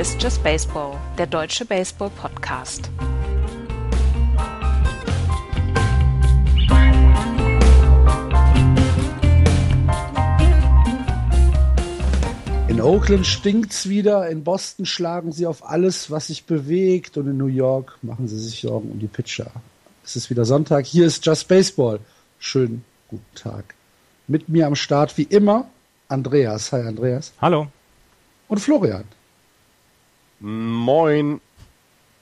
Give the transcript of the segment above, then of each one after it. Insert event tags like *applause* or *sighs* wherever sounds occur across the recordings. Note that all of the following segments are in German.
Hier ist Just Baseball, der deutsche Baseball-Podcast. In Oakland stinkt's wieder, in Boston schlagen sie auf alles, was sich bewegt und in New York machen sie sich Sorgen um die Pitcher. Es ist wieder Sonntag, hier ist Just Baseball. Schönen guten Tag. Mit mir am Start wie immer Andreas. Hi Andreas. Hallo. Und Florian. Moin.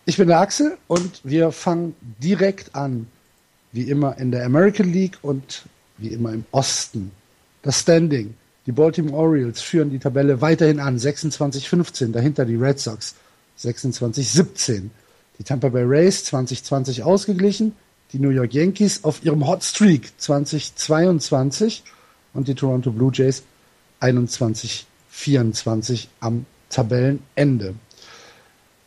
Ich bin der Axel und wir fangen direkt an. Wie immer in der American League und wie immer im Osten. Das Standing. Die Baltimore Orioles führen die Tabelle weiterhin an. 26-15. Dahinter die Red Sox. 26-17. Die Tampa Bay Rays 2020 ausgeglichen. Die New York Yankees auf ihrem Hot Streak 2022 und die Toronto Blue Jays 21-24 am Tabellenende.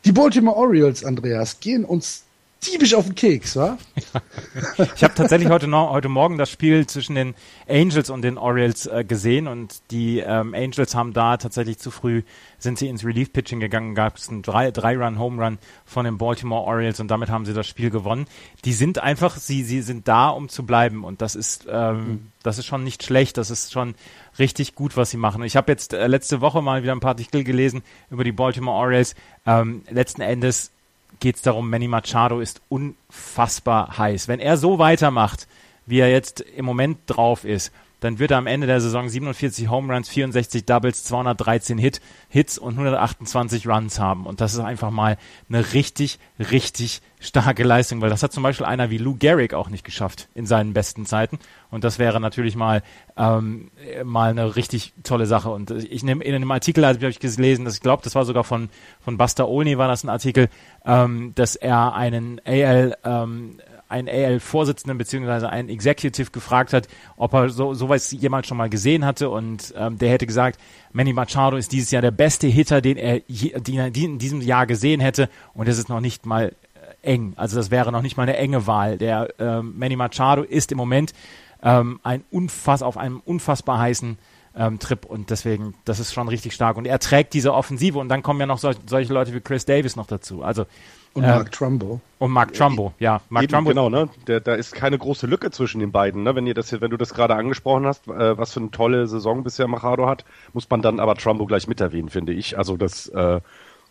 Die Baltimore Orioles, Andreas, gehen uns diebisch auf den Keks, wa? *laughs* ich habe tatsächlich heute, noch, heute Morgen das Spiel zwischen den Angels und den Orioles äh, gesehen und die ähm, Angels haben da tatsächlich zu früh, sind sie ins Relief-Pitching gegangen, gab es einen Drei-Run-Home-Run von den Baltimore Orioles und damit haben sie das Spiel gewonnen. Die sind einfach, sie, sie sind da, um zu bleiben und das ist, ähm, mhm. das ist schon nicht schlecht, das ist schon richtig gut, was sie machen. Ich habe jetzt äh, letzte Woche mal wieder ein paar Artikel gelesen über die Baltimore Orioles. Ähm, letzten Endes geht es darum, Manny Machado ist unfassbar heiß. Wenn er so weitermacht, wie er jetzt im Moment drauf ist, dann wird er am Ende der Saison 47 Home Runs, 64 Doubles, 213 Hit, Hits und 128 Runs haben. Und das ist einfach mal eine richtig, richtig starke Leistung, weil das hat zum Beispiel einer wie Lou Gehrig auch nicht geschafft in seinen besten Zeiten. Und das wäre natürlich mal, ähm, mal eine richtig tolle Sache. Und ich nehme in einem Artikel, habe ich gelesen, dass ich glaube, das war sogar von, von Buster Olney war das ein Artikel, ähm, dass er einen AL, ähm, einen AL-Vorsitzenden beziehungsweise einen Executive gefragt hat, ob er so sowas jemals schon mal gesehen hatte und ähm, der hätte gesagt, Manny Machado ist dieses Jahr der beste Hitter, den er, je, den er in diesem Jahr gesehen hätte und es ist noch nicht mal äh, eng. Also das wäre noch nicht mal eine enge Wahl. Der ähm, Manny Machado ist im Moment ähm, ein unfass auf einem unfassbar heißen ähm, Trip und deswegen, das ist schon richtig stark. Und er trägt diese Offensive und dann kommen ja noch solch, solche Leute wie Chris Davis noch dazu. Also und Mark äh, Trumbo. Und Mark Trumbo, ja. Mark Eben, Trumbo. Genau, ne? Der, da ist keine große Lücke zwischen den beiden, ne? Wenn ihr das, wenn du das gerade angesprochen hast, äh, was für eine tolle Saison bisher Machado hat, muss man dann aber Trumbo gleich mit erwähnen, finde ich. Also das, äh,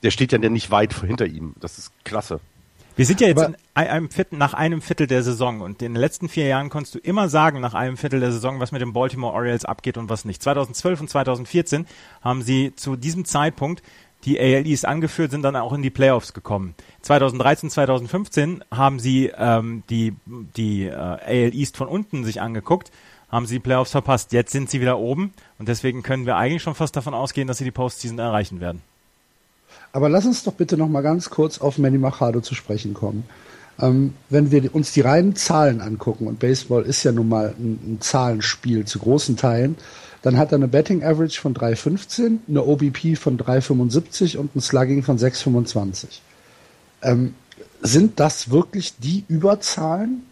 der steht ja nicht weit hinter ihm. Das ist klasse. Wir sind ja jetzt in einem Viertel, nach einem Viertel der Saison und in den letzten vier Jahren konntest du immer sagen, nach einem Viertel der Saison, was mit den Baltimore Orioles abgeht und was nicht. 2012 und 2014 haben sie zu diesem Zeitpunkt die AL East angeführt, sind dann auch in die Playoffs gekommen. 2013, 2015 haben sie ähm, die, die äh, AL East von unten sich angeguckt, haben sie die Playoffs verpasst. Jetzt sind sie wieder oben und deswegen können wir eigentlich schon fast davon ausgehen, dass sie die Postseason erreichen werden. Aber lass uns doch bitte noch mal ganz kurz auf Manny Machado zu sprechen kommen. Ähm, wenn wir uns die reinen Zahlen angucken, und Baseball ist ja nun mal ein, ein Zahlenspiel zu großen Teilen, dann hat er eine Betting Average von 3,15, eine OBP von 3,75 und ein Slugging von 6,25. Ähm, sind das wirklich die Überzahlen?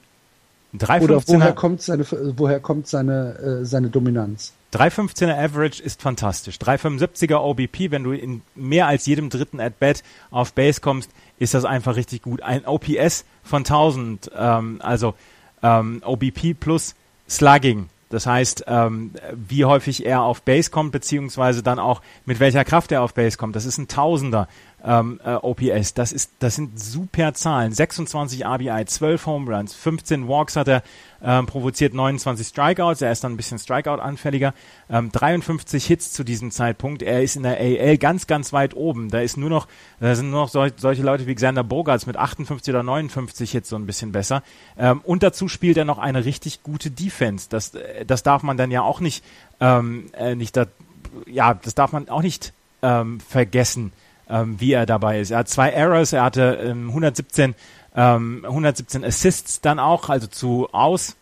3, Oder woher kommt seine, woher kommt seine, äh, seine Dominanz? 3,15er Average ist fantastisch. 3,75er OBP, wenn du in mehr als jedem dritten At-Bat auf Base kommst, ist das einfach richtig gut. Ein OPS von 1000, ähm, also ähm, OBP plus Slugging das heißt, ähm, wie häufig er auf Base kommt, beziehungsweise dann auch mit welcher Kraft er auf Base kommt. Das ist ein Tausender ähm, äh, OPS. Das ist, das sind super Zahlen. 26 RBI, 12 Home Runs, 15 Walks hat er ähm, provoziert, 29 Strikeouts. Er ist dann ein bisschen Strikeout-anfälliger. Ähm, 53 Hits zu diesem Zeitpunkt. Er ist in der AL ganz, ganz weit oben. Da ist nur noch, da sind nur noch sol solche Leute wie Xander Bogarts mit 58 oder 59 Hits so ein bisschen besser. Ähm, und dazu spielt er noch eine richtig gute Defense. Das, äh, das darf man dann ja auch nicht, ähm, äh, nicht da, ja, das darf man auch nicht ähm, vergessen ähm, wie er dabei ist. Er hat zwei Errors, er hatte ähm, 117, ähm, 117 Assists dann auch, also zu aus.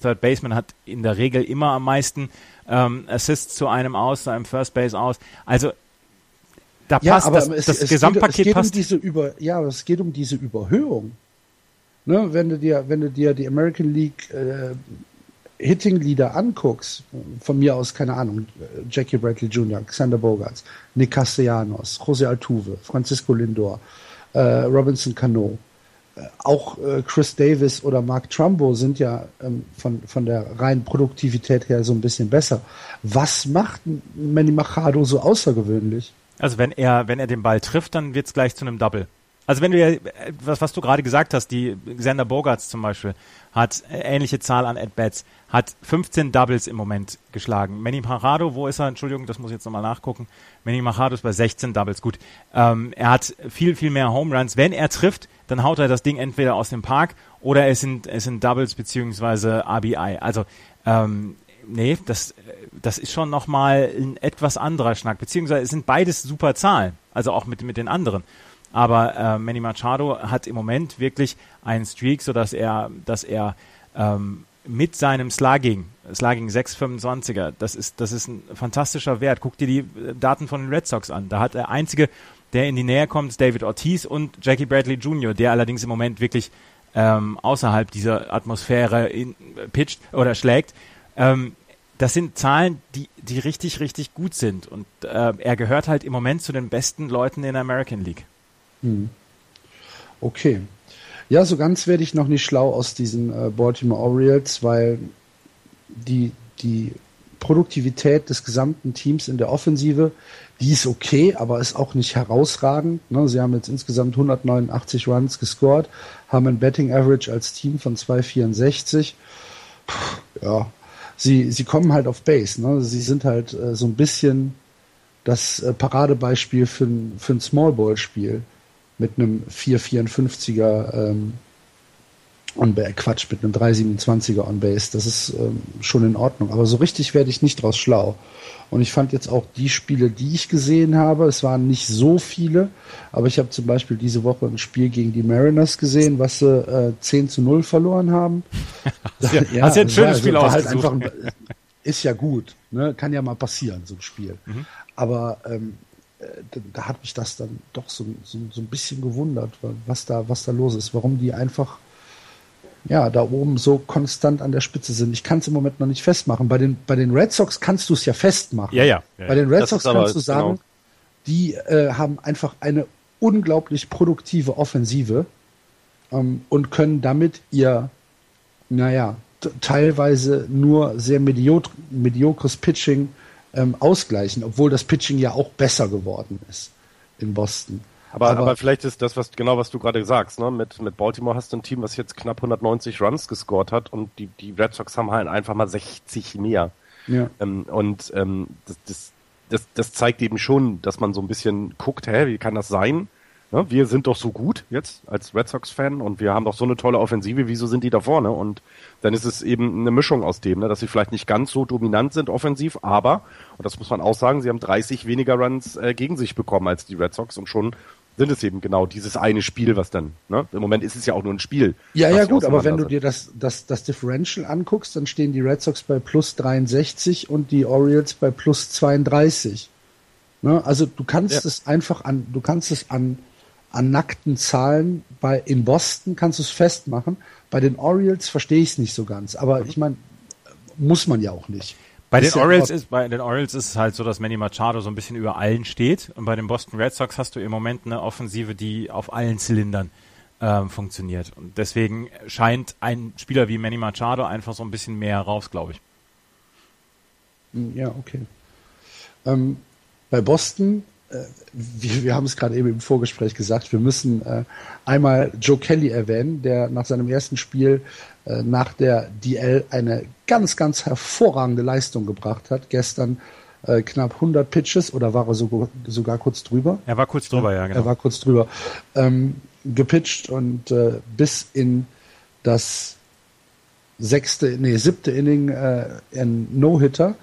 Third Baseman hat in der Regel immer am meisten ähm, Assists zu einem aus, zu einem First Base aus. Also da ja, passt aber das, es, das es Gesamtpaket geht, es geht passt. Um diese Über, ja, es geht um diese Überhöhung. Ne, wenn du dir, wenn du dir die American League äh, Hitting-Leader anguckst, von mir aus, keine Ahnung, Jackie Bradley Jr., Xander Bogarts, Nick Castellanos, Jose Altuve, Francisco Lindor, äh, Robinson Cano, äh, auch äh, Chris Davis oder Mark Trumbo sind ja ähm, von, von der reinen Produktivität her so ein bisschen besser. Was macht Manny Machado so außergewöhnlich? Also wenn er, wenn er den Ball trifft, dann wird es gleich zu einem Double. Also wenn du ja, was, was du gerade gesagt hast, die Xander Bogarts zum Beispiel hat ähnliche Zahl an At-Bats, hat 15 Doubles im Moment geschlagen. Manny Machado, wo ist er? Entschuldigung, das muss ich jetzt nochmal nachgucken. Manny Machado ist bei 16 Doubles. Gut, ähm, er hat viel, viel mehr Home Runs. Wenn er trifft, dann haut er das Ding entweder aus dem Park oder es sind, es sind Doubles beziehungsweise RBI. Also ähm, nee, das, das ist schon nochmal ein etwas anderer Schnack. Beziehungsweise es sind beides super Zahlen. Also auch mit, mit den anderen. Aber äh, Manny Machado hat im Moment wirklich einen Streak, sodass er, dass er ähm, mit seinem Slugging, Slugging 625er, das ist, das ist ein fantastischer Wert. Guck dir die äh, Daten von den Red Sox an. Da hat der einzige, der in die Nähe kommt, David Ortiz und Jackie Bradley Jr., der allerdings im Moment wirklich ähm, außerhalb dieser Atmosphäre in, pitcht oder schlägt. Ähm, das sind Zahlen, die, die richtig, richtig gut sind. Und äh, er gehört halt im Moment zu den besten Leuten in der American League. Hm. Okay. Ja, so ganz werde ich noch nicht schlau aus diesen äh, Baltimore Orioles, weil die, die Produktivität des gesamten Teams in der Offensive, die ist okay, aber ist auch nicht herausragend. Ne? Sie haben jetzt insgesamt 189 Runs gescored, haben ein Betting Average als Team von 264. Ja, sie, sie kommen halt auf Base. Ne? Sie sind halt äh, so ein bisschen das äh, Paradebeispiel für, für ein Small Ball Spiel mit einem 454er ähm, on Base, Quatsch, mit einem 327er on Base. Das ist ähm, schon in Ordnung. Aber so richtig werde ich nicht draus schlau. Und ich fand jetzt auch die Spiele, die ich gesehen habe, es waren nicht so viele, aber ich habe zum Beispiel diese Woche ein Spiel gegen die Mariners gesehen, was sie äh, 10 zu 0 verloren haben. *laughs* ja, ja, hast ja ein schönes also, Spiel halt einfach ein, Ist ja gut, ne? kann ja mal passieren, so ein Spiel. Mhm. Aber ähm, äh, da, da, hat mich das dann doch so, so, so, ein bisschen gewundert, was da, was da los ist, warum die einfach ja, da oben so konstant an der Spitze sind. Ich kann es im Moment noch nicht festmachen. Bei den, bei den Red Sox kannst du es ja festmachen. Ja, ja. ja bei den Red Sox kannst du sagen, genau. die äh, haben einfach eine unglaublich produktive Offensive ähm, und können damit ihr, naja, teilweise nur sehr mediokres Pitching ähm, ausgleichen, obwohl das Pitching ja auch besser geworden ist in Boston. Aber, aber, aber, vielleicht ist das, was genau was du gerade sagst, ne? Mit, mit Baltimore hast du ein Team, was jetzt knapp 190 Runs gescored hat und die, die Red Sox haben halt einfach mal 60 mehr. Ja. Ähm, und ähm, das, das, das, das zeigt eben schon, dass man so ein bisschen guckt, hä, wie kann das sein? Ne? Wir sind doch so gut jetzt als Red Sox-Fan und wir haben doch so eine tolle Offensive, wieso sind die da vorne? Und dann ist es eben eine Mischung aus dem, ne? dass sie vielleicht nicht ganz so dominant sind offensiv, aber, und das muss man auch sagen, sie haben 30 weniger Runs äh, gegen sich bekommen als die Red Sox und schon sind es eben genau dieses eine Spiel, was dann, ne? Im Moment ist es ja auch nur ein Spiel. Ja, ja, gut, aber wenn du dir das, das, das Differential anguckst, dann stehen die Red Sox bei plus 63 und die Orioles bei plus 32. Ne? Also du kannst ja. es einfach an, du kannst es an, an nackten Zahlen bei, in Boston kannst du es festmachen. Bei den Orioles verstehe ich es nicht so ganz. Aber mhm. ich meine, muss man ja auch nicht. Bei den, Orioles ist, bei den Orioles ist es halt so, dass Manny Machado so ein bisschen über allen steht. Und bei den Boston Red Sox hast du im Moment eine Offensive, die auf allen Zylindern ähm, funktioniert. Und deswegen scheint ein Spieler wie Manny Machado einfach so ein bisschen mehr raus, glaube ich. Ja, okay. Ähm, bei Boston wir, wir, haben es gerade eben im Vorgespräch gesagt, wir müssen äh, einmal Joe Kelly erwähnen, der nach seinem ersten Spiel äh, nach der DL eine ganz, ganz hervorragende Leistung gebracht hat. Gestern äh, knapp 100 Pitches oder war er sogar, sogar kurz drüber? Er war kurz drüber, ja, genau. Er war kurz drüber. Ähm, gepitcht und äh, bis in das sechste, nee, siebte Inning äh, ein No-Hitter,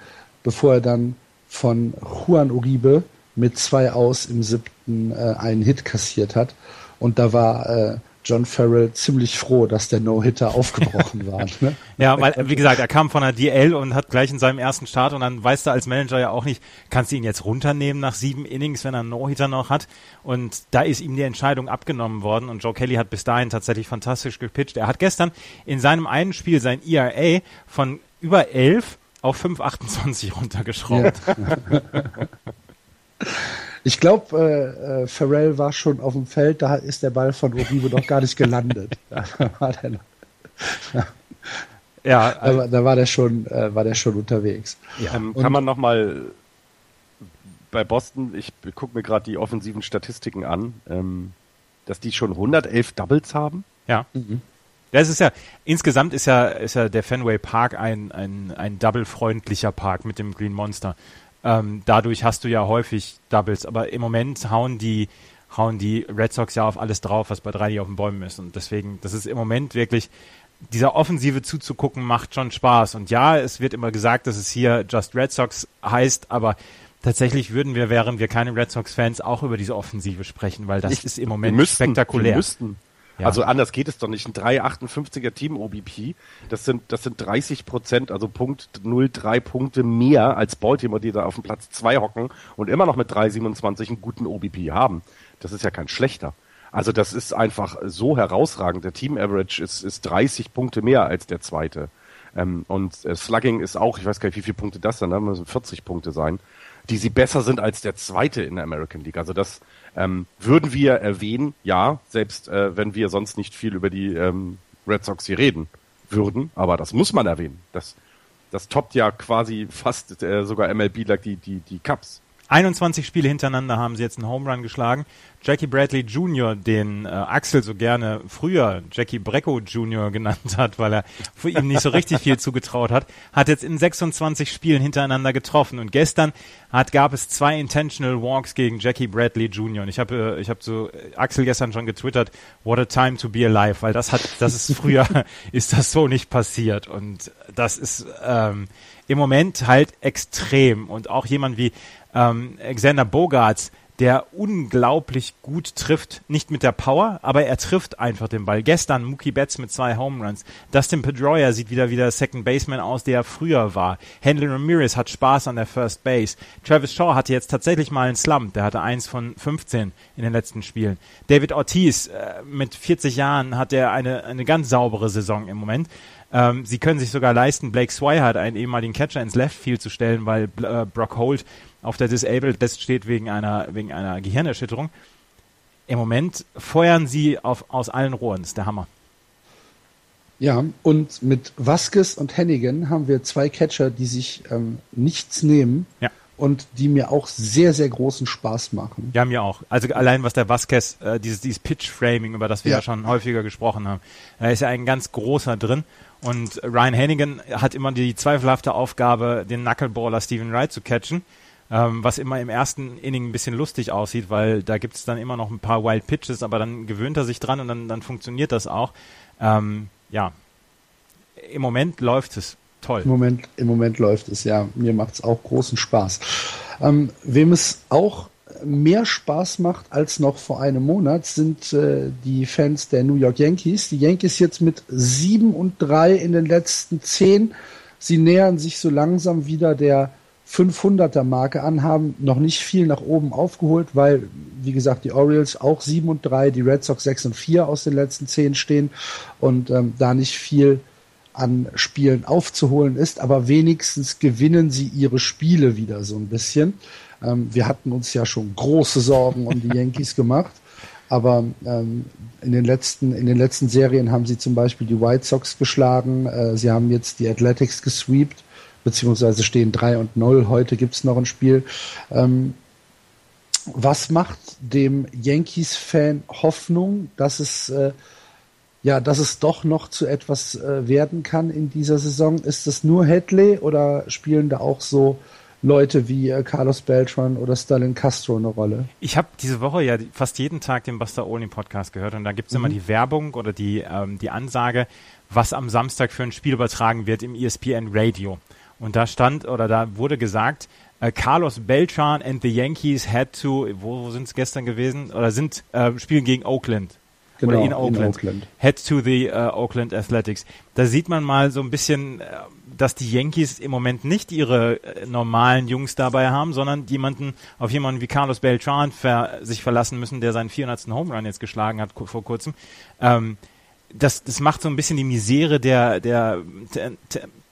bevor er dann von Juan Uribe mit zwei aus im siebten äh, einen Hit kassiert hat. Und da war äh, John Farrell ziemlich froh, dass der No-Hitter *laughs* aufgebrochen war. Ne? ja, weil, wie gesagt, er kam von der DL und hat gleich in seinem ersten Start und dann weißt du als Manager ja auch nicht, kannst du ihn jetzt runternehmen nach sieben Innings, wenn er einen No-Hitter noch hat. Und da ist ihm die Entscheidung abgenommen worden und Joe Kelly hat bis dahin tatsächlich fantastisch gepitcht. Er hat gestern in seinem einen Spiel sein ERA von über 11 auf 5,28 runtergeschraubt. Ja. *laughs* Ich glaube, äh, äh, Pharrell war schon auf dem Feld, da ist der Ball von Uribe noch gar nicht gelandet. *laughs* Da war der, ja, da, da, war der schon, äh, war der schon unterwegs. Ja. Ähm, kann man noch mal bei Boston, ich gucke mir gerade die offensiven Statistiken an, ähm, dass die schon 111 Doubles haben. Ja. Mhm. Ja, es ist ja, insgesamt ist ja, ist ja der Fenway Park ein, ein, ein double-freundlicher Park mit dem Green Monster. Ähm, dadurch hast du ja häufig Doubles, aber im Moment hauen die, hauen die Red Sox ja auf alles drauf, was bei drei auf den Bäumen ist. Und deswegen, das ist im Moment wirklich, dieser Offensive zuzugucken, macht schon Spaß. Und ja, es wird immer gesagt, dass es hier Just Red Sox heißt, aber tatsächlich würden wir, wären wir keine Red Sox-Fans, auch über diese Offensive sprechen, weil das ich, ist im Moment müssten, spektakulär. Wir müssten. Ja. Also anders geht es doch nicht. Ein 3,58er Team OBP, das sind, das sind 30 Prozent, also Punkt 0,3 Punkte mehr als Baltimore, die da auf dem Platz 2 hocken und immer noch mit 3,27 einen guten OBP haben. Das ist ja kein schlechter. Also das ist einfach so herausragend. Der Team Average ist, ist 30 Punkte mehr als der zweite. Ähm, und äh, Slugging ist auch, ich weiß gar nicht, wie viele Punkte das sind, da müssen 40 Punkte sein die sie besser sind als der zweite in der American League. Also das ähm, würden wir erwähnen, ja, selbst äh, wenn wir sonst nicht viel über die ähm, Red Sox hier reden würden, aber das muss man erwähnen. Das, das toppt ja quasi fast äh, sogar MLB like die, die, die Cups. 21 Spiele hintereinander haben sie jetzt einen Home Run geschlagen. Jackie Bradley Jr., den äh, Axel so gerne früher Jackie Brecko Jr. *laughs* genannt hat, weil er für ihm nicht so richtig viel zugetraut hat, hat jetzt in 26 Spielen hintereinander getroffen. Und gestern hat, gab es zwei Intentional Walks gegen Jackie Bradley Jr. Und ich habe äh, ich hab so äh, Axel gestern schon getwittert, what a time to be alive, weil das hat, das ist früher, *laughs* ist das so nicht passiert. Und das ist ähm, im Moment halt extrem. Und auch jemand wie ähm, Xander Bogarts, der unglaublich gut trifft, nicht mit der Power, aber er trifft einfach den Ball. Gestern Mookie Betts mit zwei Home Runs. Dustin Pedroia sieht wieder wie der Second Baseman aus, der er früher war. Hendley Ramirez hat Spaß an der First Base. Travis Shaw hatte jetzt tatsächlich mal einen Slump. Der hatte eins von 15 in den letzten Spielen. David Ortiz äh, mit 40 Jahren hat er eine, eine ganz saubere Saison im Moment. Ähm, sie können sich sogar leisten, Blake Swihart, einen ehemaligen Catcher, ins Left Field zu stellen, weil äh, Brock Holt auf der Disabled List steht wegen einer, wegen einer Gehirnerschütterung. Im Moment feuern sie auf, aus allen Rohren. Das ist der Hammer. Ja, und mit Vasquez und Hennigan haben wir zwei Catcher, die sich ähm, nichts nehmen. Ja und die mir auch sehr, sehr großen Spaß machen. Ja, mir auch. Also allein was der Vasquez, äh, dieses, dieses Pitch-Framing, über das wir ja. ja. schon häufiger gesprochen haben, da ist ja ein ganz großer drin. Und Ryan Hennigan hat immer die zweifelhafte Aufgabe, den Knuckleballer Steven Wright zu catchen ähm, was immer im ersten Inning ein bisschen lustig aussieht, weil da gibt es dann immer noch ein paar Wild Pitches, aber dann gewöhnt er sich dran und dann, dann funktioniert das auch. Ähm, ja, im Moment läuft es toll. Im Moment, im Moment läuft es, ja. Mir macht es auch großen Spaß. Ähm, wem es auch mehr Spaß macht als noch vor einem Monat, sind äh, die Fans der New York Yankees. Die Yankees jetzt mit sieben und drei in den letzten zehn. Sie nähern sich so langsam wieder der 500er Marke an, haben noch nicht viel nach oben aufgeholt, weil, wie gesagt, die Orioles auch 7 und 3, die Red Sox 6 und 4 aus den letzten 10 stehen und ähm, da nicht viel an Spielen aufzuholen ist, aber wenigstens gewinnen sie ihre Spiele wieder so ein bisschen. Ähm, wir hatten uns ja schon große Sorgen um die *laughs* Yankees gemacht, aber ähm, in den letzten in den letzten Serien haben sie zum Beispiel die White Sox geschlagen, äh, sie haben jetzt die Athletics gesweept beziehungsweise stehen 3 und 0. Heute gibt's noch ein Spiel. Ähm, was macht dem Yankees-Fan Hoffnung, dass es äh, ja, dass es doch noch zu etwas äh, werden kann in dieser Saison? Ist es nur Hadley oder spielen da auch so Leute wie äh, Carlos Beltran oder Stalin Castro eine Rolle? Ich habe diese Woche ja fast jeden Tag den Buster Olin Podcast gehört und da gibt's mhm. immer die Werbung oder die, ähm, die Ansage, was am Samstag für ein Spiel übertragen wird im ESPN Radio. Und da stand oder da wurde gesagt, uh, Carlos Beltran and the Yankees had to, wo, wo sind es gestern gewesen? Oder sind äh, spielen gegen Oakland. Genau, oder in Oakland. in Oakland. Head to the uh, Oakland Athletics. Da sieht man mal so ein bisschen, äh, dass die Yankees im Moment nicht ihre äh, normalen Jungs dabei haben, sondern jemanden, auf jemanden wie Carlos Beltran ver sich verlassen müssen, der seinen 400. Home Run jetzt geschlagen hat vor kurzem. Ähm, das, das macht so ein bisschen die Misere der, der, der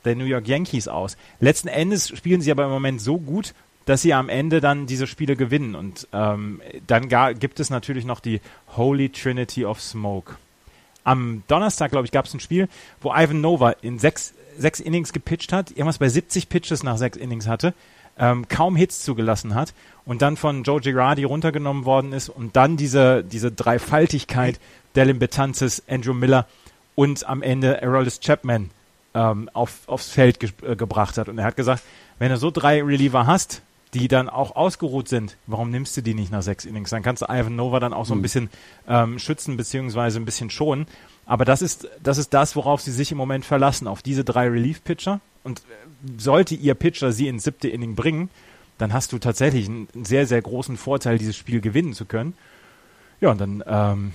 der New York Yankees aus. Letzten Endes spielen sie aber im Moment so gut, dass sie am Ende dann diese Spiele gewinnen. Und ähm, dann gar, gibt es natürlich noch die Holy Trinity of Smoke. Am Donnerstag, glaube ich, gab es ein Spiel, wo Ivan Nova in sechs, sechs Innings gepitcht hat, irgendwas bei 70 Pitches nach sechs Innings hatte, ähm, kaum Hits zugelassen hat und dann von Joe Girardi runtergenommen worden ist und dann diese, diese Dreifaltigkeit Delin Betances, Andrew Miller und am Ende Aroldis Chapman ähm, auf, aufs Feld ge äh, gebracht hat. Und er hat gesagt, wenn du so drei Reliever hast, die dann auch ausgeruht sind, warum nimmst du die nicht nach sechs Innings? Dann kannst du Ivan Nova dann auch so ein mhm. bisschen ähm, schützen beziehungsweise ein bisschen schonen. Aber das ist, das ist das, worauf sie sich im Moment verlassen, auf diese drei Relief-Pitcher. Und äh, sollte ihr Pitcher sie ins siebte Inning bringen, dann hast du tatsächlich einen sehr, sehr großen Vorteil, dieses Spiel gewinnen zu können. Ja, und dann ähm,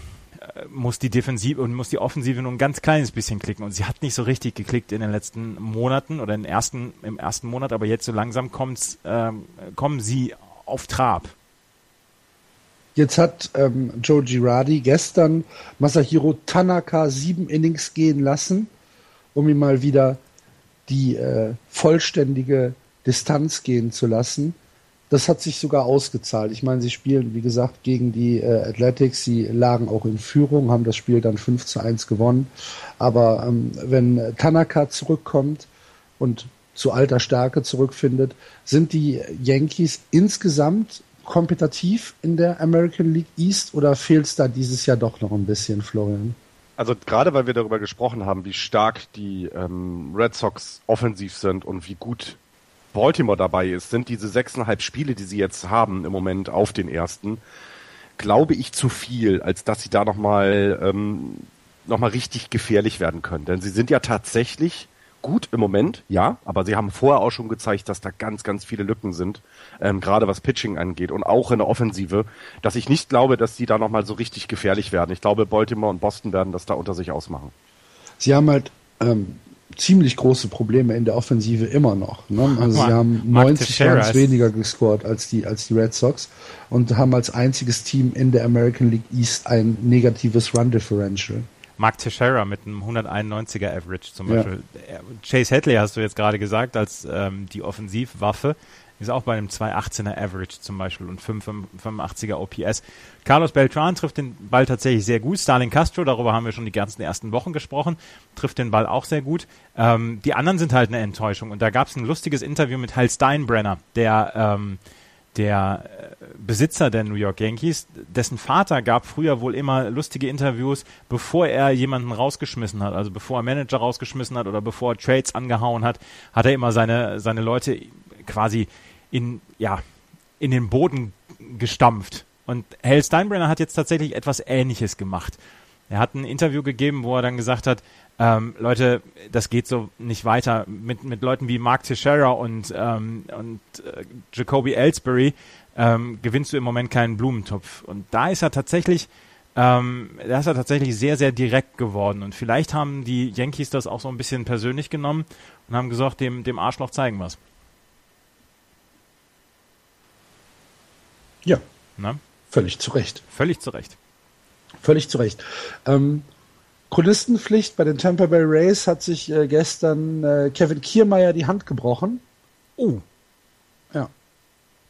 muss die Defensive und muss die Offensive nur ein ganz kleines bisschen klicken. Und sie hat nicht so richtig geklickt in den letzten Monaten oder im ersten, im ersten Monat, aber jetzt so langsam kommt's, ähm, kommen sie auf Trab. Jetzt hat ähm, Joe Girardi gestern Masahiro Tanaka sieben Innings gehen lassen, um ihm mal wieder die äh, vollständige Distanz gehen zu lassen. Das hat sich sogar ausgezahlt. Ich meine, sie spielen, wie gesagt, gegen die äh, Athletics. Sie lagen auch in Führung, haben das Spiel dann 5 zu 1 gewonnen. Aber ähm, wenn Tanaka zurückkommt und zu alter Stärke zurückfindet, sind die Yankees insgesamt kompetitiv in der American League East oder fehlt es da dieses Jahr doch noch ein bisschen, Florian? Also gerade weil wir darüber gesprochen haben, wie stark die ähm, Red Sox offensiv sind und wie gut Baltimore dabei ist, sind diese sechseinhalb Spiele, die sie jetzt haben im Moment auf den ersten, glaube ich zu viel, als dass sie da nochmal ähm, noch richtig gefährlich werden können. Denn sie sind ja tatsächlich gut im Moment, ja, aber sie haben vorher auch schon gezeigt, dass da ganz, ganz viele Lücken sind, ähm, gerade was Pitching angeht und auch in der Offensive, dass ich nicht glaube, dass die da nochmal so richtig gefährlich werden. Ich glaube, Baltimore und Boston werden das da unter sich ausmachen. Sie haben halt ähm, ziemlich große Probleme in der Offensive immer noch. Ne? Also sie haben 90 Runs weniger gescored als die, als die Red Sox und haben als einziges Team in der American League East ein negatives Run Differential. Mark Teixeira mit einem 191er Average zum Beispiel. Ja. Chase Hadley hast du jetzt gerade gesagt als ähm, die Offensivwaffe. Ist auch bei einem 218er Average zum Beispiel und 585er OPS. Carlos Beltran trifft den Ball tatsächlich sehr gut. Starling Castro, darüber haben wir schon die ganzen ersten Wochen gesprochen, trifft den Ball auch sehr gut. Ähm, die anderen sind halt eine Enttäuschung. Und da gab es ein lustiges Interview mit Hal Steinbrenner, der ähm, der äh, Besitzer der New York Yankees, dessen Vater gab früher wohl immer lustige Interviews, bevor er jemanden rausgeschmissen hat, also bevor er Manager rausgeschmissen hat oder bevor er Trades angehauen hat, hat er immer seine, seine Leute quasi in, ja, in den Boden gestampft. Und Hal Steinbrenner hat jetzt tatsächlich etwas Ähnliches gemacht. Er hat ein Interview gegeben, wo er dann gesagt hat, ähm, Leute, das geht so nicht weiter. Mit, mit Leuten wie Mark Teixeira und, ähm, und äh, Jacoby Ellsbury ähm, gewinnst du im Moment keinen Blumentopf. Und da ist er tatsächlich, ähm, da ist er tatsächlich sehr, sehr direkt geworden. Und vielleicht haben die Yankees das auch so ein bisschen persönlich genommen und haben gesagt, dem, dem Arschloch zeigen wir's. Ja. Na? Völlig zu Recht. Völlig zu Recht. Völlig zu Recht. Ähm, Chronistenpflicht bei den Tampa Bay Rays hat sich äh, gestern äh, Kevin Kiermeier die Hand gebrochen. Oh. Ja.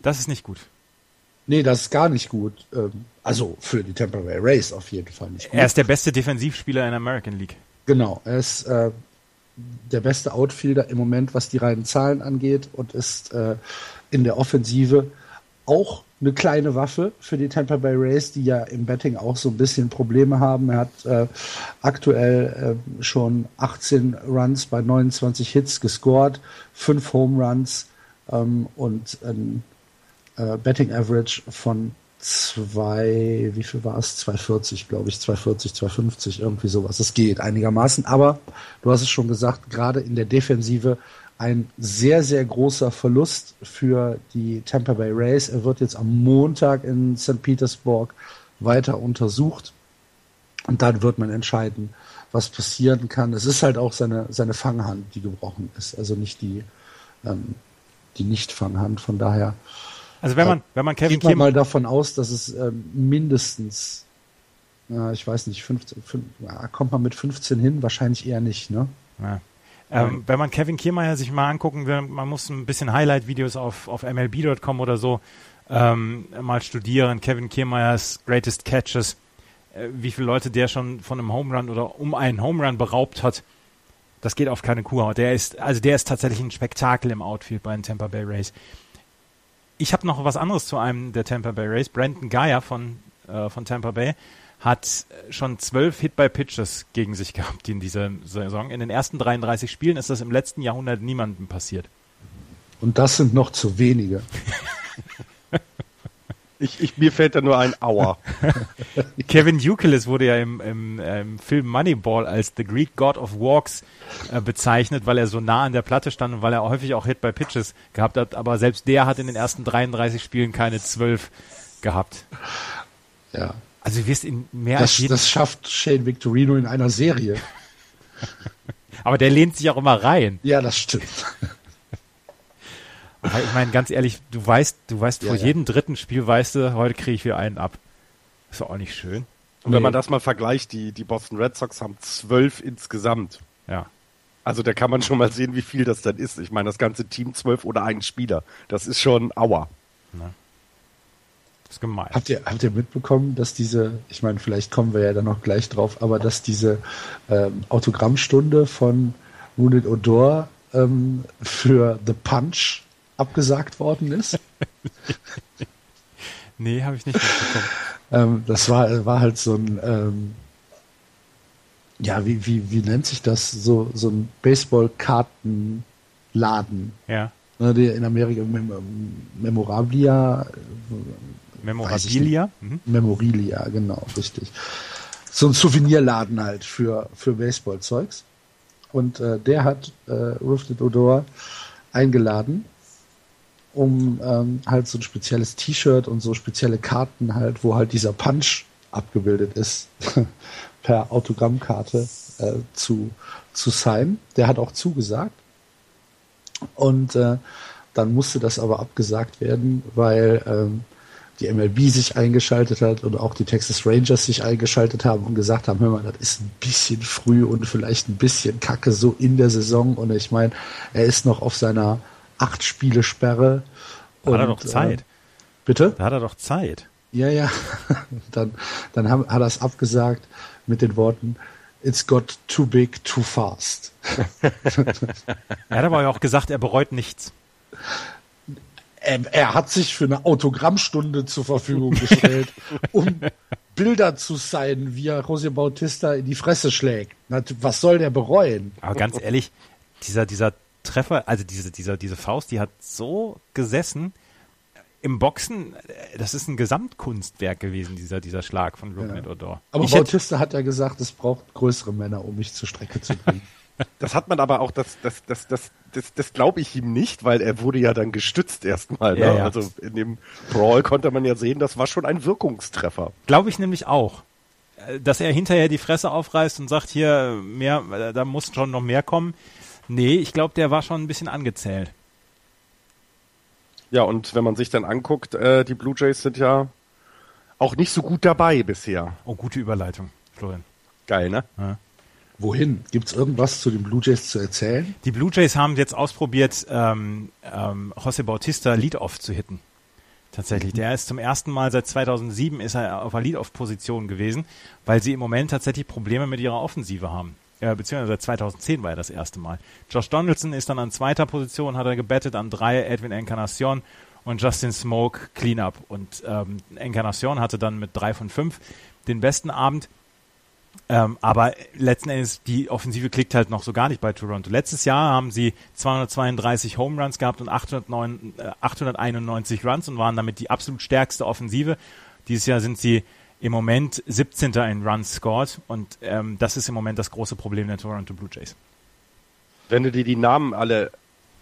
Das ist nicht gut. Nee, das ist gar nicht gut. Ähm, also für die Tampa Bay Rays auf jeden Fall nicht gut. Er ist der beste Defensivspieler in der American League. Genau, er ist äh, der beste Outfielder im Moment, was die reinen Zahlen angeht und ist äh, in der Offensive auch eine kleine Waffe für die Tampa Bay Rays, die ja im Betting auch so ein bisschen Probleme haben. Er hat äh, aktuell äh, schon 18 Runs bei 29 Hits gescored, 5 Home Runs ähm, und ein äh, Betting Average von zwei, wie viel war es? 240, glaube ich, 240, 250, irgendwie sowas. Es geht einigermaßen, aber du hast es schon gesagt, gerade in der Defensive ein sehr, sehr großer Verlust für die Tampa Bay Rays. Er wird jetzt am Montag in St. Petersburg weiter untersucht und dann wird man entscheiden, was passieren kann. Es ist halt auch seine, seine Fanghand, die gebrochen ist, also nicht die, ähm, die Nicht-Fanghand. Von daher. Also wenn man, wenn man Kevin geht man Kim mal davon aus, dass es ähm, mindestens, äh, ich weiß nicht, 15, 5, ja, kommt man mit 15 hin? Wahrscheinlich eher nicht, ne? Ja. Ähm, wenn man Kevin Kiermeier sich mal angucken will, man muss ein bisschen Highlight-Videos auf, auf MLB.com oder so ähm, mal studieren. Kevin Kiermeiers Greatest Catches, äh, wie viele Leute der schon von einem Home Run oder um einen Home Run beraubt hat. Das geht auf keine Kuhhaut. Der ist, also der ist tatsächlich ein Spektakel im Outfield bei den Tampa Bay Rays. Ich habe noch was anderes zu einem der Tampa Bay Rays. Brandon Geyer von, äh, von Tampa Bay hat schon zwölf Hit-by-Pitches gegen sich gehabt in dieser Saison. In den ersten 33 Spielen ist das im letzten Jahrhundert niemandem passiert. Und das sind noch zu wenige. *laughs* Ich, ich, mir fällt da nur ein Aua. *laughs* Kevin Euclid wurde ja im, im, im, Film Moneyball als The Greek God of Walks äh, bezeichnet, weil er so nah an der Platte stand und weil er häufig auch Hit by Pitches gehabt hat. Aber selbst der hat in den ersten 33 Spielen keine 12 gehabt. Ja. Also du wirst in mehr das, als Das schafft Shane Victorino in einer Serie. *laughs* Aber der lehnt sich auch immer rein. Ja, das stimmt. *laughs* Ich meine, ganz ehrlich, du weißt, du weißt, ja, vor ja. jedem dritten Spiel weißt du, heute kriege ich wieder einen ab. Ist doch auch nicht schön. Und wenn man das mal vergleicht, die, die Boston Red Sox haben zwölf insgesamt. Ja. Also da kann man schon mal sehen, wie viel das dann ist. Ich meine, das ganze Team zwölf oder ein Spieler. Das ist schon Aua. Na. Ist gemein. Habt ihr, habt ihr mitbekommen, dass diese, ich meine, vielleicht kommen wir ja dann noch gleich drauf, aber dass diese ähm, Autogrammstunde von Wounded Odor ähm, für The Punch abgesagt worden ist. *laughs* nee, habe ich nicht mitbekommen. ähm, das war, war halt so ein, ähm, ja, wie, wie, wie nennt sich das? So, so ein Baseballkartenladen. Ja. Ne, in Amerika Mem Memorabilia. Memorabilia? Mhm. Memorilia, genau, richtig. So ein Souvenirladen halt für, für Baseballzeugs. Und äh, der hat äh, Rufted Odor eingeladen um ähm, halt so ein spezielles T-Shirt und so spezielle Karten halt, wo halt dieser Punch abgebildet ist, *laughs* per Autogrammkarte äh, zu, zu sein. Der hat auch zugesagt. Und äh, dann musste das aber abgesagt werden, weil ähm, die MLB sich eingeschaltet hat und auch die Texas Rangers sich eingeschaltet haben und gesagt haben, hör mal, das ist ein bisschen früh und vielleicht ein bisschen kacke so in der Saison. Und ich meine, er ist noch auf seiner acht Spiele Sperre. Da hat er doch Zeit. Äh, bitte? Da hat er doch Zeit. Ja, ja. *laughs* dann dann haben, hat er es abgesagt mit den Worten, It's got too big, too fast. *laughs* er hat aber auch gesagt, er bereut nichts. *laughs* Er, er hat sich für eine Autogrammstunde zur Verfügung gestellt, um Bilder zu sein, wie er José Bautista in die Fresse schlägt. Was soll der bereuen? Aber ganz ehrlich, dieser, dieser Treffer, also diese, diese, diese Faust, die hat so gesessen. Im Boxen, äh, das ist ein Gesamtkunstwerk gewesen, dieser, dieser Schlag von Rupert ja. Odor. Aber ich Bautista hat ja gesagt, es braucht größere Männer, um mich zur Strecke zu bringen. Das hat man aber auch, das, das, das, das, das, das glaube ich ihm nicht, weil er wurde ja dann gestützt erstmal. Ne? Ja, ja. Also in dem Brawl konnte man ja sehen, das war schon ein Wirkungstreffer. Glaube ich nämlich auch. Dass er hinterher die Fresse aufreißt und sagt, hier, mehr, da muss schon noch mehr kommen. Nee, ich glaube, der war schon ein bisschen angezählt. Ja, und wenn man sich dann anguckt, äh, die Blue Jays sind ja auch nicht so gut dabei bisher. Oh, gute Überleitung, Florian. Geil, ne? Ja. Wohin? Gibt es irgendwas zu den Blue Jays zu erzählen? Die Blue Jays haben jetzt ausprobiert, ähm, ähm, José Bautista Lead-Off zu hitten. Tatsächlich. Mhm. Der ist zum ersten Mal seit 2007 ist er auf der Lead-Off-Position gewesen, weil sie im Moment tatsächlich Probleme mit ihrer Offensive haben äh, beziehungsweise seit 2010 war er das erste Mal. Josh Donaldson ist dann an zweiter Position, hat er gebettet, an drei Edwin Encarnacion und Justin Smoke Cleanup. Und ähm, Encarnacion hatte dann mit drei von fünf den besten Abend. Ähm, aber letzten Endes, die Offensive klickt halt noch so gar nicht bei Toronto. Letztes Jahr haben sie 232 Home Runs gehabt und 809, äh, 891 Runs und waren damit die absolut stärkste Offensive. Dieses Jahr sind sie im Moment 17. in Runs scored und ähm, das ist im Moment das große Problem der Toronto Blue Jays. Wenn du dir die Namen alle,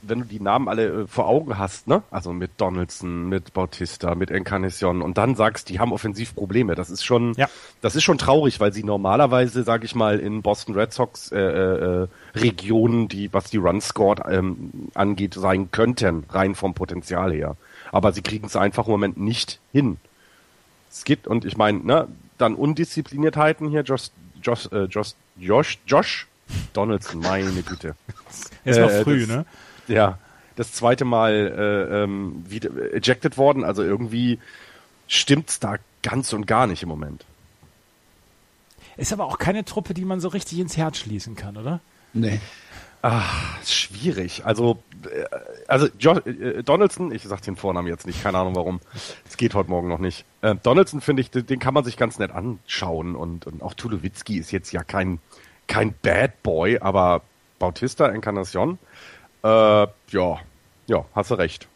wenn du die Namen alle äh, vor Augen hast, ne? Also mit Donaldson, mit Bautista, mit Encarnacion und dann sagst, die haben offensiv Probleme, das ist schon, ja. das ist schon traurig, weil sie normalerweise, sage ich mal, in Boston Red Sox äh, äh, Regionen, die was die Runs scored ähm, angeht, sein könnten, rein vom Potenzial her. Aber sie kriegen es einfach im Moment nicht hin es gibt, und ich meine, ne, dann Undiszipliniertheiten hier, Josh, Josh, äh, Josh, Josh, Josh Donaldson, meine Güte. *laughs* Ist noch Äh, früh, das- ne? Ja, das zweite Mal äh, ähm, wieder ejected worden, also irgendwie stimmt's da ganz und gar nicht im Moment. Ist aber auch keine Truppe, die man so richtig ins Herz schließen kann, oder? Nee. Ist schwierig. Also, äh, also jo äh, Donaldson, ich sag den Vornamen jetzt nicht, keine Ahnung warum. Es geht heute Morgen noch nicht. Äh, Donaldson finde ich, den, den kann man sich ganz nett anschauen und, und auch Tulowitzki ist jetzt ja kein kein Bad Boy, aber Bautista Encarnacion, äh, ja, ja, hast du recht.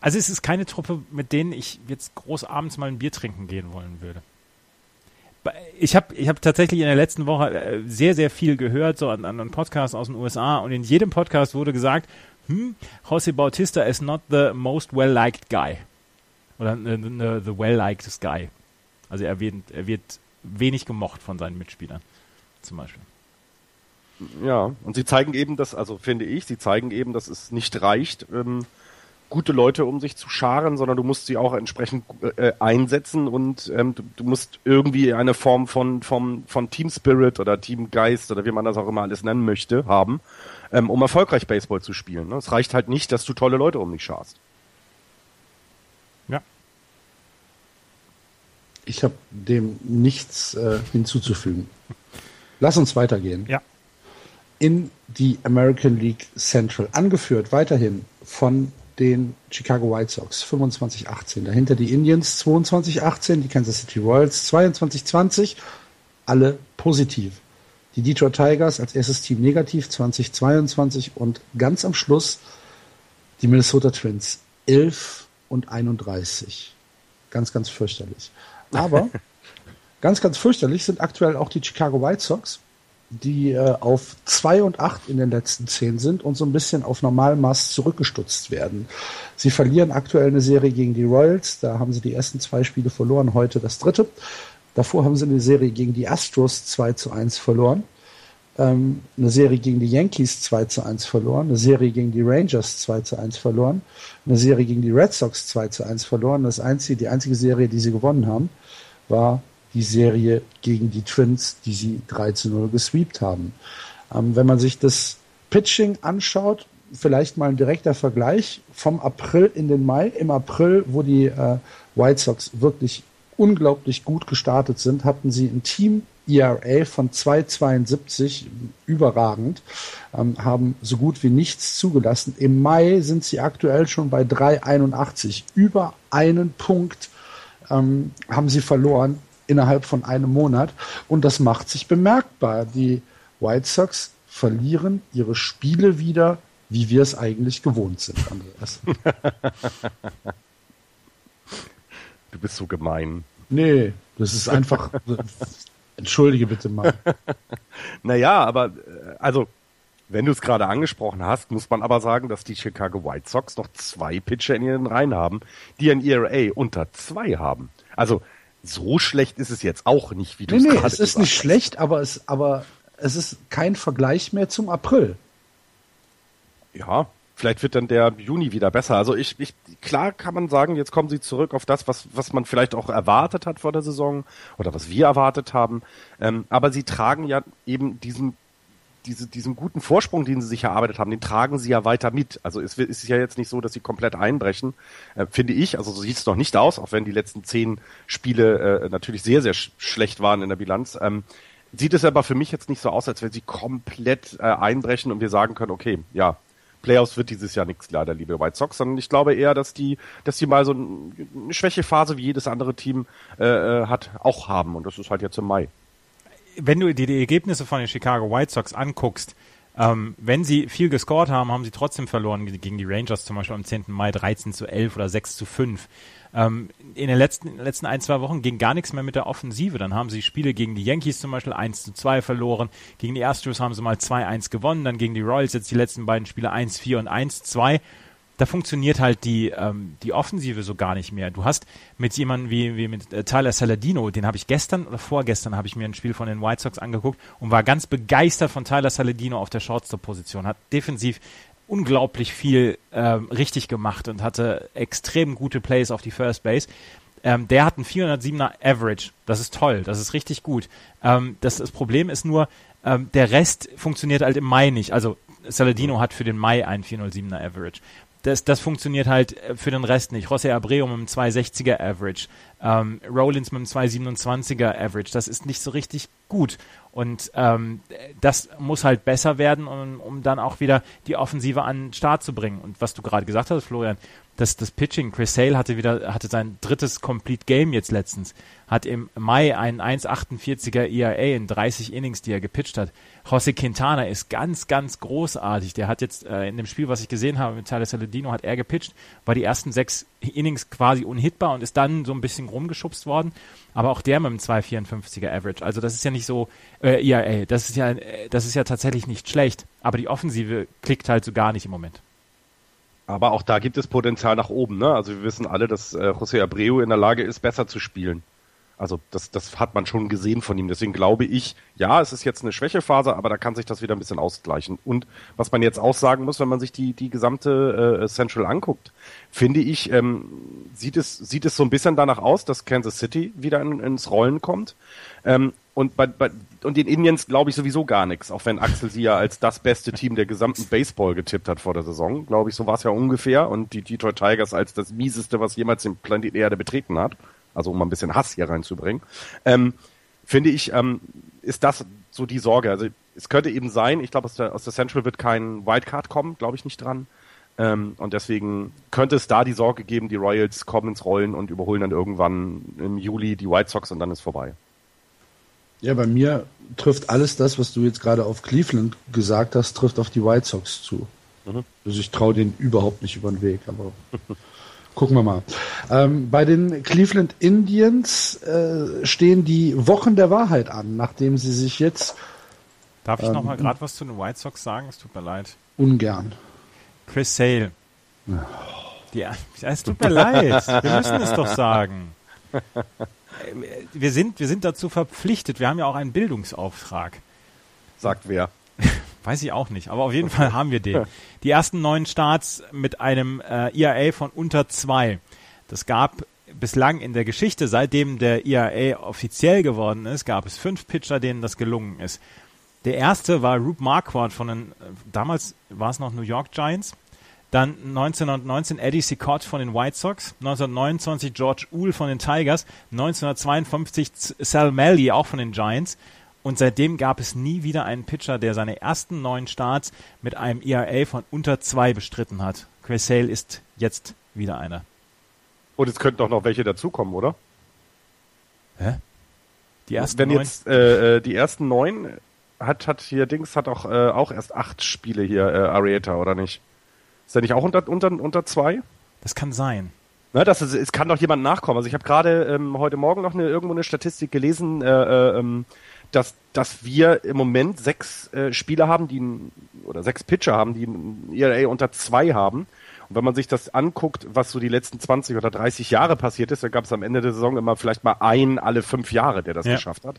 Also es ist keine Truppe, mit denen ich jetzt groß abends mal ein Bier trinken gehen wollen würde. Ich habe ich hab tatsächlich in der letzten Woche äh, sehr, sehr viel gehört, so an, an an Podcasts aus den USA und in jedem Podcast wurde gesagt, hm, Jose Bautista is not the most well-liked guy. Oder the, the well-liked guy. Also er wird, er wird wenig gemocht von seinen Mitspielern, zum Beispiel. Ja, und sie zeigen eben, dass, also finde ich, sie zeigen eben, dass es nicht reicht, ähm, gute Leute um sich zu scharen, sondern du musst sie auch entsprechend äh, einsetzen und ähm, du, du musst irgendwie eine Form von, von, von Team Spirit oder Teamgeist oder wie man das auch immer alles nennen möchte, haben, ähm, um erfolgreich Baseball zu spielen. Ne? Es reicht halt nicht, dass du tolle Leute um dich scharst. Ja. Ich habe dem nichts äh, hinzuzufügen. Lass uns weitergehen. Ja. In die American League Central, angeführt weiterhin von den Chicago White Sox 25-18. Dahinter die Indians 22-18, die Kansas City Royals 22-20, alle positiv. Die Detroit Tigers als erstes Team negativ 2022 und ganz am Schluss die Minnesota Twins 11 und 31. Ganz, ganz fürchterlich. Aber *laughs* ganz, ganz fürchterlich sind aktuell auch die Chicago White Sox, die äh, auf 2 und 8 in den letzten 10 sind und so ein bisschen auf Normalmaß zurückgestutzt werden. Sie verlieren aktuell eine Serie gegen die Royals, da haben sie die ersten zwei Spiele verloren, heute das dritte. Davor haben sie eine Serie gegen die Astros 2 zu 1 verloren ähm, eine Serie gegen die Yankees 2 zu 1 verloren, eine Serie gegen die Rangers 2 zu 1 verloren, eine Serie gegen die Red Sox 2 zu 1 verloren. Das einzige, die einzige Serie, die sie gewonnen haben, war die Serie gegen die Twins, die sie 3 zu 0 gesweept haben. Ähm, wenn man sich das Pitching anschaut, vielleicht mal ein direkter Vergleich vom April in den Mai. Im April, wo die äh, White Sox wirklich unglaublich gut gestartet sind, hatten sie ein Team ERA von 2,72 überragend, ähm, haben so gut wie nichts zugelassen. Im Mai sind sie aktuell schon bei 3,81. Über einen Punkt ähm, haben sie verloren innerhalb von einem Monat und das macht sich bemerkbar. Die White Sox verlieren ihre Spiele wieder, wie wir es eigentlich gewohnt sind, Andreas. *laughs* Du bist so gemein. Nee, das ist einfach. Entschuldige bitte mal. *laughs* Naja, aber äh, also, wenn du es gerade angesprochen hast, muss man aber sagen, dass die Chicago White Sox noch zwei Pitcher in ihren Reihen haben, die ein ERA unter zwei haben. Also, so schlecht ist es jetzt auch nicht, wie du Nee, es nee, gerade es ist nicht hast. schlecht, aber es, aber es ist kein Vergleich mehr zum April. Ja, vielleicht wird dann der Juni wieder besser. Also ich, ich, klar kann man sagen, jetzt kommen sie zurück auf das, was, was man vielleicht auch erwartet hat vor der Saison oder was wir erwartet haben. Ähm, aber sie tragen ja eben diesen, diese, diesen guten Vorsprung, den sie sich erarbeitet haben, den tragen sie ja weiter mit. Also es ist ja jetzt nicht so, dass sie komplett einbrechen, äh, finde ich. Also so sieht es noch nicht aus, auch wenn die letzten zehn Spiele äh, natürlich sehr, sehr sch schlecht waren in der Bilanz. Ähm, sieht es aber für mich jetzt nicht so aus, als wenn sie komplett äh, einbrechen und wir sagen können, okay, ja, Playoffs wird dieses Jahr nichts leider, liebe White Sox, sondern ich glaube eher, dass die, dass die mal so ein, eine Schwächephase wie jedes andere Team äh, äh, hat, auch haben und das ist halt jetzt im Mai. Wenn du dir die Ergebnisse von den Chicago White Sox anguckst, ähm, wenn sie viel gescored haben, haben sie trotzdem verloren gegen die Rangers zum Beispiel am 10. Mai 13 zu 11 oder 6 zu 5. Ähm, in den letzten, letzten ein, zwei Wochen ging gar nichts mehr mit der Offensive. Dann haben sie Spiele gegen die Yankees zum Beispiel 1 zu 2 verloren. Gegen die Astros haben sie mal 2-1 gewonnen. Dann gegen die Royals jetzt die letzten beiden Spiele 1-4 und 1-2 da funktioniert halt die, ähm, die Offensive so gar nicht mehr. Du hast mit jemandem wie, wie mit äh, Tyler Saladino, den habe ich gestern oder vorgestern habe ich mir ein Spiel von den White Sox angeguckt und war ganz begeistert von Tyler Saladino auf der Shortstop-Position. Hat defensiv unglaublich viel ähm, richtig gemacht und hatte extrem gute Plays auf die First Base. Ähm, der hat einen 407er Average. Das ist toll, das ist richtig gut. Ähm, das, das Problem ist nur, ähm, der Rest funktioniert halt im Mai nicht. Also Saladino hat für den Mai einen 407er Average das, das funktioniert halt äh, für den Rest nicht. José Abreu mit einem 260er Average, ähm, Rollins mit einem 227er Average, das ist nicht so richtig gut. Und ähm, das muss halt besser werden, um, um dann auch wieder die Offensive an den Start zu bringen. Und was du gerade gesagt hast, Florian, das, das Pitching, Chris Sale hatte wieder, hatte sein drittes Complete Game jetzt letztens, hat im Mai einen 1,48er ERA in 30 Innings, die er gepitcht hat. José Quintana ist ganz, ganz großartig. Der hat jetzt äh, in dem Spiel, was ich gesehen habe mit Tyler Saladino, hat er gepitcht, war die ersten sechs Innings quasi unhittbar und ist dann so ein bisschen rumgeschubst worden. Aber auch der mit einem 2,54er Average. Also das ist ja nicht so, äh, ERA, das ist ja, äh, das ist ja tatsächlich nicht schlecht. Aber die Offensive klickt halt so gar nicht im Moment. Aber auch da gibt es Potenzial nach oben. Ne? Also wir wissen alle, dass äh, José Abreu in der Lage ist, besser zu spielen. Also das, das hat man schon gesehen von ihm. Deswegen glaube ich, ja, es ist jetzt eine Schwächephase, aber da kann sich das wieder ein bisschen ausgleichen. Und was man jetzt auch sagen muss, wenn man sich die, die gesamte äh, Central anguckt, finde ich, ähm, sieht, es, sieht es so ein bisschen danach aus, dass Kansas City wieder in, ins Rollen kommt. Ähm, und bei, bei und den Indians glaube ich sowieso gar nichts, auch wenn Axel sie ja als das beste Team der gesamten Baseball getippt hat vor der Saison. Glaube ich, so war es ja ungefähr. Und die Detroit Tigers als das mieseste, was jemals den Planet Erde betreten hat also um ein bisschen Hass hier reinzubringen, ähm, finde ich, ähm, ist das so die Sorge. Also es könnte eben sein, ich glaube, aus der, aus der Central wird kein Wildcard kommen, glaube ich nicht dran. Ähm, und deswegen könnte es da die Sorge geben, die Royals kommen ins Rollen und überholen dann irgendwann im Juli die White Sox und dann ist vorbei. Ja, bei mir trifft alles das, was du jetzt gerade auf Cleveland gesagt hast, trifft auf die White Sox zu. Mhm. Also ich traue denen überhaupt nicht über den Weg, aber *laughs* Gucken wir mal. Ähm, bei den Cleveland Indians äh, stehen die Wochen der Wahrheit an, nachdem sie sich jetzt. Darf ich ähm, noch mal gerade was zu den White Sox sagen? Es tut mir leid. Ungern. Chris Sale. Die, es tut mir leid. Wir müssen es doch sagen. *laughs* Wir sind, wir sind dazu verpflichtet. Wir haben ja auch einen Bildungsauftrag. Sagt wer? *laughs* Weiß ich auch nicht, aber auf jeden Fall haben wir den. *laughs* Die ersten neun Starts mit einem äh, ERA von unter zwei. Das gab bislang in der Geschichte, seitdem der ERA offiziell geworden ist, gab es fünf Pitcher, denen das gelungen ist. Der erste war Rube Marquardt von den, damals war es noch New York Giants. Dann 1919 Eddie Sicott von den White Sox, 1929 George Uhl von den Tigers, 1952 Sal Melly auch von den Giants, und seitdem gab es nie wieder einen Pitcher, der seine ersten neun Starts mit einem ERA von unter zwei bestritten hat. Chris Sale ist jetzt wieder einer. Und es könnten doch noch welche dazukommen, oder? Hä? Die ersten Wenn neun? jetzt äh, äh, die ersten neun hat hat hier Dings hat auch äh, auch erst acht Spiele hier äh, Arieta oder nicht? Ist er nicht auch unter unter unter zwei? Das kann sein. Na, das ist, es kann doch jemand nachkommen. Also ich habe gerade ähm, heute Morgen noch eine, irgendwo eine Statistik gelesen. Äh, äh, ähm, dass, dass wir im Moment sechs äh, Spieler haben, die oder sechs Pitcher haben, die ein ERA unter zwei haben. Und wenn man sich das anguckt, was so die letzten 20 oder 30 Jahre passiert ist, dann gab es am Ende der Saison immer vielleicht mal einen alle fünf Jahre, der das ja. geschafft hat.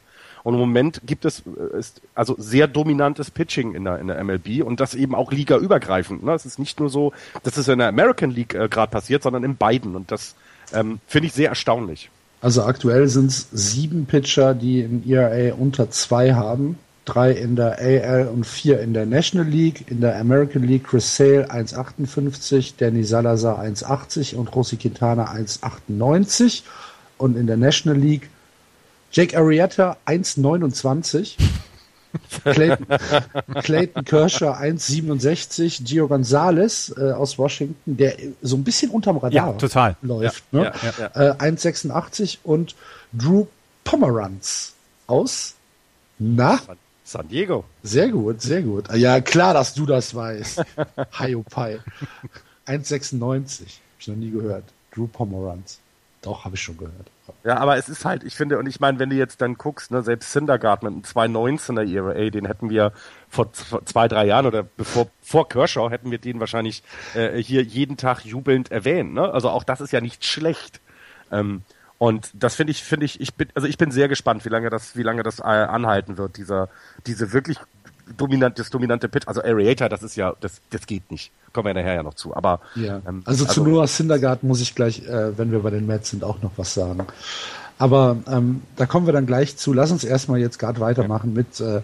Und im Moment gibt es äh, ist also sehr dominantes Pitching in der, in der MLB und das eben auch ligaübergreifend. Ne? Es ist nicht nur so, dass es in der American League äh, gerade passiert, sondern in beiden. Und das ähm, finde ich sehr erstaunlich. Also aktuell sind es sieben Pitcher, die im ERA unter zwei haben. Drei in der AL und vier in der National League. In der American League Chris Sale 1,58, Danny Salazar 1,80 und Rossi Quintana 1,98. Und in der National League Jake Arrieta 1,29. Clayton, *laughs* Clayton Kershaw 1,67, Gio Gonzalez äh, aus Washington, der so ein bisschen unterm Radar ja, total. läuft, ja, ne? ja, äh, 1,86 und Drew Pomeranz aus na? San Diego. Sehr gut, sehr gut. Ja, klar, dass du das weißt. Hi, Pai. 1,96. Hab ich noch nie gehört. Drew Pomeranz. Doch, habe ich schon gehört. Ja, aber es ist halt, ich finde, und ich meine, wenn du jetzt dann guckst, ne, selbst Syndergaard mit einem 219er ERA, den hätten wir vor zwei, drei Jahren oder bevor vor Kershaw hätten wir den wahrscheinlich äh, hier jeden Tag jubelnd erwähnt. Ne? Also auch das ist ja nicht schlecht. Ähm, und das finde ich, finde ich, ich bin, also ich bin sehr gespannt, wie lange das, wie lange das äh, anhalten wird, dieser, diese wirklich dominant, das dominante Pitch, also Aerator, das ist ja, das, das geht nicht. Kommen wir nachher ja noch zu. Aber ja. Ähm, also, also, zu Noah Syndergaard muss ich gleich, äh, wenn wir bei den Mets sind, auch noch was sagen. Aber ähm, da kommen wir dann gleich zu. Lass uns erstmal jetzt gerade weitermachen ja. mit äh,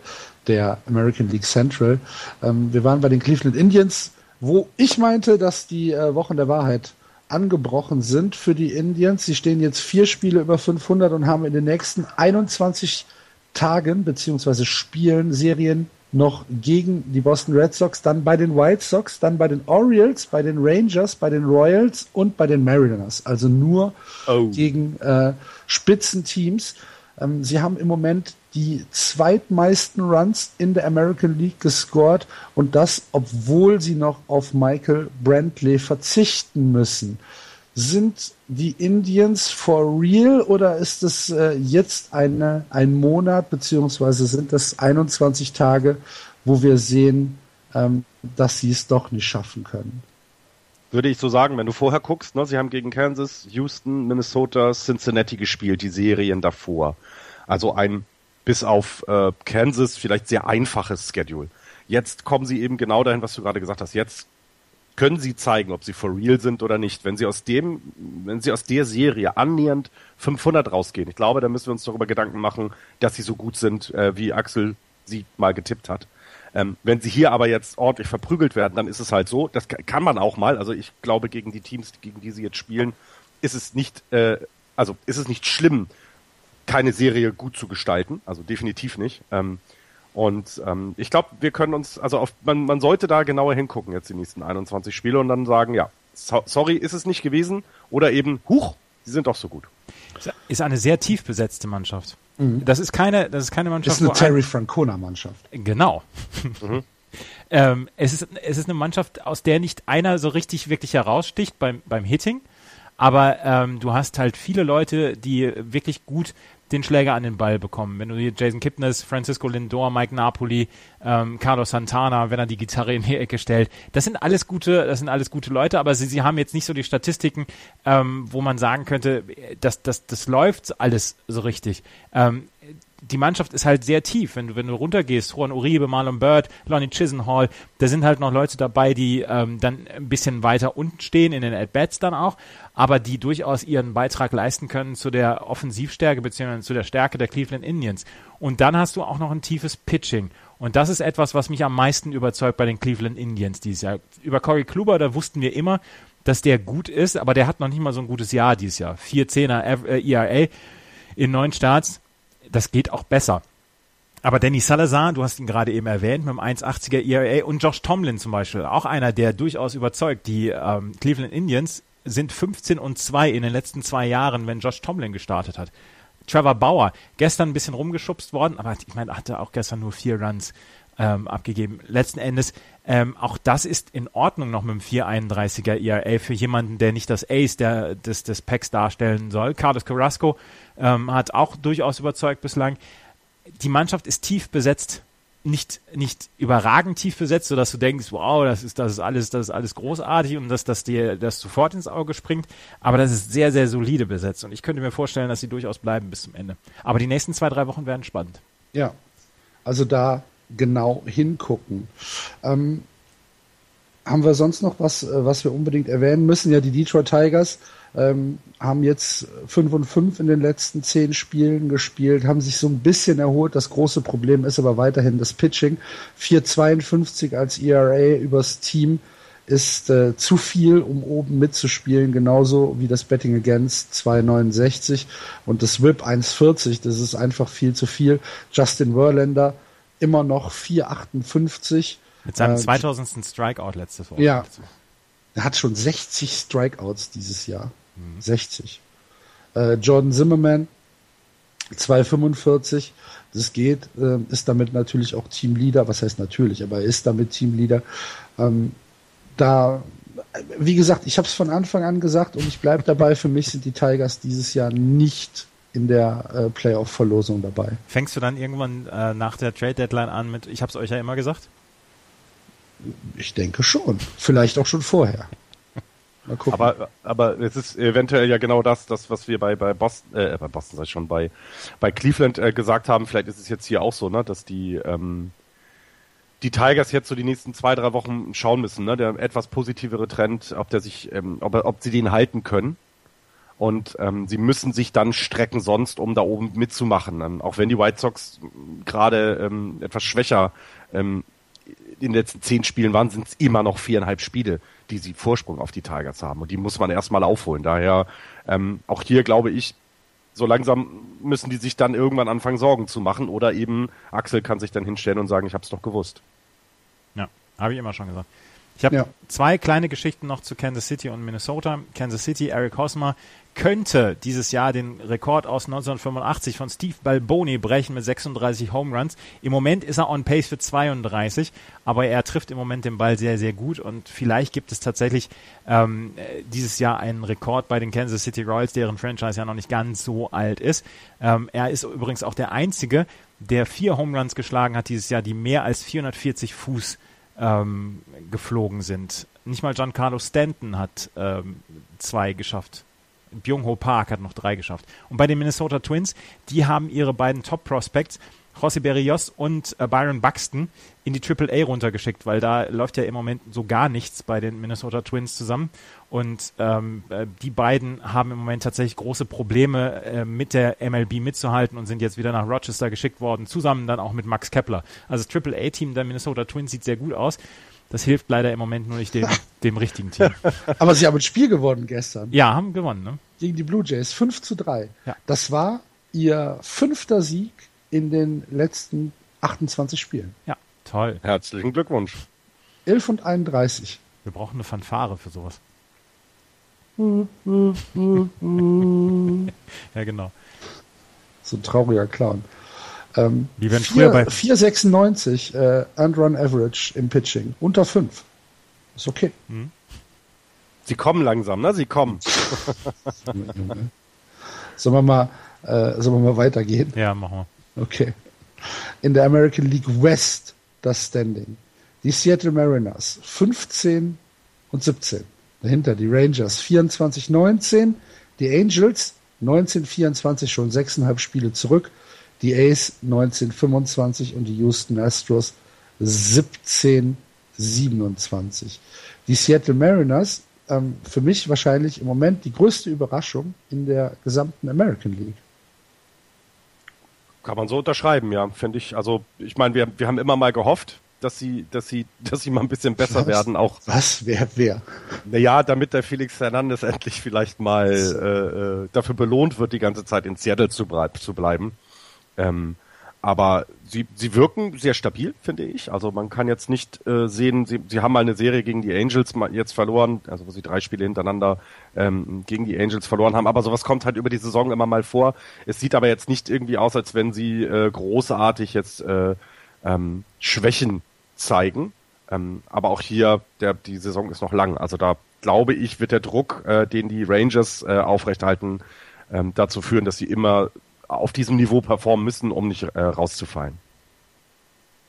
der American League Central. Ähm, wir waren bei den Cleveland Indians, wo ich meinte, dass die äh, Wochen der Wahrheit angebrochen sind für die Indians. Sie stehen jetzt vier Spiele über 500 und haben in den nächsten 21 Tagen beziehungsweise Spielen Serien noch gegen die Boston Red Sox, dann bei den White Sox, dann bei den Orioles, bei den Rangers, bei den Royals und bei den Mariners. Also nur oh. gegen äh, Spitzenteams. Ähm, sie haben im Moment die zweitmeisten Runs in der American League gescored und das, obwohl sie noch auf Michael Brantley verzichten müssen. Sind die Indians for real oder ist es äh, jetzt eine, ein Monat beziehungsweise sind das 21 Tage, wo wir sehen, ähm, dass sie es doch nicht schaffen können? Würde ich so sagen, wenn du vorher guckst, ne, sie haben gegen Kansas, Houston, Minnesota, Cincinnati gespielt, die Serien davor. Also ein bis auf äh, Kansas vielleicht sehr einfaches Schedule. Jetzt kommen sie eben genau dahin, was du gerade gesagt hast. Jetzt können sie zeigen, ob sie for real sind oder nicht. Wenn sie aus dem, wenn sie aus der Serie annähernd 500 rausgehen, ich glaube, da müssen wir uns darüber Gedanken machen, dass sie so gut sind, äh, wie Axel sie mal getippt hat. Ähm, wenn sie hier aber jetzt ordentlich verprügelt werden, dann ist es halt so. Das kann man auch mal. Also ich glaube, gegen die Teams, gegen die sie jetzt spielen, ist es nicht, äh, also ist es nicht schlimm, keine Serie gut zu gestalten. Also definitiv nicht. Ähm, und ähm, ich glaube, wir können uns, also auf, man, man sollte da genauer hingucken jetzt die nächsten 21 Spiele und dann sagen, ja, so, sorry, ist es nicht gewesen oder eben, huch, sie sind doch so gut. Ist eine sehr tief besetzte Mannschaft. Mhm. Das ist keine, das ist keine Mannschaft. Das ist eine Terry ein... Francona Mannschaft. Genau. Mhm. *laughs* ähm, es ist, es ist eine Mannschaft, aus der nicht einer so richtig wirklich heraussticht beim, beim Hitting. Aber ähm, du hast halt viele Leute, die wirklich gut den Schläger an den Ball bekommen. Wenn du hier Jason Kipnis, Francisco Lindor, Mike Napoli, ähm, Carlos Santana, wenn er die Gitarre in die Ecke stellt, das sind alles gute, das sind alles gute Leute, aber sie, sie haben jetzt nicht so die Statistiken, ähm, wo man sagen könnte, das, das, das läuft alles so richtig. Ähm, die Mannschaft ist halt sehr tief. Wenn du, wenn du runtergehst, Juan Uribe, Marlon Bird, Lonnie Chisenhall, da sind halt noch Leute dabei, die ähm, dann ein bisschen weiter unten stehen, in den At-Bats dann auch, aber die durchaus ihren Beitrag leisten können zu der Offensivstärke bzw. zu der Stärke der Cleveland Indians. Und dann hast du auch noch ein tiefes Pitching. Und das ist etwas, was mich am meisten überzeugt bei den Cleveland Indians dieses Jahr. Über Corey Kluber, da wussten wir immer, dass der gut ist, aber der hat noch nicht mal so ein gutes Jahr dieses Jahr. 4-10er äh, ERA in neun Starts das geht auch besser. Aber Danny Salazar, du hast ihn gerade eben erwähnt, mit dem 1,80er ERA und Josh Tomlin zum Beispiel, auch einer, der durchaus überzeugt. Die ähm, Cleveland Indians sind 15 und 2 in den letzten zwei Jahren, wenn Josh Tomlin gestartet hat. Trevor Bauer, gestern ein bisschen rumgeschubst worden, aber ich meine, hatte auch gestern nur vier Runs ähm, abgegeben. Letzten Endes, ähm, auch das ist in Ordnung noch mit dem 431er ERA für jemanden, der nicht das Ace der, des, des Packs darstellen soll. Carlos Carrasco ähm, hat auch durchaus überzeugt bislang. Die Mannschaft ist tief besetzt, nicht, nicht überragend tief besetzt, sodass du denkst, wow, das ist, das ist alles, das ist alles großartig und dass das dir das sofort ins Auge springt. Aber das ist sehr, sehr solide besetzt. Und ich könnte mir vorstellen, dass sie durchaus bleiben bis zum Ende. Aber die nächsten zwei, drei Wochen werden spannend. Ja. Also da genau hingucken. Ähm, haben wir sonst noch was, äh, was wir unbedingt erwähnen müssen? Ja, die Detroit Tigers ähm, haben jetzt 5 und 5 in den letzten zehn Spielen gespielt, haben sich so ein bisschen erholt. Das große Problem ist aber weiterhin das Pitching. 4,52 als ERA übers Team ist äh, zu viel, um oben mitzuspielen, genauso wie das Betting Against 2,69 und das Whip 1,40, das ist einfach viel zu viel. Justin Verlander immer noch 4,58. Mit seinem äh, 2000. Strikeout letzte Woche. Ja. Er hat schon 60 Strikeouts dieses Jahr. Mhm. 60. Äh, Jordan Zimmerman 2,45. Das geht, äh, ist damit natürlich auch Teamleader. Was heißt natürlich, aber er ist damit Teamleader. Ähm, da, wie gesagt, ich habe es von Anfang an gesagt und ich bleibe dabei. Für mich sind die Tigers dieses Jahr nicht in der äh, Playoff-Verlosung dabei. Fängst du dann irgendwann äh, nach der Trade-Deadline an mit, ich habe es euch ja immer gesagt? Ich denke schon. Vielleicht auch schon vorher. *laughs* Mal gucken. Aber, aber es ist eventuell ja genau das, das was wir bei, bei Boston, äh, bei Boston sei schon, bei, bei Cleveland äh, gesagt haben. Vielleicht ist es jetzt hier auch so, ne, dass die, ähm, die Tigers jetzt so die nächsten zwei, drei Wochen schauen müssen, ne? Der etwas positivere Trend, ob der sich, ähm, ob, ob sie den halten können. Und ähm, sie müssen sich dann strecken sonst, um da oben mitzumachen. Ähm, auch wenn die White Sox gerade ähm, etwas schwächer ähm, in den letzten zehn Spielen waren, sind es immer noch viereinhalb Spiele, die sie Vorsprung auf die Tigers haben. Und die muss man erstmal aufholen. Daher ähm, auch hier glaube ich, so langsam müssen die sich dann irgendwann anfangen, Sorgen zu machen. Oder eben Axel kann sich dann hinstellen und sagen, ich habe es doch gewusst. Ja, habe ich immer schon gesagt. Ich habe ja. zwei kleine Geschichten noch zu Kansas City und Minnesota. Kansas City, Eric Hosmer könnte dieses Jahr den Rekord aus 1985 von Steve Balboni brechen mit 36 Home Runs. Im Moment ist er on pace für 32, aber er trifft im Moment den Ball sehr, sehr gut und vielleicht gibt es tatsächlich ähm, dieses Jahr einen Rekord bei den Kansas City Royals, deren Franchise ja noch nicht ganz so alt ist. Ähm, er ist übrigens auch der Einzige, der vier Home Runs geschlagen hat dieses Jahr, die mehr als 440 Fuß ähm, geflogen sind. Nicht mal Giancarlo Stanton hat ähm, zwei geschafft. Byung-Ho Park hat noch drei geschafft. Und bei den Minnesota Twins, die haben ihre beiden Top-Prospects, José Berrios und äh, Byron Buxton, in die Triple A runtergeschickt, weil da läuft ja im Moment so gar nichts bei den Minnesota Twins zusammen. Und ähm, äh, die beiden haben im Moment tatsächlich große Probleme äh, mit der MLB mitzuhalten und sind jetzt wieder nach Rochester geschickt worden, zusammen dann auch mit Max Kepler. Also das Triple A-Team der Minnesota Twins sieht sehr gut aus. Das hilft leider im Moment nur nicht dem, *laughs* dem richtigen Team. Aber sie haben ein Spiel gewonnen gestern. Ja, haben gewonnen, ne? Gegen die Blue Jays, 5 zu 3. Ja. Das war ihr fünfter Sieg in den letzten 28 Spielen. Ja, toll. Herzlichen Glückwunsch. 11 und 31. Wir brauchen eine Fanfare für sowas. *laughs* ja, genau. So ein trauriger Clown. Ähm, Wie wenn früher bei 4,96 äh, and Run Average im Pitching. Unter 5. Ist okay. Mhm. Sie kommen langsam, ne? Sie kommen. *laughs* sollen wir mal, äh, sollen wir mal weitergehen? Ja, machen wir. Okay. In der American League West das Standing. Die Seattle Mariners 15 und 17. Dahinter die Rangers 24-19. Die Angels 19-24 schon sechseinhalb Spiele zurück die Ace 1925 und die Houston Astros 1727. Die Seattle Mariners, ähm, für mich wahrscheinlich im Moment die größte Überraschung in der gesamten American League. Kann man so unterschreiben, ja, finde ich. Also, ich meine, wir, wir haben immer mal gehofft, dass sie, dass sie, *laughs* dass sie mal ein bisschen besser Was? werden. Auch was? Wer? Wer? Naja, damit der Felix Hernandez endlich vielleicht mal äh, äh, dafür belohnt wird, die ganze Zeit in Seattle zu, zu bleiben. Ähm, aber sie, sie wirken sehr stabil, finde ich. Also man kann jetzt nicht äh, sehen, sie, sie haben mal eine Serie gegen die Angels jetzt verloren, also wo sie drei Spiele hintereinander ähm, gegen die Angels verloren haben. Aber sowas kommt halt über die Saison immer mal vor. Es sieht aber jetzt nicht irgendwie aus, als wenn sie äh, großartig jetzt äh, ähm, Schwächen zeigen. Ähm, aber auch hier, der, die Saison ist noch lang. Also da glaube ich, wird der Druck, äh, den die Rangers äh, aufrechthalten, ähm, dazu führen, dass sie immer auf diesem Niveau performen müssen, um nicht äh, rauszufallen.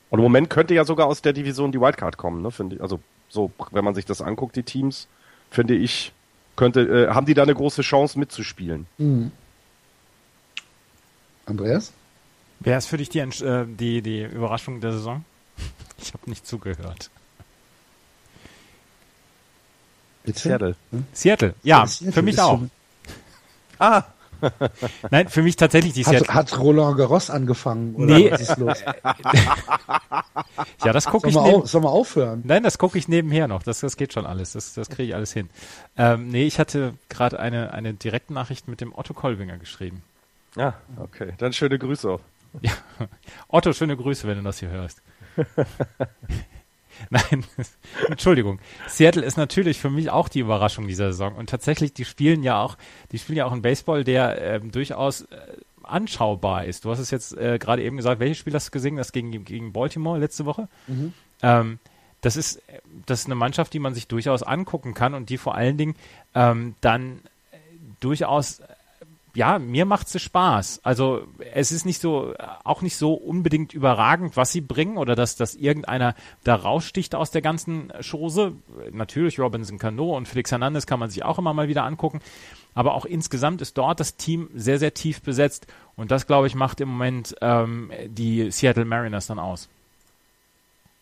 Und im Moment könnte ja sogar aus der Division die Wildcard kommen, ne, finde ich. Also so, wenn man sich das anguckt, die Teams, finde ich, könnte, äh, haben die da eine große Chance mitzuspielen. Mhm. Andreas? Wer ist für dich die, äh, die, die Überraschung der Saison? *laughs* Ich habe nicht zugehört. Bitte? Seattle. Hm? Seattle, ja, Seattle für mich auch. Ah, *laughs* Nein, für mich tatsächlich die hat, hat Roland Garros angefangen? Oder nee. Was los? *laughs* ja, das gucke ich. Neben... Soll mal aufhören? Nein, das gucke ich nebenher noch. Das, das geht schon alles. Das, das kriege ich alles hin. Ähm, nee, ich hatte gerade eine, eine Direktnachricht mit dem Otto Kolbinger geschrieben. Ja, ah, okay. Dann schöne Grüße. Ja. *laughs* Otto, schöne Grüße, wenn du das hier hörst. *laughs* Nein, Entschuldigung. Seattle ist natürlich für mich auch die Überraschung dieser Saison. Und tatsächlich, die spielen ja auch, die spielen ja auch einen Baseball, der äh, durchaus äh, anschaubar ist. Du hast es jetzt äh, gerade eben gesagt, welches Spiel hast du gesehen? Das gegen, gegen Baltimore letzte Woche? Mhm. Ähm, das ist, das ist eine Mannschaft, die man sich durchaus angucken kann und die vor allen Dingen ähm, dann äh, durchaus ja, mir macht es Spaß. Also es ist nicht so, auch nicht so unbedingt überragend, was sie bringen oder dass, dass irgendeiner da raussticht aus der ganzen Chose. Natürlich Robinson Cano und Felix Hernandez kann man sich auch immer mal wieder angucken. Aber auch insgesamt ist dort das Team sehr, sehr tief besetzt. Und das, glaube ich, macht im Moment ähm, die Seattle Mariners dann aus.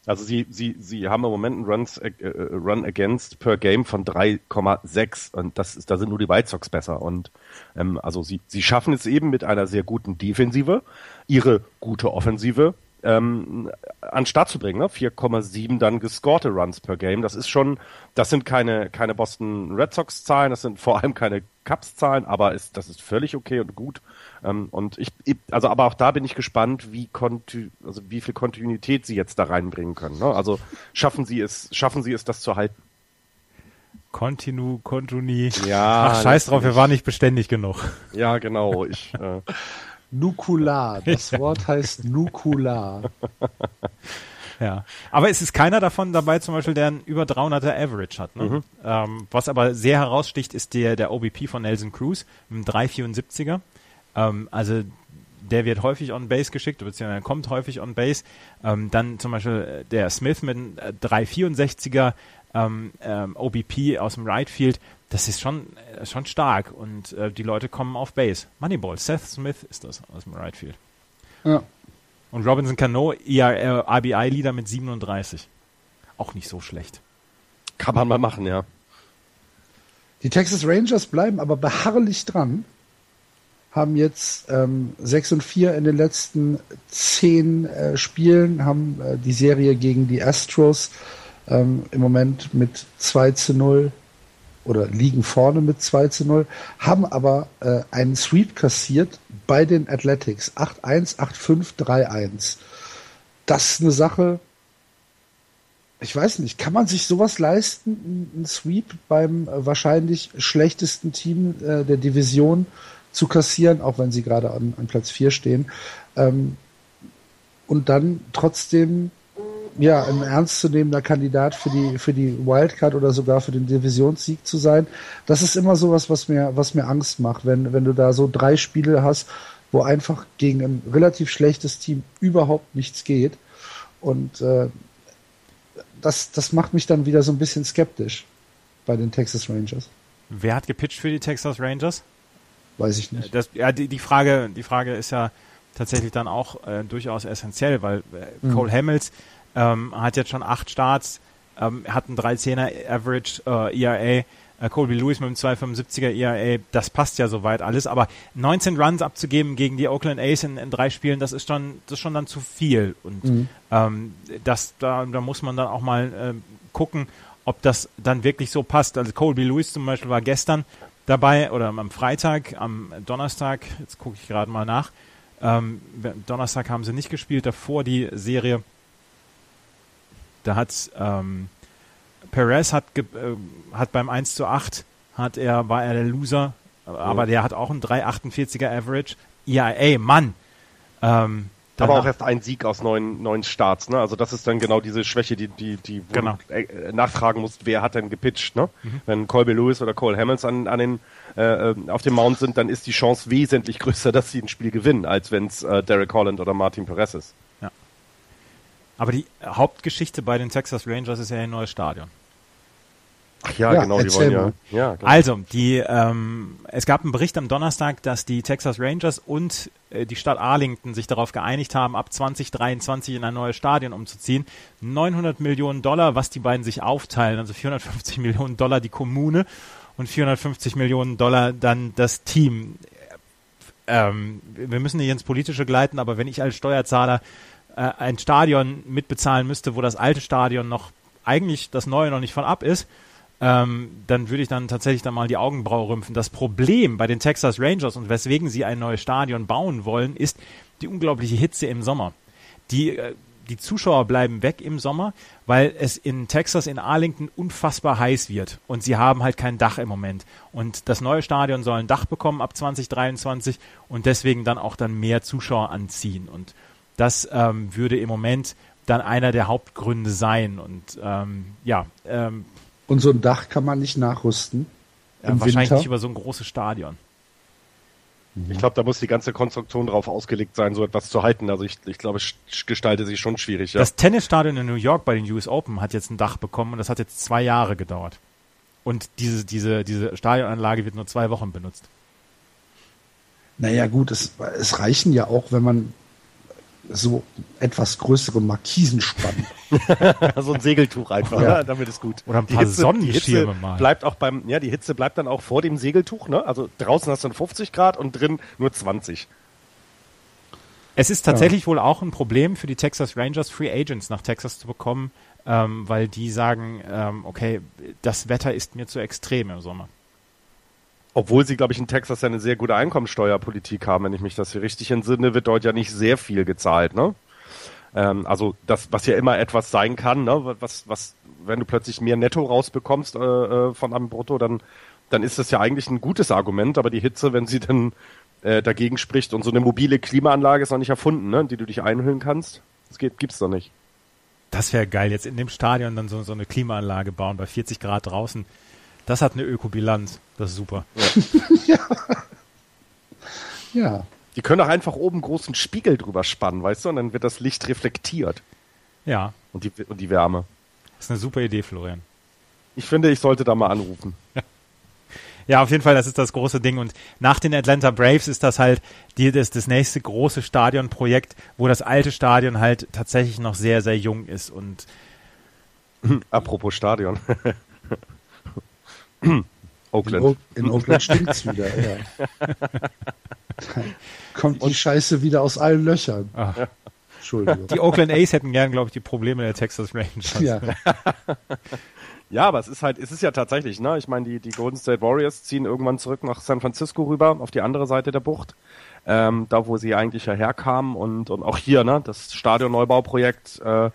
Also sie, sie, sie haben im Moment einen Runs, äh, äh Run Against per Game von 3,6 und das ist, da sind nur die White Sox besser und ähm, also sie, sie schaffen es eben mit einer sehr guten Defensive, ihre gute Offensive ähm, an Start zu bringen. Ne? 4,7 dann gescorte Runs per Game. Das ist schon, das sind keine, keine Boston Red Sox Zahlen, das sind vor allem keine Cups Zahlen, aber ist, das ist völlig okay und gut. Ähm, und ich, also aber auch da bin ich gespannt, wie kontu, also wie viel Kontinuität sie jetzt da reinbringen können. Ne? Also schaffen sie es, schaffen sie es, das zu halten. Continu, Contuni. Ja. Ach, scheiß drauf, wir waren nicht beständig genug. Ja, genau. Ich, äh, *laughs* Nukular. Das Wort heißt Nukular. Ja, aber es ist keiner davon dabei, zum Beispiel, der einen über 300er Average hat. Ne? Mhm. Ähm, was aber sehr heraussticht, ist der, der OBP von Nelson Cruz, ein 374er. Ähm, also der wird häufig on Base geschickt, beziehungsweise kommt häufig on Base. Ähm, dann zum Beispiel äh, der Smith mit einem 364er ähm, ähm, OBP aus dem Right Field das ist schon, äh, schon stark und äh, die Leute kommen auf Base. Moneyball, Seth Smith ist das aus dem Right Field. Ja. Und Robinson Cano, RBI-Leader mit 37. Auch nicht so schlecht. Kann man mal machen, ja. Die Texas Rangers bleiben aber beharrlich dran. Haben jetzt ähm, 6 und 4 in den letzten 10 äh, Spielen, haben äh, die Serie gegen die Astros ähm, im Moment mit 2 zu 0 oder liegen vorne mit 2 zu 0, haben aber äh, einen Sweep kassiert bei den Athletics. 8-1, 8-5, 3-1. Das ist eine Sache, ich weiß nicht, kann man sich sowas leisten, einen Sweep beim äh, wahrscheinlich schlechtesten Team äh, der Division zu kassieren, auch wenn sie gerade an, an Platz 4 stehen, ähm, und dann trotzdem ja, ein ernstzunehmender Kandidat für die, für die Wildcard oder sogar für den Divisionssieg zu sein. Das ist immer sowas, was mir, was mir Angst macht, wenn, wenn du da so drei Spiele hast, wo einfach gegen ein relativ schlechtes Team überhaupt nichts geht. Und äh, das, das macht mich dann wieder so ein bisschen skeptisch bei den Texas Rangers. Wer hat gepitcht für die Texas Rangers? Weiß ich nicht. Das, ja, die, die, Frage, die Frage ist ja tatsächlich dann auch äh, durchaus essentiell, weil äh, Cole mhm. Hamels ähm, hat jetzt schon acht Starts, ähm, hat einen 13er Average äh, ERA. Äh, Colby Lewis mit einem 275er ERA, das passt ja soweit alles, aber 19 Runs abzugeben gegen die Oakland A's in, in drei Spielen, das ist schon, das ist schon dann zu viel. Und mhm. ähm, das, da, da muss man dann auch mal äh, gucken, ob das dann wirklich so passt. Also Colby Lewis zum Beispiel war gestern dabei oder am Freitag, am Donnerstag, jetzt gucke ich gerade mal nach. Ähm, Donnerstag haben sie nicht gespielt, davor die Serie da hat ähm, Perez hat, äh, hat beim 1 zu 8 hat er, war er der Loser, aber der hat auch einen 3,48er Average. EIA, Mann. Ähm, aber auch erst ein Sieg aus neun, neun Starts, ne? Also das ist dann genau diese Schwäche, die, die, die wo genau. du äh, nachfragen musst, wer hat denn gepitcht, ne? Mhm. Wenn Colby Lewis oder Cole Hamels an, an den, äh, äh, auf dem Mount sind, dann ist die Chance wesentlich größer, dass sie ein Spiel gewinnen, als wenn es äh, Derek Holland oder Martin Perez ist. Aber die Hauptgeschichte bei den Texas Rangers ist ja ein neues Stadion. Ach ja, ja genau, die wollen ja. ja genau. Also, die, ähm, es gab einen Bericht am Donnerstag, dass die Texas Rangers und äh, die Stadt Arlington sich darauf geeinigt haben, ab 2023 in ein neues Stadion umzuziehen. 900 Millionen Dollar, was die beiden sich aufteilen, also 450 *laughs* Millionen Dollar die Kommune und 450 Millionen Dollar dann das Team. Ähm, wir müssen nicht ins Politische gleiten, aber wenn ich als Steuerzahler äh, ein Stadion mitbezahlen müsste, wo das alte Stadion noch eigentlich das neue noch nicht von ab ist, ähm, dann würde ich dann tatsächlich dann mal die Augenbraue rümpfen. Das Problem bei den Texas Rangers und weswegen sie ein neues Stadion bauen wollen, ist die unglaubliche Hitze im Sommer. Die, äh, die Zuschauer bleiben weg im Sommer, weil es in Texas, in Arlington unfassbar heiß wird und sie haben halt kein Dach im Moment. Und das neue Stadion soll ein Dach bekommen ab 2023 und deswegen dann auch dann mehr Zuschauer anziehen. Und das ähm, würde im Moment dann einer der Hauptgründe sein. Und ähm, ja. Ähm, und so ein Dach kann man nicht nachrüsten. Ja, wahrscheinlich Winter. nicht über so ein großes Stadion. Ich glaube, da muss die ganze Konstruktion drauf ausgelegt sein, so etwas zu halten. Also ich, ich glaube, es gestaltet sich schon schwierig. Ja. Das Tennisstadion in New York bei den US Open hat jetzt ein Dach bekommen und das hat jetzt zwei Jahre gedauert. Und diese, diese, diese Stadionanlage wird nur zwei Wochen benutzt. Naja gut, es, es reichen ja auch, wenn man so etwas größere Markisen spannen. *laughs* so ein Segeltuch einfach, Ja. ne? damit ist gut. Oder ein Die paar Hitze- Sonnenschirme die Hitze mal. Bleibt auch beim, ja, die Hitze bleibt dann auch vor dem Segeltuch, ne? Also draußen hast du dann 50 Grad und drin nur 20. Es ist tatsächlich wohl auch ein Problem für die Texas Rangers, Free Agents nach Texas zu bekommen, ähm, weil die sagen, ähm, okay, das Wetter ist mir zu extrem im Sommer. Obwohl sie, glaube ich, in Texas ja eine sehr gute Einkommensteuerpolitik haben, wenn ich mich das hier richtig entsinne, wird dort ja nicht sehr viel gezahlt, ne? Ähm, also das, was ja immer etwas sein kann, ne? Was, was, wenn du plötzlich mehr Netto rausbekommst äh, äh, von einem Brutto, dann, dann ist das ja eigentlich ein gutes Argument, aber die Hitze, wenn sie dann äh, dagegen spricht und so eine mobile Klimaanlage ist noch nicht erfunden, ne? in die du dich einhüllen kannst. Das geht, gibt's doch nicht. Das wäre geil, jetzt in dem Stadion dann so, so eine Klimaanlage bauen bei 40 Grad draußen. Das hat eine Ökobilanz. Das ist super. Ja. *laughs* Die können auch einfach oben großen Spiegel drüber spannen, weißt du, und dann wird das Licht reflektiert Ja, und die, und die Wärme. ist eine super Idee, Florian. Ich finde, ich sollte da mal anrufen. *laughs* Ja, auf jeden Fall, das ist das große Ding. Und nach den Atlanta Braves ist das halt die, das, das nächste große Stadionprojekt, wo das alte Stadion halt tatsächlich noch sehr, sehr jung ist. Und *laughs* Apropos Stadion. In, Oakland. o in Oakland stinkt's wieder, ja. *laughs* Kommt die Scheiße wieder aus allen Löchern. Ach. Entschuldigung. die Oakland A's hätten gern, glaube ich, die Probleme der Texas Rangers. ja. *laughs* Ja, aber es ist halt, es ist ja tatsächlich, ne? Ich meine, die, die Golden State Warriors ziehen irgendwann zurück nach San Francisco rüber, auf die andere Seite der Bucht. Ähm, da, wo sie eigentlich ja herkamen und, und auch hier, ne? Das Stadion-Neubauprojekt, äh,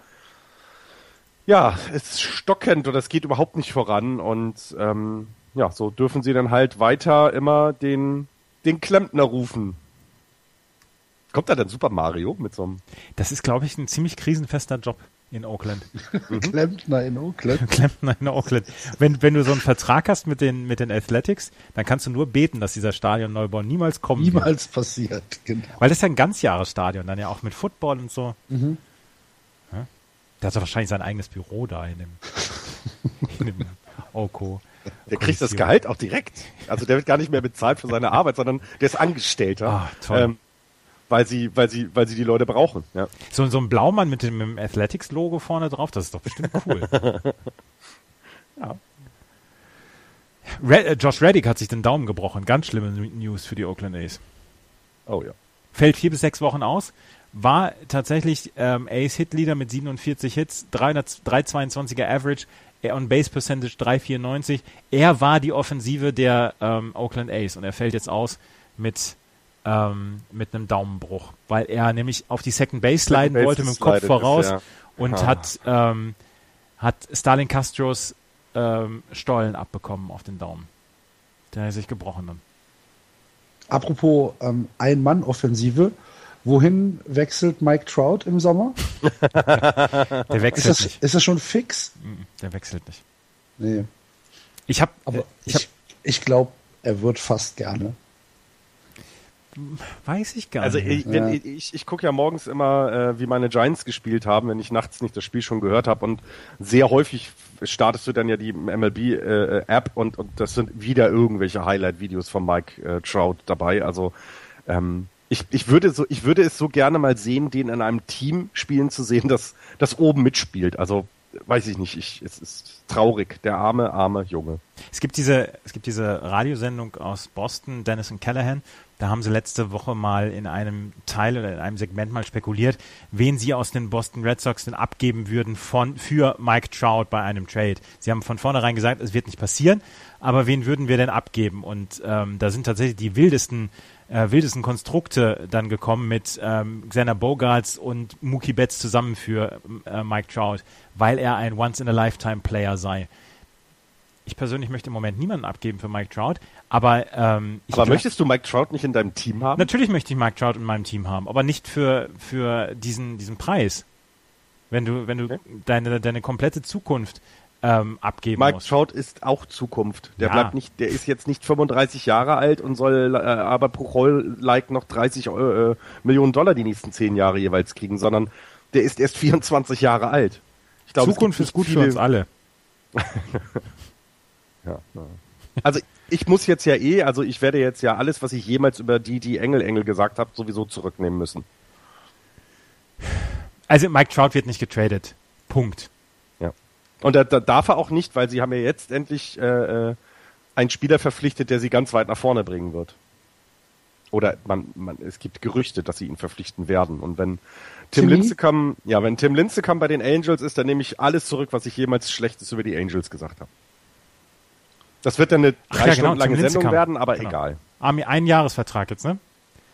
ja, ist stockend oder es geht überhaupt nicht voran und ähm, ja, so dürfen sie dann halt weiter immer den, den Klempner rufen. Kommt da dann Super Mario mit so einem Das ist, glaube ich, ein ziemlich krisenfester Job in Oakland. Klempner in Oakland. *laughs* Klempner in Oakland. Wenn, wenn du so einen Vertrag hast mit den, mit den Athletics, dann kannst du nur beten, dass dieser Stadionneubau niemals kommen wird. Niemals passiert, genau. Weil das ist ja ein Ganzjahresstadion, dann ja auch mit Football und so. Ja? Der hat doch wahrscheinlich sein eigenes Büro da in dem, *laughs* in dem Oko. Der kriegt das. Gehalt auch direkt. Also der wird gar nicht mehr bezahlt für seine Arbeit, sondern der ist Angestellter. Ah, toll. Ähm, weil sie, weil sie, weil sie die Leute brauchen. Ja. So, so ein Blaumann mit dem, mit dem Athletics-Logo vorne drauf, das ist doch bestimmt cool. *laughs* ja. Red, äh, Josh Reddick hat sich den Daumen gebrochen. Ganz schlimme News für die Oakland A's. Oh ja. Fällt vier bis sechs Wochen aus. War tatsächlich ähm, Ace Hit-Leader mit 47 Hits, 300 322er Average, er on Base Percentage 394. Er war die Offensive der ähm, Oakland A's und er fällt jetzt aus mit ähm, mit einem Daumenbruch, weil er nämlich auf die Second Base sliden Base wollte mit dem Kopf voraus ist, ja. und Ah. hat ähm, hat Stalin Castros ähm, Stollen abbekommen auf den Daumen. Der hat sich gebrochen dann. Apropos ähm, Ein-Mann-Offensive. Wohin wechselt Mike Trout im Sommer? *laughs* Der Ist wechselt das, nicht. ist das schon fix? Der wechselt nicht. Nee. Ich habe Aber ich hab, ich, ich glaube, er wird fast gerne. weiß ich gar Also nicht. ich, wenn, Ja. ich, ich, ich gucke ja morgens immer, äh, wie meine Giants gespielt haben, wenn ich nachts nicht das Spiel schon gehört habe. Und sehr häufig startest du dann ja die MLB-App und, und das sind wieder irgendwelche Highlight-Videos von Mike äh, Trout dabei. Also ähm, ich, ich, würde so, ich würde es so gerne mal sehen, den in einem Team spielen zu sehen, das, das oben mitspielt. Also weiß ich nicht, ich, es ist traurig. Der arme, arme Junge. Es gibt diese, es gibt diese Radiosendung aus Boston, Dennis und Callahan. Da haben sie letzte Woche mal in einem Teil oder in einem Segment mal spekuliert, wen sie aus den Boston Red Sox denn abgeben würden von, für Mike Trout bei einem Trade. Sie haben von vornherein gesagt, es wird nicht passieren, aber wen würden wir denn abgeben? Und ähm, da sind tatsächlich die wildesten, äh, wildesten Konstrukte dann gekommen mit ähm, Xander Bogarts und Mookie Betts zusammen für äh, Mike Trout, weil er ein Once-in-a-Lifetime-Player sei. Ich persönlich möchte im Moment niemanden abgeben für Mike Trout, aber ähm, ich Aber glaub- möchtest du Mike Trout nicht in deinem Team haben? natürlich möchte ich Mike Trout in meinem Team haben, aber nicht für für diesen diesen Preis. Wenn du wenn du Okay. deine deine komplette Zukunft ähm, abgeben Mike musst. Trout ist auch Zukunft. Der Ja. bleibt nicht, der ist jetzt nicht 35 Jahre alt und soll äh, aber pro Roll-like noch 30 äh, Millionen Dollar die nächsten 10 Jahre jeweils kriegen, sondern der ist erst 24 Jahre alt. Ich glaube, es Zukunft ist gut nicht für viele- uns alle. *laughs* Ja, ja. Also ich muss jetzt ja eh, also ich werde jetzt ja alles, was ich jemals über die die Engel Engel gesagt habe, sowieso zurücknehmen müssen. Also Mike Trout wird nicht getradet. Punkt. Und da, da darf er auch nicht, weil sie haben ja jetzt endlich äh, äh, einen Spieler verpflichtet, der sie ganz weit nach vorne bringen wird. Oder man, man, es gibt Gerüchte, dass sie ihn verpflichten werden. Und wenn Tim? Lincecum, ja, wenn Tim Lincecum bei den Angels ist, dann nehme ich alles zurück, was ich jemals Schlechtes über die Angels gesagt habe. Das wird dann eine drei ja, genau, Stunden lange Sendung werden, aber genau. egal. Army, ein Jahresvertrag jetzt, ne?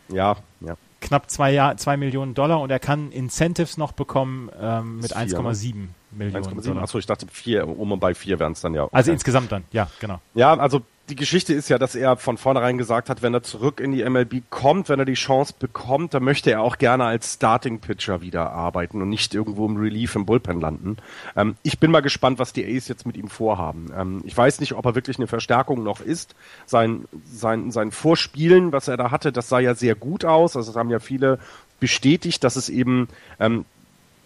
Ja, ja. Knapp zwei, Jahr, zwei Millionen Dollar und er kann Incentives noch bekommen ähm, mit 1,7 ne? Millionen. 1,7, achso, ich dachte vier, um und bei vier wären es dann ja. Okay. Also insgesamt dann, ja, genau. Ja, also die Geschichte ist ja, dass er von vornherein gesagt hat, wenn er zurück in die MLB kommt, wenn er die Chance bekommt, dann möchte er auch gerne als Starting Pitcher wieder arbeiten und nicht irgendwo im Relief im Bullpen landen. Ähm, ich bin mal gespannt, was die Ace jetzt mit ihm vorhaben. Ähm, ich weiß nicht, ob er wirklich eine Verstärkung noch ist. Sein, sein, sein Vorspielen, was er da hatte, das sah ja sehr gut aus. Also es haben ja viele bestätigt, dass es eben ähm,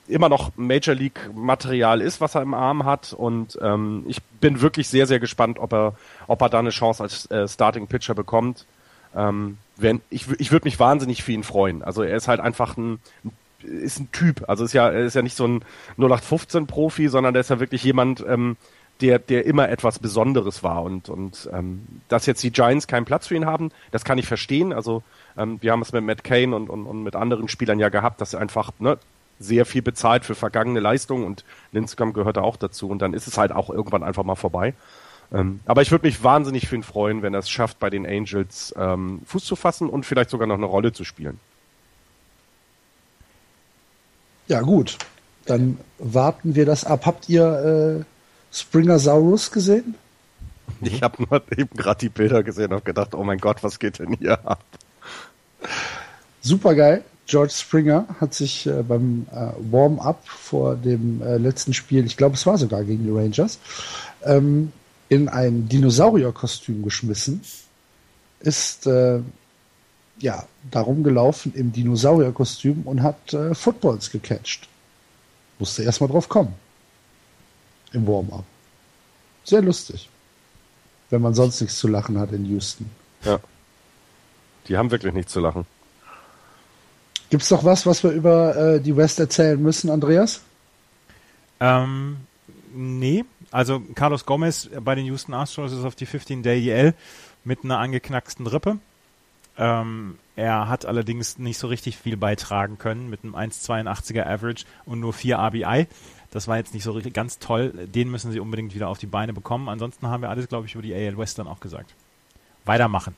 immer noch Major League Material ist, was er im Arm hat. Und ähm, ich bin wirklich sehr, sehr gespannt, ob er, ob er da eine Chance als äh, Starting Pitcher bekommt. Ähm, wenn, ich ich würde mich wahnsinnig für ihn freuen. Also er ist halt einfach ein, ist ein Typ. Also ist ja, er ist ja nicht so ein 0815 Profi, sondern der ist ja wirklich jemand, ähm, der, der immer etwas Besonderes war. Und, und ähm, dass jetzt die Giants keinen Platz für ihn haben, das kann ich verstehen. Also ähm, wir haben es mit Matt Kane und, und, und mit anderen Spielern ja gehabt, dass er einfach, ne, sehr viel bezahlt für vergangene Leistungen und Linscomb gehört da auch dazu und dann ist es halt auch irgendwann einfach mal vorbei. Ähm, aber ich würde mich wahnsinnig für ihn freuen, wenn er es schafft, bei den Angels ähm, Fuß zu fassen und vielleicht sogar noch eine Rolle zu spielen. Ja, gut. Dann warten wir das ab. Habt ihr äh, Springer Saurus gesehen? Ich habe nur eben gerade die Bilder gesehen und gedacht, oh mein Gott, was geht denn hier ab? Super geil. George Springer hat sich äh, beim äh, Warm-up vor dem äh, letzten Spiel, ich glaube, es war sogar gegen die Rangers, ähm, in ein Dinosaurierkostüm geschmissen, ist äh, ja darum gelaufen im Dinosaurierkostüm und hat äh, Footballs gecatcht. Musste erstmal drauf kommen. Im Warm-up. Sehr lustig. Wenn man sonst nichts zu lachen hat in Houston. Ja. Die haben wirklich nichts zu lachen. Gibt es noch was, was wir über äh, die West erzählen müssen, Andreas? Ähm, nee. Also Carlos Gomez bei den Houston Astros ist auf die 15-Day-EL mit einer angeknacksten Rippe. Ähm, er hat allerdings nicht so richtig viel beitragen können mit einem 1,82er Average und nur 4 RBI. Das war jetzt nicht so richtig, ganz toll. Den müssen sie unbedingt wieder auf die Beine bekommen. Ansonsten haben wir alles, glaube ich, über die AL West dann auch gesagt. Weitermachen.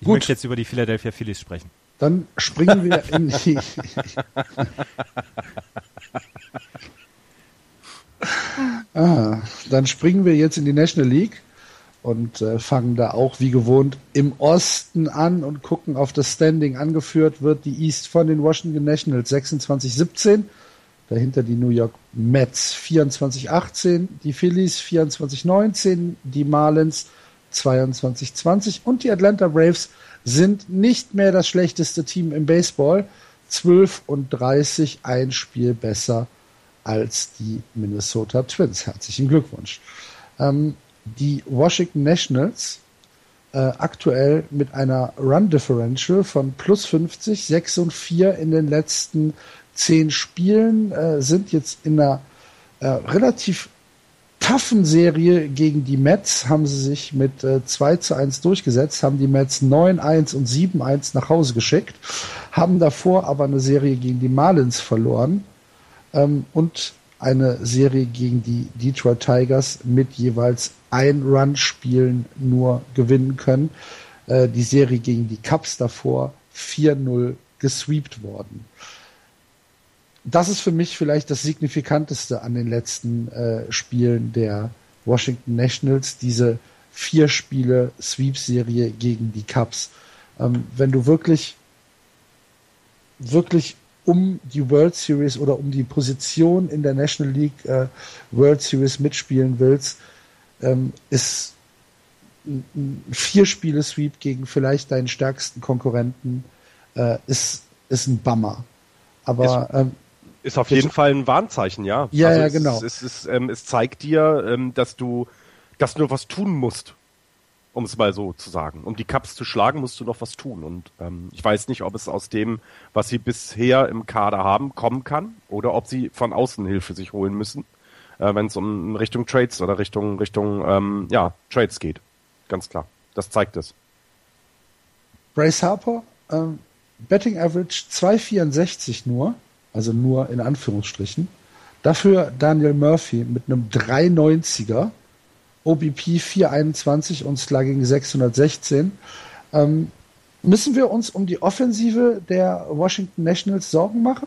Ich Gut. möchte jetzt über die Philadelphia Phillies sprechen. Dann springen wir in die. *laughs* ah, dann springen wir jetzt in die National League und äh, fangen da auch wie gewohnt im Osten an und gucken auf das Standing. Angeführt wird die East von den Washington Nationals 26-17. Dahinter die New York Mets 24-18, die Phillies 24-19, die Marlins 22-20 und die Atlanta Braves sind nicht mehr das schlechteste Team im Baseball. 12 und 30, ein Spiel besser als die Minnesota Twins. Herzlichen Glückwunsch. Ähm, die Washington Nationals äh, aktuell mit einer Run Differential von plus 50, 6 und 4 in den letzten 10 Spielen, äh, sind jetzt in einer äh, relativ taffen Serie gegen die Mets haben sie sich mit äh, 2 zu 1 durchgesetzt, haben die Mets 9-1 und 7-1 nach Hause geschickt, haben davor aber eine Serie gegen die Marlins verloren ähm, und eine Serie gegen die Detroit Tigers mit jeweils ein Run-Spielen nur gewinnen können. Äh, die Serie gegen die Cubs davor 4-0 gesweept worden das ist für mich vielleicht das Signifikanteste an den letzten äh, Spielen der Washington Nationals, diese vier Spiele Sweep-Serie gegen die Cubs. Ähm, wenn du wirklich, wirklich um die World Series oder um die Position in der National League äh, World Series mitspielen willst, ähm, ist ein vier Spiele Sweep gegen vielleicht deinen stärksten Konkurrenten äh, ist, ist ein Bummer. Aber ähm, ist auf jeden Fall ein Warnzeichen, ja. Ja, also ja, genau. Es, es, es, ähm, es zeigt dir, ähm, dass du, dass du was tun musst. um es mal so zu sagen. Um die Cups zu schlagen, musst du noch was tun. Und ähm, ich weiß nicht, ob es aus dem, was sie bisher im Kader haben, kommen kann oder ob sie von außen Hilfe sich holen müssen, äh, wenn es um Richtung Trades oder Richtung Richtung ähm, ja Trades geht. Ganz klar. Das zeigt es. Bryce Harper, ähm, Betting Average 2,64 nur, also nur in Anführungsstrichen. Dafür Daniel Murphy mit einem 390er, OBP 421 und Slugging 616. Ähm, müssen wir uns um die Offensive der Washington Nationals Sorgen machen?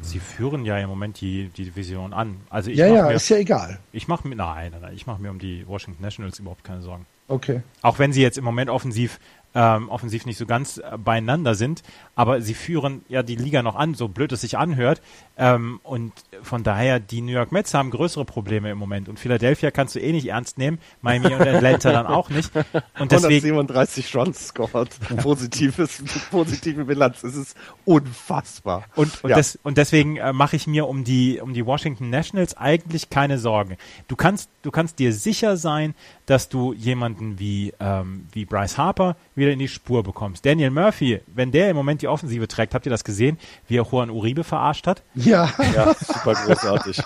Sie führen ja im Moment die, die Division an. Also ich ja, ja, mir, ist ja egal. Ich mache mir, nein, nein, nein, ich mache mir um die Washington Nationals überhaupt keine Sorgen. Okay. Auch wenn sie jetzt im Moment offensiv ähm, offensiv nicht so ganz äh, beieinander sind, aber sie führen ja die Liga noch an, so blöd es sich anhört. Ähm, und von daher, die New York Mets haben größere Probleme im Moment und Philadelphia kannst du eh nicht ernst nehmen, Miami und Atlanta dann auch nicht. Und deswegen 137 Runs scored, positives, positive Bilanz, es ist unfassbar. Und, und, ja. des, und deswegen äh, mache ich mir um die um die Washington Nationals eigentlich keine Sorgen. Du kannst du kannst dir sicher sein, dass du jemanden wie ähm, wie Bryce Harper, wie wieder in die Spur bekommst. Daniel Murphy, wenn der im Moment die Offensive trägt, habt ihr das gesehen, wie er Juan Uribe verarscht hat? Ja. Ja, super großartig.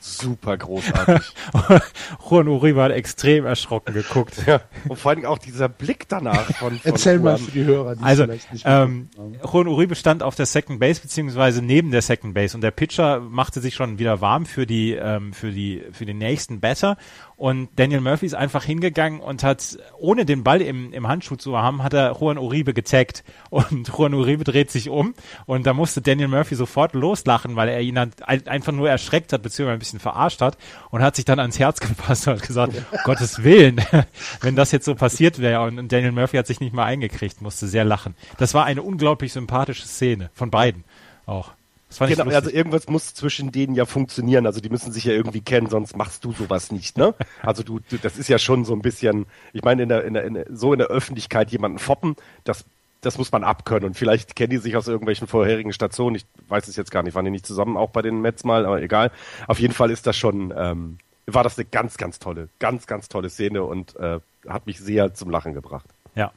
super großartig. *laughs* Juan Uribe hat extrem erschrocken geguckt. Ja. Und vor allem auch dieser Blick danach von, von Erzähl Juan. mal für die Hörer, die also, vielleicht nicht ähm, Juan Uribe stand auf der Second Base beziehungsweise neben der Second Base und der Pitcher machte sich schon wieder warm für die ähm, für die für den nächsten Batter und Daniel Murphy ist einfach hingegangen und hat, ohne den Ball im, im Handschuh zu haben, hat er Juan Uribe getaggt. *laughs* Und Juan Uribe dreht sich um und da musste Daniel Murphy sofort loslachen, weil er ihn dann einfach nur erschreckt hat, beziehungsweise ein bisschen verarscht hat und hat sich dann ans Herz *laughs* gefasst und hat gesagt, Gottes Willen, *laughs* wenn das jetzt so passiert wäre. Und Daniel Murphy hat sich nicht mal eingekriegt, musste sehr lachen. Das war eine unglaublich sympathische Szene von beiden auch genau, also irgendwas muss zwischen denen ja funktionieren. Also die müssen sich ja irgendwie kennen, sonst machst du sowas nicht, ne? *laughs* Also du, du das ist ja schon so ein bisschen, ich meine, in der, in der, in der, so in der Öffentlichkeit jemanden foppen, das, das muss man abkönnen. Und vielleicht kennen die sich aus irgendwelchen vorherigen Stationen. Ich weiß es jetzt gar nicht, waren die nicht zusammen auch bei den Mets mal, aber egal. Auf jeden Fall ist das schon, ähm, war das eine ganz, ganz tolle, ganz, ganz tolle Szene und äh, hat mich sehr zum Lachen gebracht. Ja,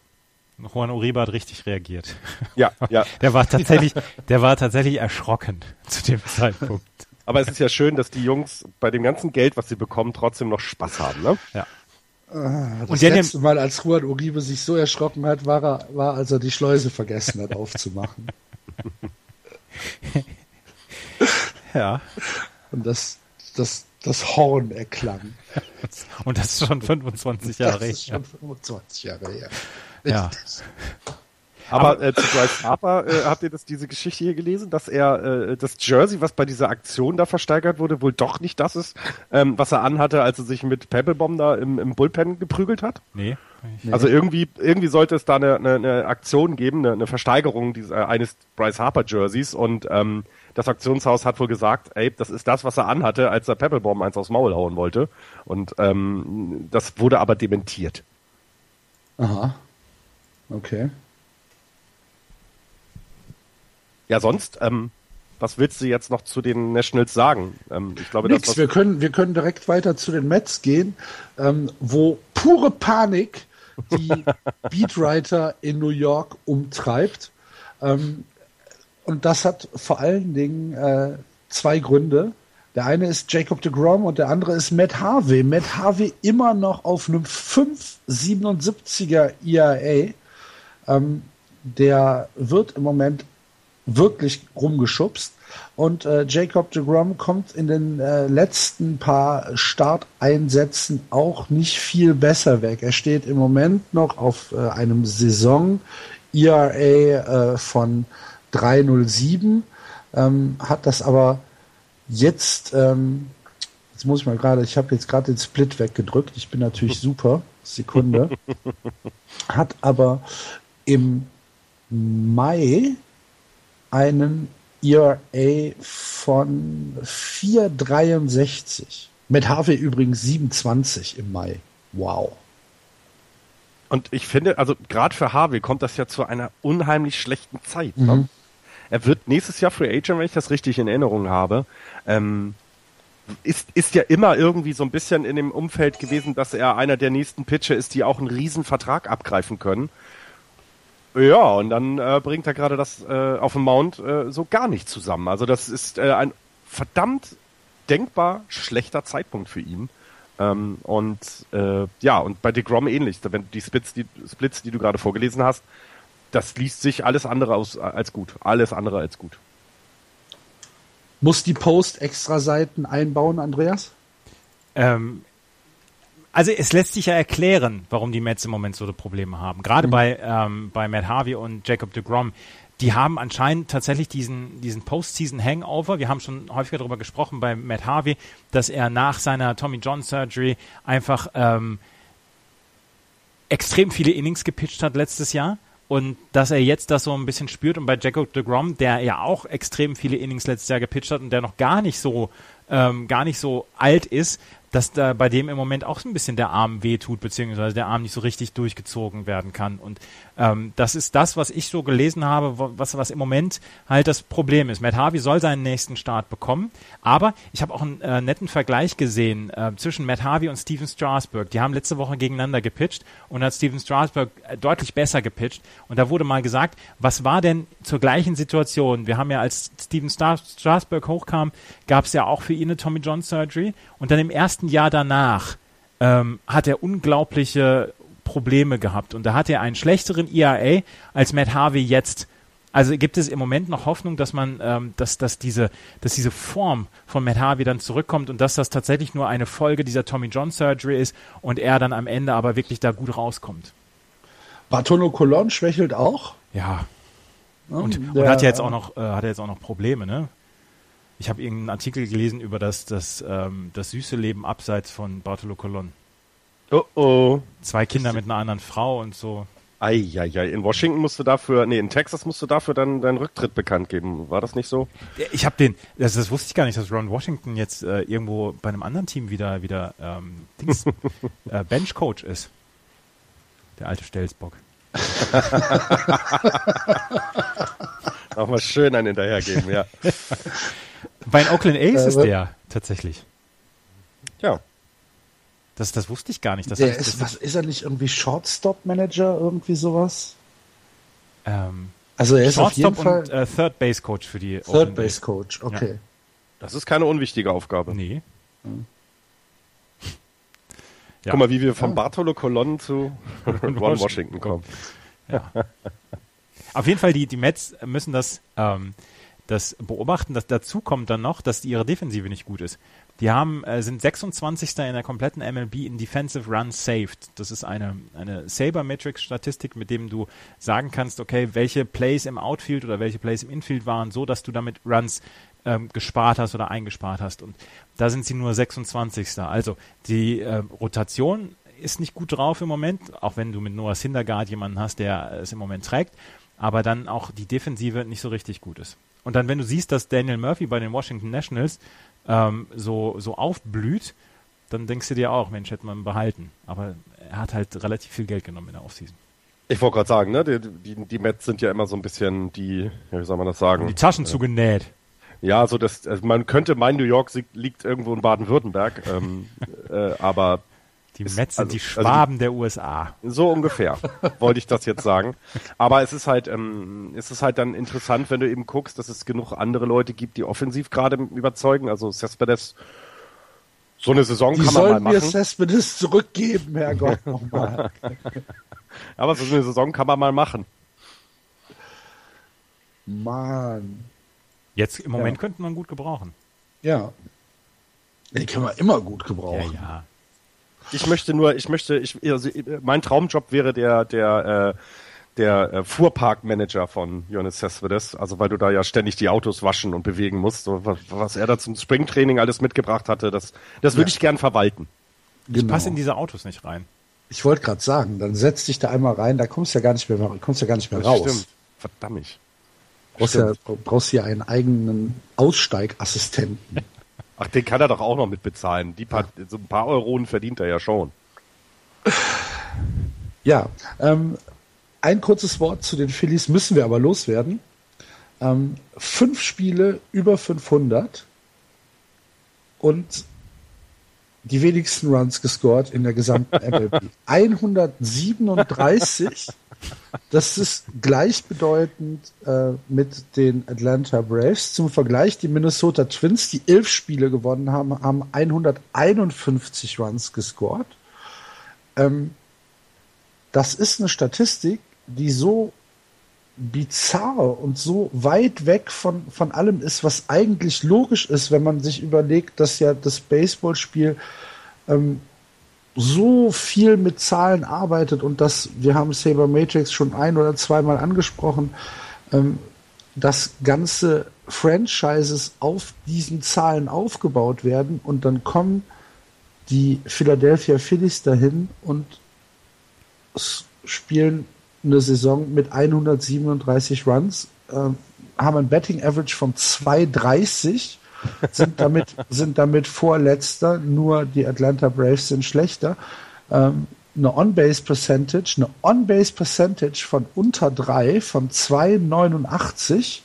Juan Uribe hat richtig reagiert. Ja, *laughs* ja. Der war tatsächlich, der war tatsächlich erschrocken *laughs* zu dem Zeitpunkt. Aber es ist ja schön, dass die Jungs bei dem ganzen Geld, was sie bekommen, trotzdem noch Spaß haben, ne? Ja. Ah, das und letzte Mal, als Juan Uribe sich so erschrocken hat, war er, war, als er die Schleuse vergessen hat aufzumachen. *laughs* ja. Und das, das, das Horn erklang. Und das ist schon 25 Jahre her. Das ist schon 25 Jahre her. Ja. Aber äh, zu Bryce Harper, äh, habt ihr das, diese Geschichte hier gelesen, dass er äh, das Jersey, was bei dieser Aktion da versteigert wurde, wohl doch nicht das ist, ähm, was er anhatte, als er sich mit Pebblebomb da im, im Bullpen geprügelt hat? Nee. Also irgendwie, irgendwie sollte es da eine, eine, eine Aktion geben, eine, eine Versteigerung dieses, äh, eines Bryce Harper Jerseys und ähm, das Auktionshaus hat wohl gesagt, ey, das ist das, was er anhatte, als er Pebblebomb eins aufs Maul hauen wollte. Und ähm, das wurde aber dementiert. Aha. Okay. Ja, sonst, ähm, was willst du jetzt noch zu den Nationals sagen? Ähm, ich glaube, Nix, das, wir können, wir können direkt weiter zu den Mets gehen, ähm, wo pure Panik die *laughs* Beatwriter in New York umtreibt. Ähm, und das hat vor allen Dingen äh, zwei Gründe. Der eine ist Jacob de Grom und der andere ist Matt Harvey. Matt Harvey immer noch auf einem 5,77er ERA. Ähm, der wird im Moment wirklich rumgeschubst. Und äh, Jacob de Grom kommt in den äh, letzten paar Starteinsätzen auch nicht viel besser weg. Er steht im Moment noch auf äh, einem Saison ERA äh, von 307, ähm, hat das aber jetzt, ähm, jetzt muss ich mal gerade, ich habe jetzt gerade den Split weggedrückt, ich bin natürlich *laughs* super, Sekunde, *laughs* hat aber im Mai einen ERA von 4,63. Mit Harvey übrigens 27 im Mai. Wow. Und ich finde, also gerade für Harvey kommt das ja zu einer unheimlich schlechten Zeit. Ne? Mhm. Ne? Er wird nächstes Jahr Free Agent, wenn ich das richtig in Erinnerung habe. Ähm, ist, ist ja immer irgendwie so ein bisschen in dem Umfeld gewesen, dass er einer der nächsten Pitcher ist, die auch einen riesen Vertrag abgreifen können. Ja, und dann äh, bringt er gerade das äh, auf dem Mount äh, so gar nicht zusammen. Also das ist äh, ein verdammt denkbar schlechter Zeitpunkt für ihn. Ähm, und äh, ja, und bei DeGrom ähnlich. Wenn die Splits, die Splits, die du gerade vorgelesen hast, das liest sich alles andere aus, als gut. Alles andere als gut. Muss die Post extra Seiten einbauen, Andreas? Ähm, also es lässt sich ja erklären, warum die Mets im Moment so Probleme haben. Gerade mhm. bei, ähm, bei Matt Harvey und Jacob de Grom. Die haben anscheinend tatsächlich diesen, diesen Postseason-Hangover. Wir haben schon häufiger darüber gesprochen bei Matt Harvey, dass er nach seiner Tommy John Surgery einfach ähm, extrem viele Innings gepitcht hat letztes Jahr und dass er jetzt das so ein bisschen spürt und bei Jacob de Grom, der ja auch extrem viele Innings letztes Jahr gepitcht hat und der noch gar nicht so ähm, gar nicht so alt ist, dass da bei dem im Moment auch so ein bisschen der Arm wehtut, beziehungsweise der Arm nicht so richtig durchgezogen werden kann. Und ähm, das ist das, was ich so gelesen habe, was, was im Moment halt das Problem ist. Matt Harvey soll seinen nächsten Start bekommen, aber ich habe auch einen äh, netten Vergleich gesehen äh, zwischen Matt Harvey und Steven Strasburg. Die haben letzte Woche gegeneinander gepitcht und hat Steven Strasburg äh, deutlich besser gepitcht. Und da wurde mal gesagt, was war denn zur gleichen Situation? Wir haben ja, als Steven Strasburg hochkam, gab es ja auch für ihn eine Tommy John Surgery und dann im ersten Jahr danach ähm, hat er unglaubliche Probleme gehabt und da hat er einen schlechteren ERA als Matt Harvey jetzt. Also gibt es im Moment noch Hoffnung, dass man, ähm, dass, dass diese, dass diese Form von Matt Harvey dann zurückkommt und dass das tatsächlich nur eine Folge dieser Tommy John Surgery ist und er dann am Ende aber wirklich da gut rauskommt. Bartolo Colon schwächelt auch. Ja. Und, und, und hat ja jetzt auch noch, äh, hat jetzt auch noch Probleme, ne? Ich habe irgendeinen Artikel gelesen über das, das, ähm, das süße Leben abseits von Bartolo Colon. Oh oh. Zwei Kinder mit einer anderen Frau und so. Eieiei, in Washington musst du dafür, nee, in Texas musst du dafür dann deinen Rücktritt bekannt geben. War das nicht so? Ich habe den, das, das wusste ich gar nicht, dass Ron Washington jetzt äh, irgendwo bei einem anderen Team wieder, wieder ähm, Dings, *laughs* äh, Benchcoach ist. Der alte Stelzbock. *laughs* Auch mal schön einen hinterhergeben, ja. *laughs* Bei den Oakland A's ist der tatsächlich. Ja. Das, das wusste ich gar nicht. Das der heißt, ist, was, ist er nicht irgendwie Shortstop-Manager, irgendwie sowas? Ähm, also er ist auf jeden Fall und äh, Third Base Coach für die Third Base Coach, okay. Ja. Das ist keine unwichtige Aufgabe. Nee. Hm. Ja. Guck mal, wie wir von ja. Bartolo Colon zu *laughs* Ron Washington, Washington kommen. Ja. Auf jeden Fall, die, die Mets müssen das ähm, das beobachten. dass dazu kommt dann noch, dass ihre Defensive nicht gut ist. Die haben, äh, sind 26. in der kompletten MLB in Defensive Runs Saved. Das ist eine, eine Sabermetrics-Statistik, mit dem du sagen kannst, okay, welche Plays im Outfield oder welche Plays im Infield waren, so dass du damit Runs ähm, gespart hast oder eingespart hast. Und da sind sie nur 26. Also die äh, Rotation ist nicht gut drauf im Moment, auch wenn du mit Noah Syndergaard jemanden hast, der es im Moment trägt, aber dann auch die Defensive nicht so richtig gut ist. Und dann, wenn du siehst, dass Daniel Murphy bei den Washington Nationals ähm, so, so aufblüht, dann denkst du dir auch, Mensch, hätte man behalten. Aber er hat halt relativ viel Geld genommen in der Offseason. Ich wollte gerade sagen, ne, die, die, die Mets sind ja immer so ein bisschen die, ja, wie soll man das sagen? Die Taschen äh, zugenäht. Ja, so das, also man könnte meinen, New York liegt irgendwo in Baden-Württemberg, ähm, *laughs* äh, aber die Mets sind also, die Schwaben also, der USA. So ungefähr, wollte ich das jetzt sagen. Aber es ist halt, ähm, es ist halt dann interessant, wenn du eben guckst, dass es genug andere Leute gibt, die offensiv gerade überzeugen. Also Cespedes, so eine Saison die kann man mal machen. sollen mir Cespedes zurückgeben, Herrgott, nochmal. *laughs* Aber so eine Saison kann man mal machen. Mann. Jetzt im Moment ja. könnte man gut gebrauchen. Ja. Den können wir immer gut gebrauchen. Ja, ja. Ich möchte nur, ich möchte, ich, also mein Traumjob wäre der, der, äh, der äh, Fuhrparkmanager von Jonas Cespedes, also weil du da ja ständig die Autos waschen und bewegen musst, so, was, was er da zum Springtraining alles mitgebracht hatte, das, das würde ja. ich gern verwalten. Ich genau. passe in diese Autos nicht rein. Ich wollte gerade sagen, dann setz dich da einmal rein, da kommst du ja gar nicht mehr, kommst ja gar nicht mehr das raus. Stimmt. Verdammt. Brauchst ja, brauchst ja einen eigenen Aussteigassistenten. Ach, den kann er doch auch noch mit bezahlen. Die paar, so ein paar Euronen verdient er ja schon. *sighs* Ja, ähm, ein kurzes Wort zu den Phillies müssen wir aber loswerden. Ähm, fünf Spiele über 500 und die wenigsten Runs gescored in der gesamten *laughs* MLB. 137. Das ist gleichbedeutend äh, mit den Atlanta Braves. Zum Vergleich, die Minnesota Twins, die elf Spiele gewonnen haben, haben 151 Runs gescored. Ähm, das ist eine Statistik, die so bizarr und so weit weg von, von allem ist, was eigentlich logisch ist, wenn man sich überlegt, dass ja das Baseballspiel ähm, so viel mit Zahlen arbeitet und dass, wir haben Saber Matrix schon ein oder zweimal angesprochen, ähm, dass ganze Franchises auf diesen Zahlen aufgebaut werden und dann kommen die Philadelphia Phillies dahin und spielen eine Saison mit 137 Runs, äh, haben ein Betting Average von 230, sind damit, sind damit vorletzter, nur die Atlanta Braves sind schlechter. Ähm, eine On-Base Percentage, eine On-Base Percentage von unter 3 von 2,89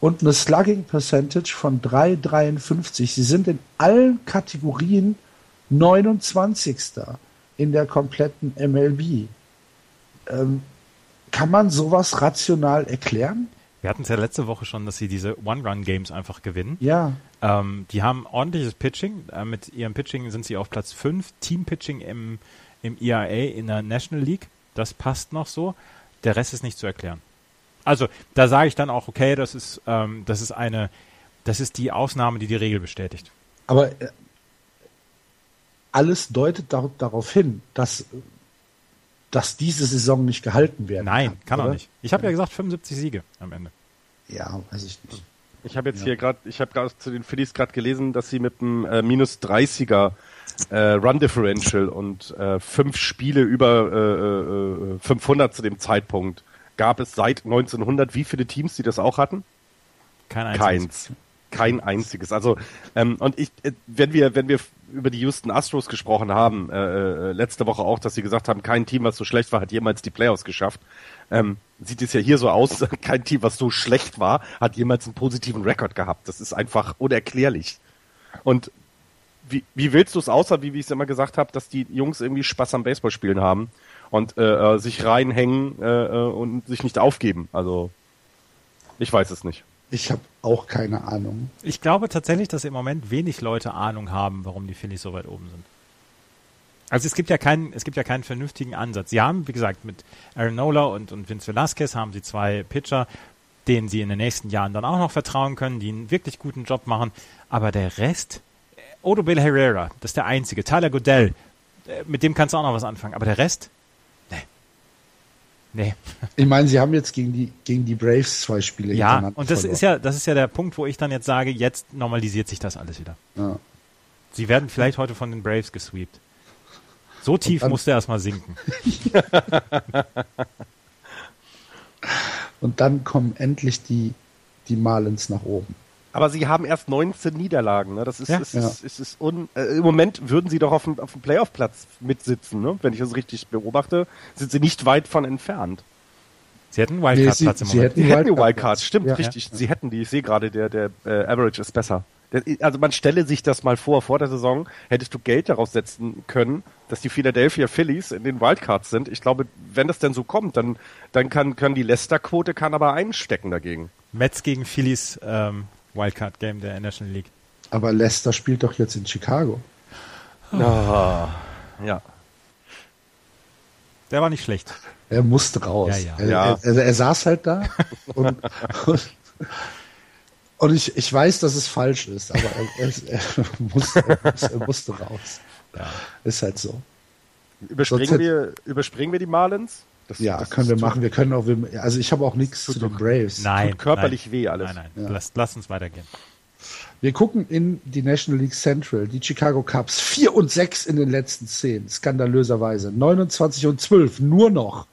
und eine Slugging Percentage von 3,53. Sie sind in allen Kategorien 29. in der kompletten MLB. Ähm, kann man sowas rational erklären? Wir hatten es ja letzte Woche schon, dass sie diese One-Run-Games einfach gewinnen. Ja. Ähm, die haben ordentliches Pitching. Äh, mit ihrem Pitching sind sie auf Platz 5. Team-Pitching im, im ERA in der National League. Das passt noch so. Der Rest ist nicht zu erklären. Also, da sage ich dann auch, okay, das ist, ähm, das ist eine, das ist die Ausnahme, die die Regel bestätigt. Aber äh, alles deutet da, darauf hin, dass dass diese Saison nicht gehalten werden Nein, kann, kann auch nicht. Ich habe ja gesagt 75 Siege am Ende. Ja, weiß ich nicht. Ich habe jetzt ja. hier gerade, ich habe gerade zu den Phillies gerade gelesen, dass sie mit einem äh, minus 30er äh, Run Differential und äh, fünf Spiele über äh, 500 äh, zu dem Zeitpunkt gab es seit 1900. Wie viele Teams, die das auch hatten? Kein einziges. Keins. Kein einziges. Also ähm, und ich, äh, wenn wir, wenn wir über die Houston Astros gesprochen haben, äh, äh, letzte Woche auch, dass sie gesagt haben, kein Team, was so schlecht war, hat jemals die Playoffs geschafft. Ähm, sieht es ja hier so aus, *laughs* kein Team, was so schlecht war, hat jemals einen positiven Rekord gehabt. Das ist einfach unerklärlich. Und wie, wie willst du es außer, wie, wie ich es immer gesagt habe, dass die Jungs irgendwie Spaß am Baseballspielen haben und äh, äh sich reinhängen äh, äh, und sich nicht aufgeben? Also, ich weiß es nicht. Ich habe auch keine Ahnung. Ich glaube tatsächlich, dass im Moment wenig Leute Ahnung haben, warum die Phillies so weit oben sind. Also es gibt ja keinen, es gibt ja keinen vernünftigen Ansatz. Sie haben, wie gesagt, mit Aaron Nola und, und Vince Velasquez haben sie zwei Pitcher, denen sie in den nächsten Jahren dann auch noch vertrauen können, die einen wirklich guten Job machen. Aber der Rest, Odo Bill Herrera, das ist der einzige. Tyler Goodell, äh, mit dem kannst du auch noch was anfangen. Aber der Rest, Nee. Ich meine, sie haben jetzt gegen die, gegen die Braves zwei Spiele Ja, und das verloren. ist ja, das ist ja der Punkt, wo ich dann jetzt sage, jetzt normalisiert sich das alles wieder. Ja. Sie werden vielleicht heute von den Braves gesweept. So tief dann, musste er erstmal sinken. *laughs* und dann kommen endlich die, die Marlins nach oben. Aber sie haben erst 19 Niederlagen. Ne? Das ist, ja. ist, ja. ist, ist, ist un, äh, im Moment würden sie doch auf dem, auf dem Playoff-Platz mitsitzen. Ne? Wenn ich das richtig beobachte, sind sie nicht weit von entfernt. Sie hätten Wildcard-Platz nee, im Moment. Sie hätten, die Wildcard, stimmt, ja. richtig. Sie hätten die. Ich sehe gerade, der, der äh, Average ist besser. Also man stelle sich das mal vor, vor der Saison hättest du Geld daraus setzen können, dass die Philadelphia Phillies in den Wildcards sind. Ich glaube, wenn das denn so kommt, dann, dann kann, kann die Leicester-Quote kann aber einstecken dagegen. Mets gegen Phillies ähm, Wildcard Game der National League. Aber Leicester spielt doch jetzt in Chicago. Oh. Ja. Der war nicht schlecht. Er musste raus. Ja, ja. Er, ja. Er, er, er, saß halt da *laughs* und, und, und, ich, ich weiß, dass es falsch ist, aber er, musste, er musste raus. Ja. Ist halt so. Überspringen, wir, überspringen wir die Marlins? Das, ja, das können wir machen. Wir können auch, also ich habe auch nichts zu den Braves. Nein, tut körperlich nein, weh alles. Nein, nein, ja. lass, lass uns weitergehen. Wir gucken in die National League Central, die Chicago Cubs 4 und 6 in den letzten 10, skandalöserweise. 29 und 12, nur noch.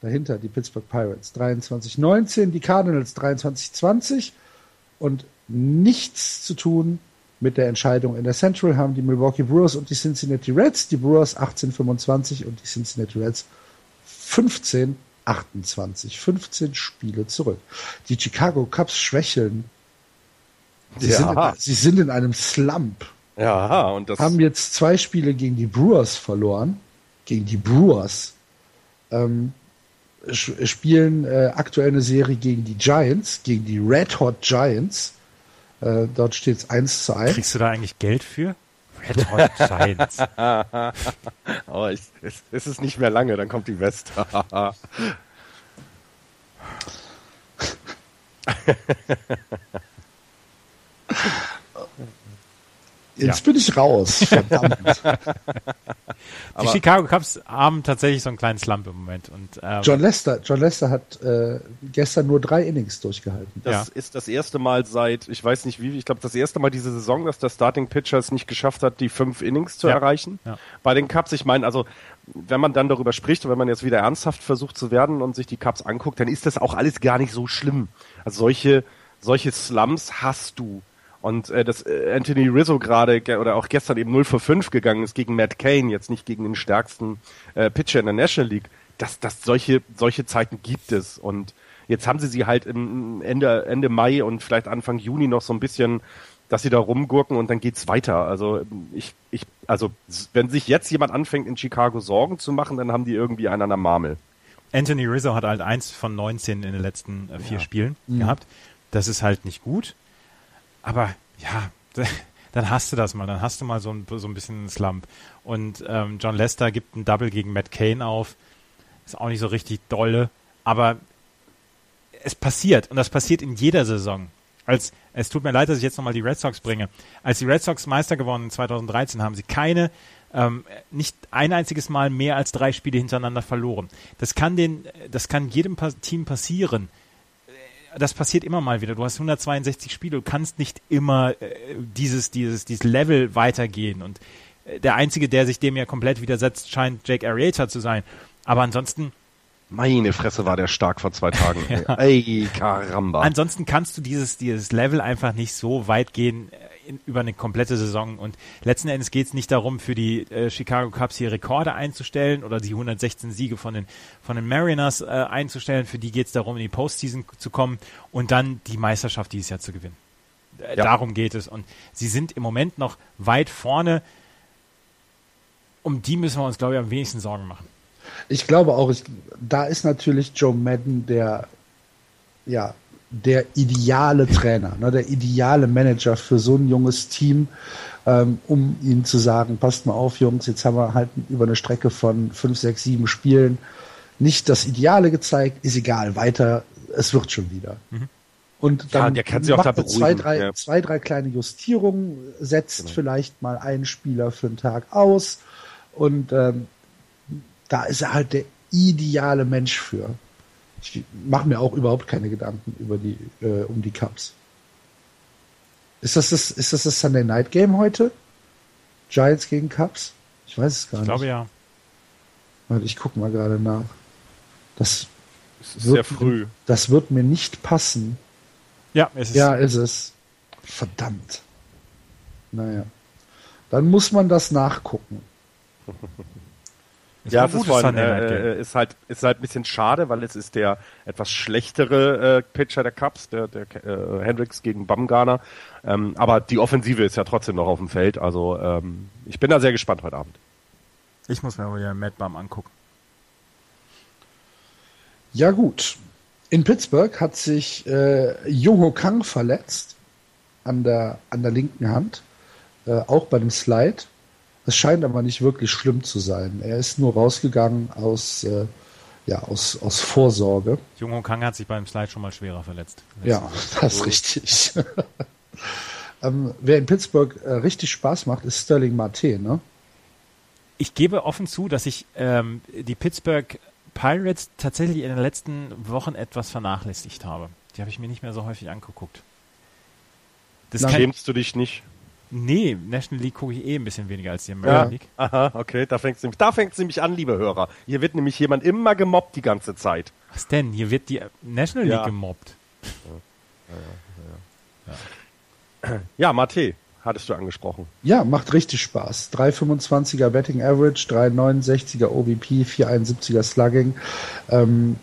Dahinter die Pittsburgh Pirates 23 19, die Cardinals 23 20 und nichts zu tun mit der Entscheidung in der Central haben die Milwaukee Brewers und die Cincinnati Reds, die Brewers 18 25 und die Cincinnati Reds 15, 28, 15 Spiele zurück. Die Chicago Cubs schwächeln Sie, Ja. sind, in, sie sind in einem Slump. Ja, und das Haben jetzt zwei Spiele gegen die Brewers verloren. Gegen die Brewers. Ähm, spielen äh, aktuell eine Serie gegen die Giants, gegen die Red Hot Giants. Äh, dort steht es 1 zu 1. Kriegst du da eigentlich Geld für? Red Hot Giants. *laughs* aber ich, es, es ist nicht mehr lange, dann kommt die West. *laughs* *laughs* Jetzt bin ich raus. *laughs* Verdammt. Die Chicago Cubs haben tatsächlich so einen kleinen Slump im Moment. Und, ähm, John Lester, John Lester hat äh, gestern nur drei Innings durchgehalten. Das Ja. ist das erste Mal seit, ich weiß nicht wie, ich glaube das erste Mal diese Saison, dass der Starting Pitcher es nicht geschafft hat, die fünf Innings zu Ja. erreichen. Ja. Bei den Cubs, ich meine, also wenn man dann darüber spricht und wenn man jetzt wieder ernsthaft versucht zu werden und sich die Cubs anguckt, dann ist das auch alles gar nicht so schlimm. Also solche, solche Slums hast du. Und äh, dass äh, Anthony Rizzo gerade ge- oder auch gestern eben 0 für 5 gegangen ist gegen Matt Cain, jetzt nicht gegen den stärksten äh, Pitcher in der National League, dass das solche solche Zeiten gibt es und jetzt haben sie sie halt im Ende Ende Mai und vielleicht Anfang Juni noch so ein bisschen, dass sie da rumgurken und dann geht's weiter. Also ich ich also wenn sich jetzt jemand anfängt in Chicago Sorgen zu machen, dann haben die irgendwie einen an der Marmel. Anthony Rizzo hat halt eins von 19 in den letzten äh, vier Spielen gehabt. Das ist halt nicht gut. Aber ja, *laughs* dann hast du das mal. Dann hast du mal so ein, so ein bisschen einen Slump. Und ähm, John Lester gibt ein Double gegen Matt Cain auf. Ist auch nicht so richtig dolle. Aber es passiert. Und das passiert in jeder Saison. Als, es tut mir leid, dass ich jetzt nochmal die Red Sox bringe. Als die Red Sox Meister gewonnen in 2013 haben sie keine, ähm, nicht ein einziges Mal mehr als drei Spiele hintereinander verloren. Das kann den, das kann jedem Team passieren. Das passiert immer mal wieder. Du hast 162 Spiele, du kannst nicht immer äh, dieses, dieses, dieses Level weitergehen. Und äh, der einzige, der sich dem ja komplett widersetzt, scheint Jake Arrieta zu sein. Aber ansonsten, Meine Fresse war der stark vor zwei Tagen. *laughs* Ey, Karamba. Ansonsten kannst du dieses, dieses Level einfach nicht so weit gehen äh, in, über eine komplette Saison. Und letzten Endes geht es nicht darum, für die äh, Chicago Cubs hier Rekorde einzustellen oder die 116 Siege von den, von den Mariners äh, einzustellen. Für die geht es darum, in die Postseason zu kommen und dann die Meisterschaft dieses Jahr zu gewinnen. Äh, Ja. Darum geht es. Und sie sind im Moment noch weit vorne. Um die müssen wir uns, glaube ich, am wenigsten Sorgen machen. Ich glaube auch, ich, da ist natürlich Joe Madden der, ja, der ideale Trainer, ne, der ideale Manager für so ein junges Team, ähm, um ihnen zu sagen, passt mal auf, Jungs, jetzt haben wir halt über eine Strecke von fünf, sechs, sieben Spielen nicht das Ideale gezeigt, ist egal, weiter, es wird schon wieder. Und Ja, dann der kann sich auch da er zwei, beruhigen, drei, ja. zwei, drei kleine Justierungen, setzt vielleicht mal einen Spieler für einen Tag aus und ähm, da ist er halt der ideale Mensch für. Ich mache mir auch überhaupt keine Gedanken über die, äh, um die Cups. Ist das das, ist das das Sunday Night Game heute? Giants gegen Cups? Ich weiß es gar Ich nicht. glaube ja. Warte, ich gucke mal gerade nach. Das, ist sehr früh. das wird mir nicht passen. Ja, es ist Ja, ist es. Verdammt. Naja. Dann muss man das nachgucken. *laughs* ist Ja, ein es ist, Game. äh, äh, ist halt ist halt ein bisschen schade, weil es ist der etwas schlechtere äh, Pitcher der Cubs, der, der äh, Hendricks gegen Bumgarner. Ähm, aber die Offensive ist ja trotzdem noch auf dem Feld. Also ähm, ich bin da sehr gespannt heute Abend. Ich muss mir mal wieder Mad Bum angucken. Ja, gut. In Pittsburgh hat sich äh, Yoho Kang verletzt an der, an der linken Hand, äh, auch bei dem Slide. Es scheint aber nicht wirklich schlimm zu sein. Er ist nur rausgegangen aus, äh, ja, aus, aus Vorsorge. Jungo Kang hat sich beim Slide schon mal schwerer verletzt. Ja, *laughs* das ist richtig. *laughs* ähm, wer in Pittsburgh äh, richtig Spaß macht, ist Sterling Marte, ne? Ich gebe offen zu, dass ich ähm, die Pittsburgh Pirates tatsächlich in den letzten Wochen etwas vernachlässigt habe. Die habe ich mir nicht mehr so häufig angeguckt. Das Schämst du dich nicht? Nee, National League gucke ich eh ein bisschen weniger als die American League. Aha, okay, da fängt es da fängt's nämlich an, liebe Hörer. Hier wird nämlich jemand immer gemobbt die ganze Zeit. Was denn? Hier wird die National League Ja. gemobbt. Ja, Mate, hattest du angesprochen. Ja, macht richtig Spaß. 3,25er Betting Average, 3,69er OBP, 4,71er Slugging. Ähm,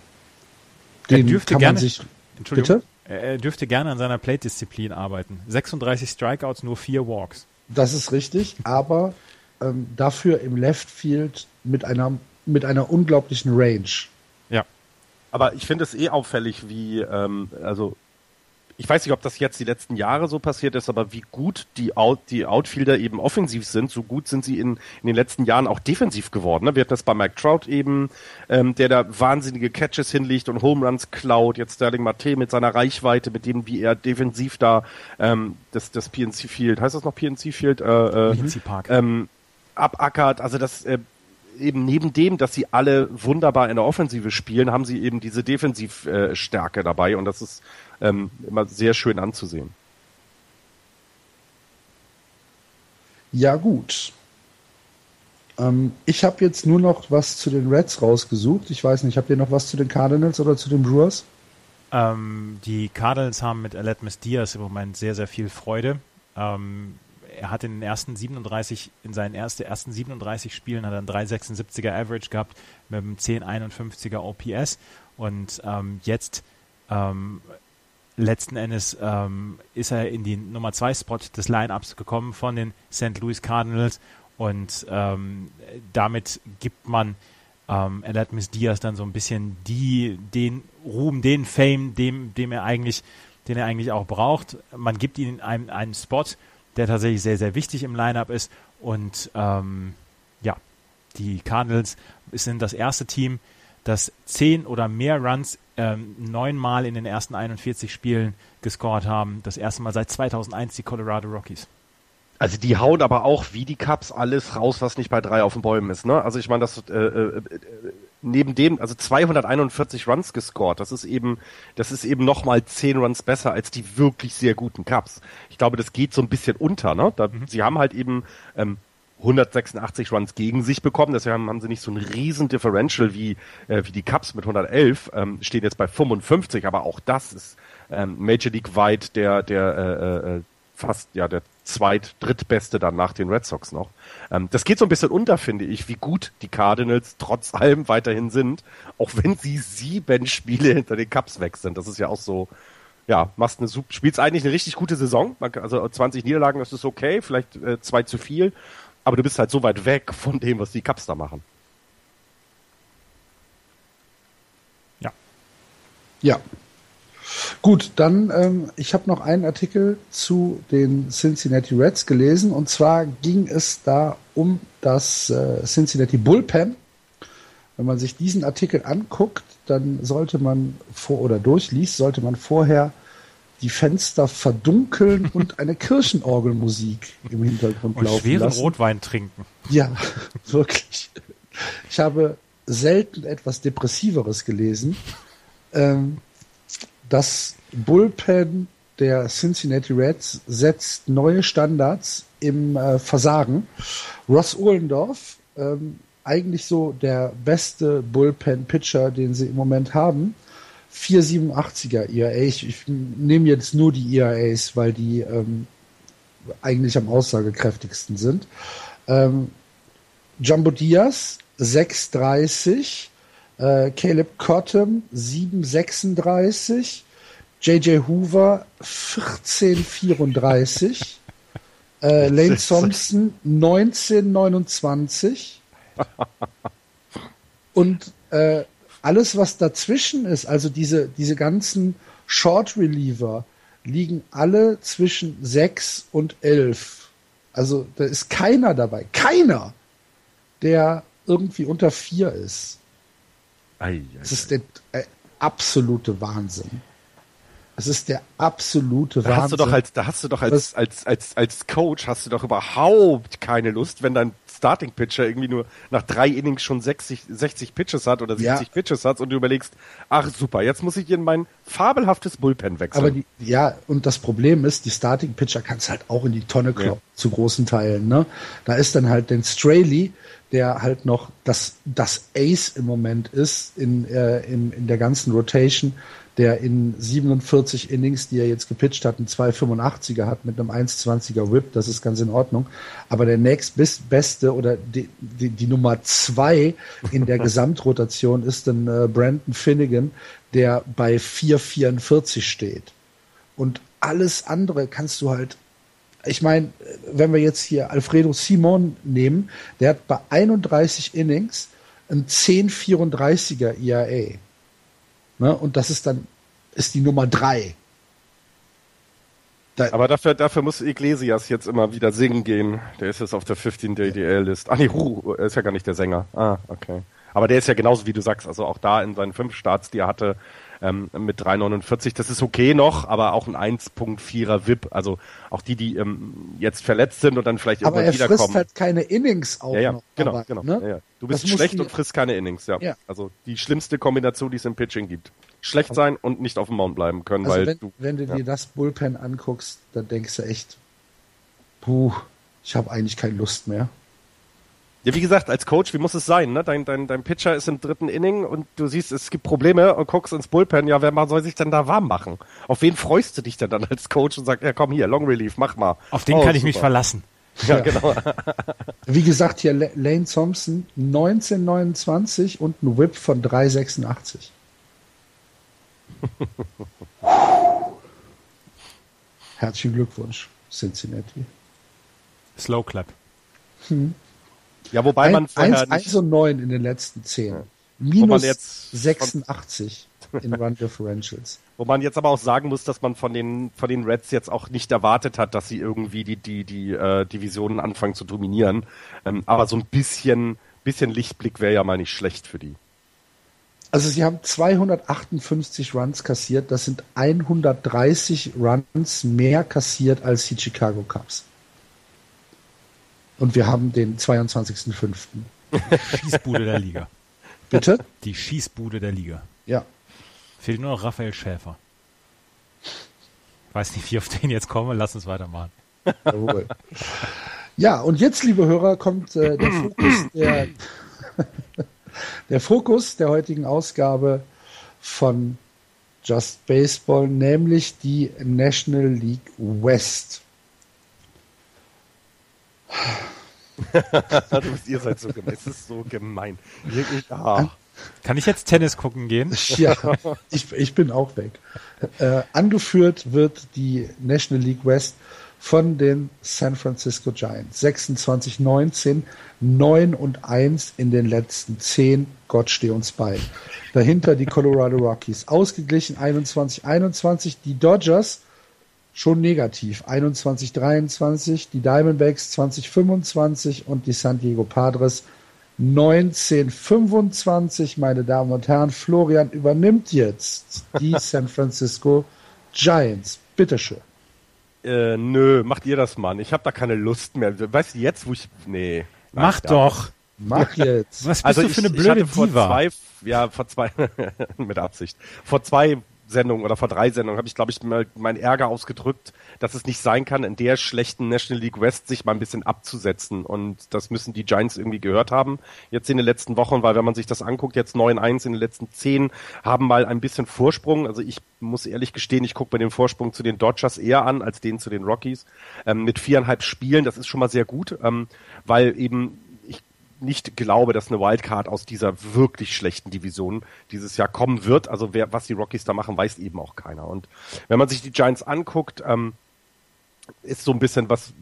Er den dürfte kann gerne, man sich. Entschuldigung, Bitte? Er dürfte gerne an seiner Plate-Disziplin arbeiten. 36 Strikeouts, nur vier Walks. Das ist richtig, aber ähm, dafür im Left Field mit einer, mit einer unglaublichen Range. Ja. Aber ich finde es eh auffällig, wie, ähm, also ich weiß nicht, ob das jetzt die letzten Jahre so passiert ist, aber wie gut die, Out, die Outfielder eben offensiv sind, so gut sind sie in, in den letzten Jahren auch defensiv geworden. Ne? Wir hatten das bei Mike Trout eben, ähm, der da wahnsinnige Catches hinlegt und Home Runs klaut. Jetzt Sterling Mate mit seiner Reichweite, mit dem, wie er defensiv da ähm, das, das PNC Field, heißt das noch PNC Field? Äh, äh, PNC Park. Ähm, abackert. Also das äh, eben neben dem, dass sie alle wunderbar in der Offensive spielen, haben sie eben diese Defensivstärke dabei und das ist ähm, immer sehr schön anzusehen. Ja gut. Ähm, ich habe jetzt nur noch was zu den Reds rausgesucht. Ich weiß nicht, habt ihr noch was zu den Cardinals oder zu den Brewers? Ähm, die Cardinals haben mit Aletmus Diaz im Moment sehr, sehr viel Freude. Ähm, er hat in den ersten 37, in seinen ersten, ersten 37 Spielen hat er einen 3,76er Average gehabt mit einem 10,51er OPS und ähm, jetzt ähm, letzten Endes ähm, ist er in die Nummer 2 Spot des Lineups gekommen von den St. Louis Cardinals und ähm, damit gibt man ähm, Alatmis Diaz dann so ein bisschen die, den Ruhm, den Fame, dem, dem er eigentlich, den er eigentlich auch braucht. Man gibt ihm einen, einen Spot, der tatsächlich sehr, sehr wichtig im Lineup ist und ähm, ja, die Cardinals sind das erste Team, das zehn oder mehr Runs ähm, neunmal in den ersten 41 Spielen gescored haben. Das erste Mal seit 2001 die Colorado Rockies. Also die hauen aber auch wie die Cups alles raus, was nicht bei drei auf den Bäumen ist. Ne? Also ich meine, das äh, äh, neben dem, also 241 Runs gescored, das ist eben, das ist eben nochmal 10 Runs besser als die wirklich sehr guten Cups. Ich glaube, das geht so ein bisschen unter. Ne? Da, mhm. Sie haben halt eben ähm, 186 Runs gegen sich bekommen. Deswegen haben, haben sie nicht so ein riesen Differential wie, äh, wie die Cubs mit 111, ähm, stehen jetzt bei 55, aber auch das ist ähm, Major League weit der, der äh, äh, fast ja der zweit, drittbeste dann nach den Red Sox noch. Ähm, das geht so ein bisschen unter, finde ich, wie gut die Cardinals trotz *laughs* allem weiterhin sind, auch wenn sie sieben Spiele *laughs* hinter den Cubs weg sind. Das ist ja auch so, ja, machst eine spielst eigentlich eine richtig gute Saison. Also 20 Niederlagen, das ist okay, vielleicht äh, zwei zu viel aber du bist halt so weit weg *laughs* von dem, was die Cups da machen. Ja. Ja. Gut, dann, ähm, ich habe noch einen Artikel zu den Cincinnati Reds gelesen und zwar ging es da um das äh, Cincinnati Bullpen. Wenn man sich diesen Artikel anguckt, dann sollte man vor oder durchliest, sollte man vorher die Fenster verdunkeln und eine Kirchenorgelmusik im Hintergrund und laufen schweren lassen. Rotwein trinken. Ja, *laughs* wirklich. Ich habe selten etwas Depressiveres gelesen. Ähm, das Bullpen der Cincinnati Reds setzt neue Standards im äh, Versagen. Ross Ohlendorf, ähm, eigentlich so der beste Bullpen-Pitcher, den sie im Moment haben, 487er ERA. Ich, ich nehme jetzt nur die ERAs, weil die ähm, eigentlich am aussagekräftigsten sind. Ähm, Jumbo Diaz 630, äh, Caleb Cottom 736, JJ Hoover 1434, *laughs* äh, Lane Thompson 1929 *laughs* und äh, alles, was dazwischen ist, also diese, diese ganzen Short Reliever, liegen alle zwischen 6 und 11. Also da ist keiner dabei, keiner, der irgendwie unter 4 ist. Ei, das ist der äh, absolute Wahnsinn. Es ist der absolute da Wahnsinn. Hast du doch als, da hast du doch als, als, als, als Coach hast du doch überhaupt keine Lust, wenn dein Starting Pitcher irgendwie nur nach drei Innings schon 60, 60 Pitches hat oder 70 ja. Pitches hat und du überlegst, ach super, jetzt muss ich in mein fabelhaftes Bullpen wechseln. Aber die, ja, und das Problem ist, die Starting Pitcher kannst halt auch in die Tonne kloppen, ja. zu großen Teilen, ne? Da ist dann halt den Straley, der halt noch das, das Ace im Moment ist in, äh, in, in der ganzen Rotation, der in 47 Innings, die er jetzt gepitcht hat, einen 285er hat mit einem 120er Whip, das ist ganz in Ordnung. Aber der nächstbeste oder die, die, die Nummer zwei in der *laughs* Gesamtrotation ist dann äh, Brandon Finnegan, der bei 4,44 steht. Und alles andere kannst du halt. Ich meine, wenn wir jetzt hier Alfredo Simon nehmen, der hat bei 31 Innings ein 10,34er ERA. Ne? Und das ist dann, ist die Nummer drei. Da Aber dafür, dafür muss Iglesias jetzt immer wieder singen gehen. Der ist jetzt auf der 15-Day-DL-List. Ach nee, Ru, ist ja gar nicht der Sänger. Ah, okay. Aber der ist ja genauso wie du sagst, also auch da in seinen fünf Starts, die er hatte, ähm, mit 3,49. Das ist okay noch, aber auch ein 1,4er VIP. Also auch die, die ähm, jetzt verletzt sind und dann vielleicht aber irgendwann wiederkommen. Aber er frisst halt keine Innings auch ja, ja, noch. Genau, aber, genau. Ne? Ja, ja. Du bist das schlecht und frisst keine Innings, ja. ja. Also die schlimmste Kombination, die es im Pitching gibt. Schlecht sein und nicht auf dem Mount bleiben können, also weil wenn, du. Wenn du dir das Bullpen anguckst, dann denkst du echt, puh, ich habe eigentlich keine Lust mehr. Ja, wie gesagt, als Coach, wie muss es sein? Ne? Dein, dein, dein Pitcher ist im dritten Inning und du siehst, es gibt Probleme und guckst ins Bullpen. Ja, wer soll sich denn da warm machen? Auf wen freust du dich denn dann als Coach und sagst, ja komm hier, Long Relief, mach mal. Auf den oh, kann ich mich verlassen. *laughs* Ja, ja, genau. Wie gesagt, hier Lane Thompson 1929 und ein Whip von 386. *laughs* Herzlichen Glückwunsch, Cincinnati. Slow Clap. Hm. Ja, wobei ein, man vorher 1, nicht... 1 und 9 in den letzten 10. Ja. Minus 86 in Run Differentials. *laughs* Wo man jetzt aber auch sagen muss, dass man von den, von den Reds jetzt auch nicht erwartet hat, dass sie irgendwie die, die, die äh, Divisionen anfangen zu dominieren. Ähm, aber so ein bisschen, bisschen Lichtblick wäre ja mal nicht schlecht für die. Also sie haben 258 Runs kassiert, das sind 130 Runs mehr kassiert als die Chicago Cubs. Und wir haben den 22.05. *laughs* Schießbude der Liga. Bitte? Die Schießbude der Liga. Ja. Fehlt nur noch Raphael Schäfer. Weiß nicht, wie auf den jetzt komme. Lass uns weitermachen. Jawohl. Ja, und jetzt, liebe Hörer, kommt äh, der Fokus *clears throat* der, *laughs* der Fokus der heutigen Ausgabe von Just Baseball, nämlich die National League West. *laughs* ihr seid so gemein. Es ist so gemein. Ah. Kann ich jetzt Tennis gucken gehen? *laughs* Ja, ich, ich bin auch weg. Äh, angeführt wird die National League West von den San Francisco Giants. 26-19, 9 und 1 in den letzten 10. Gott stehe uns bei. Dahinter die Colorado Rockies. Ausgeglichen 21-21. Die Dodgers schon negativ. 21-23, die Diamondbacks 2025 und die San Diego Padres 1925. Meine Damen und Herren, Florian übernimmt jetzt die *laughs* San Francisco Giants. Bitteschön. Äh, nö, macht ihr das, Mann. Ich habe da keine Lust mehr. Weißt du, jetzt, wo ich. Nee. Mach doch. Mach jetzt. Was bist also du für eine blöde ich hatte Diva? Vor zwei, ja, vor zwei, *laughs* mit Absicht. Vor zwei Sendung oder vor drei Sendungen habe ich, glaube ich, mal meinen Ärger ausgedrückt, dass es nicht sein kann, in der schlechten National League West sich mal ein bisschen abzusetzen. Und das müssen die Giants irgendwie gehört haben jetzt in den letzten Wochen, weil wenn man sich das anguckt, jetzt 9-1 in den letzten 10 haben mal ein bisschen Vorsprung. Also ich muss ehrlich gestehen, ich gucke mir den Vorsprung zu den Dodgers eher an als den zu den Rockies. Ähm, mit viereinhalb Spielen, das ist schon mal sehr gut, ähm, weil eben nicht glaube, dass eine Wildcard aus dieser wirklich schlechten Division dieses Jahr kommen wird. Also wer, was die Rockies da machen, weiß eben auch keiner. Und wenn man sich die Giants anguckt, ähm, ist so ein bisschen was,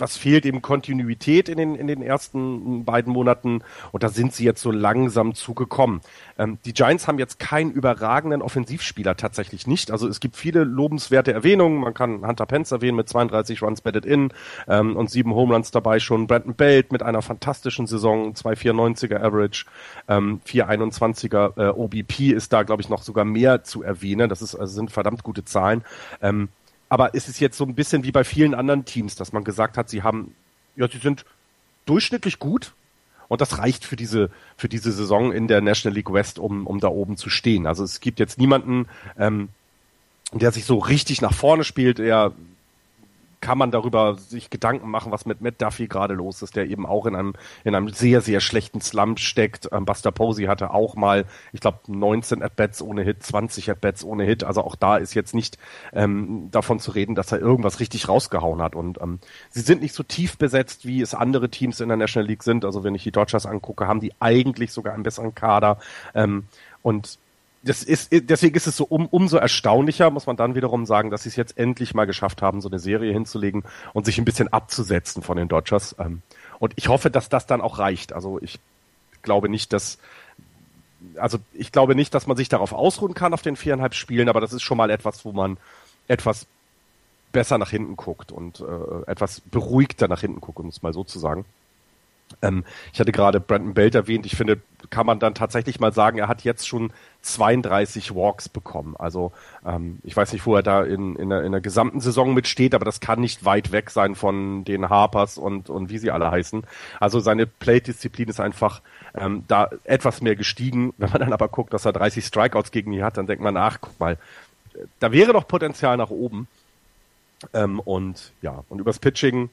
was fehlt eben Kontinuität in den, in den ersten beiden Monaten und da sind sie jetzt so langsam zugekommen. Ähm, die Giants haben jetzt keinen überragenden Offensivspieler tatsächlich nicht. Also es gibt viele lobenswerte Erwähnungen. Man kann Hunter Pence erwähnen mit 32 Runs batted in ähm, und sieben Home Runs dabei schon. Brandon Belt mit einer fantastischen Saison, 2,94er Average, ähm, 4,21er äh, OBP ist da, glaube ich, noch sogar mehr zu erwähnen. Das ist, also sind verdammt gute Zahlen. Ähm, aber ist es jetzt so ein bisschen wie bei vielen anderen Teams, dass man gesagt hat, sie haben, ja, sie sind durchschnittlich gut und das reicht für diese, für diese Saison in der National League West, um, um da oben zu stehen. Also es gibt jetzt niemanden, ähm, der sich so richtig nach vorne spielt, der kann man darüber sich Gedanken machen, was mit Matt Duffy gerade los ist, der eben auch in einem, in einem sehr, sehr schlechten Slump steckt. Ähm, Buster Posey hatte auch mal, ich glaube, 19 At-Bats ohne Hit, 20 At-Bats ohne Hit. Also auch da ist jetzt nicht ähm, davon zu reden, dass er irgendwas richtig rausgehauen hat. Und ähm, sie sind nicht so tief besetzt, wie es andere Teams in der National League sind. Also wenn ich die Dodgers angucke, haben die eigentlich sogar einen besseren Kader. Ähm, und das ist, deswegen ist es so um, umso erstaunlicher, muss man dann wiederum sagen, dass sie es jetzt endlich mal geschafft haben, so eine Serie hinzulegen und sich ein bisschen abzusetzen von den Dodgers. Ähm, und ich hoffe, dass das dann auch reicht. Also ich glaube nicht, dass also ich glaube nicht, dass man sich darauf ausruhen kann auf den viereinhalb Spielen, aber das ist schon mal etwas, wo man etwas besser nach hinten guckt und äh, etwas beruhigter nach hinten guckt, um es mal so zu sagen. Ähm, ich hatte gerade Brandon Belt erwähnt. Ich finde, kann man dann tatsächlich mal sagen, er hat jetzt schon 32 Walks bekommen. Also ähm, ich weiß nicht, wo er da in, in, der, in der gesamten Saison mitsteht, aber das kann nicht weit weg sein von den Harpers und, und wie sie alle heißen. Also seine Play-Disziplin ist einfach ähm, da etwas mehr gestiegen. Wenn man dann aber guckt, dass er 30 Strikeouts gegen die hat, dann denkt man, ach, guck mal, da wäre doch Potenzial nach oben. Ähm, und ja, und übers Pitching,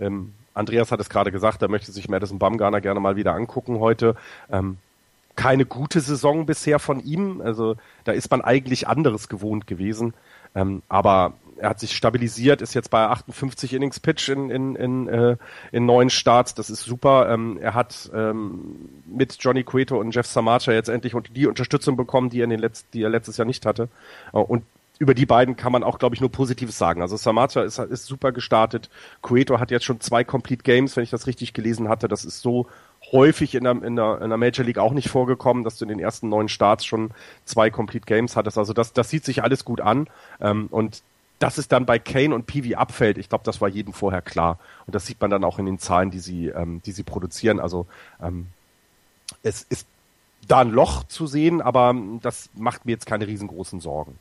ähm, Andreas hat es gerade gesagt, er möchte sich Madison Bumgarner gerne mal wieder angucken heute. Ähm, keine gute Saison bisher von ihm, also da ist man eigentlich anderes gewohnt gewesen. Ähm, aber er hat sich stabilisiert, ist jetzt bei 58 Innings Pitch in, in, in, äh, in neun Starts. Das ist super. Ähm, er hat ähm, mit Johnny Cueto und Jeff Samacha jetzt endlich die Unterstützung bekommen, die er, in den Letz die er letztes Jahr nicht hatte. Äh, und über die beiden kann man auch, glaube ich, nur Positives sagen. Also Samacha ist, ist super gestartet. Cueto hat jetzt schon zwei Complete Games, wenn ich das richtig gelesen hatte. Das ist so häufig in der, in der, in der Major League auch nicht vorgekommen, dass du in den ersten neun Starts schon zwei Complete Games hattest. Also das, das sieht sich alles gut an. Ähm, und dass es dann bei Kane und Peavy abfällt, ich glaube, das war jedem vorher klar. Und das sieht man dann auch in den Zahlen, die sie, ähm, die sie produzieren. Also ähm, es ist da ein Loch zu sehen, aber das macht mir jetzt keine riesengroßen Sorgen.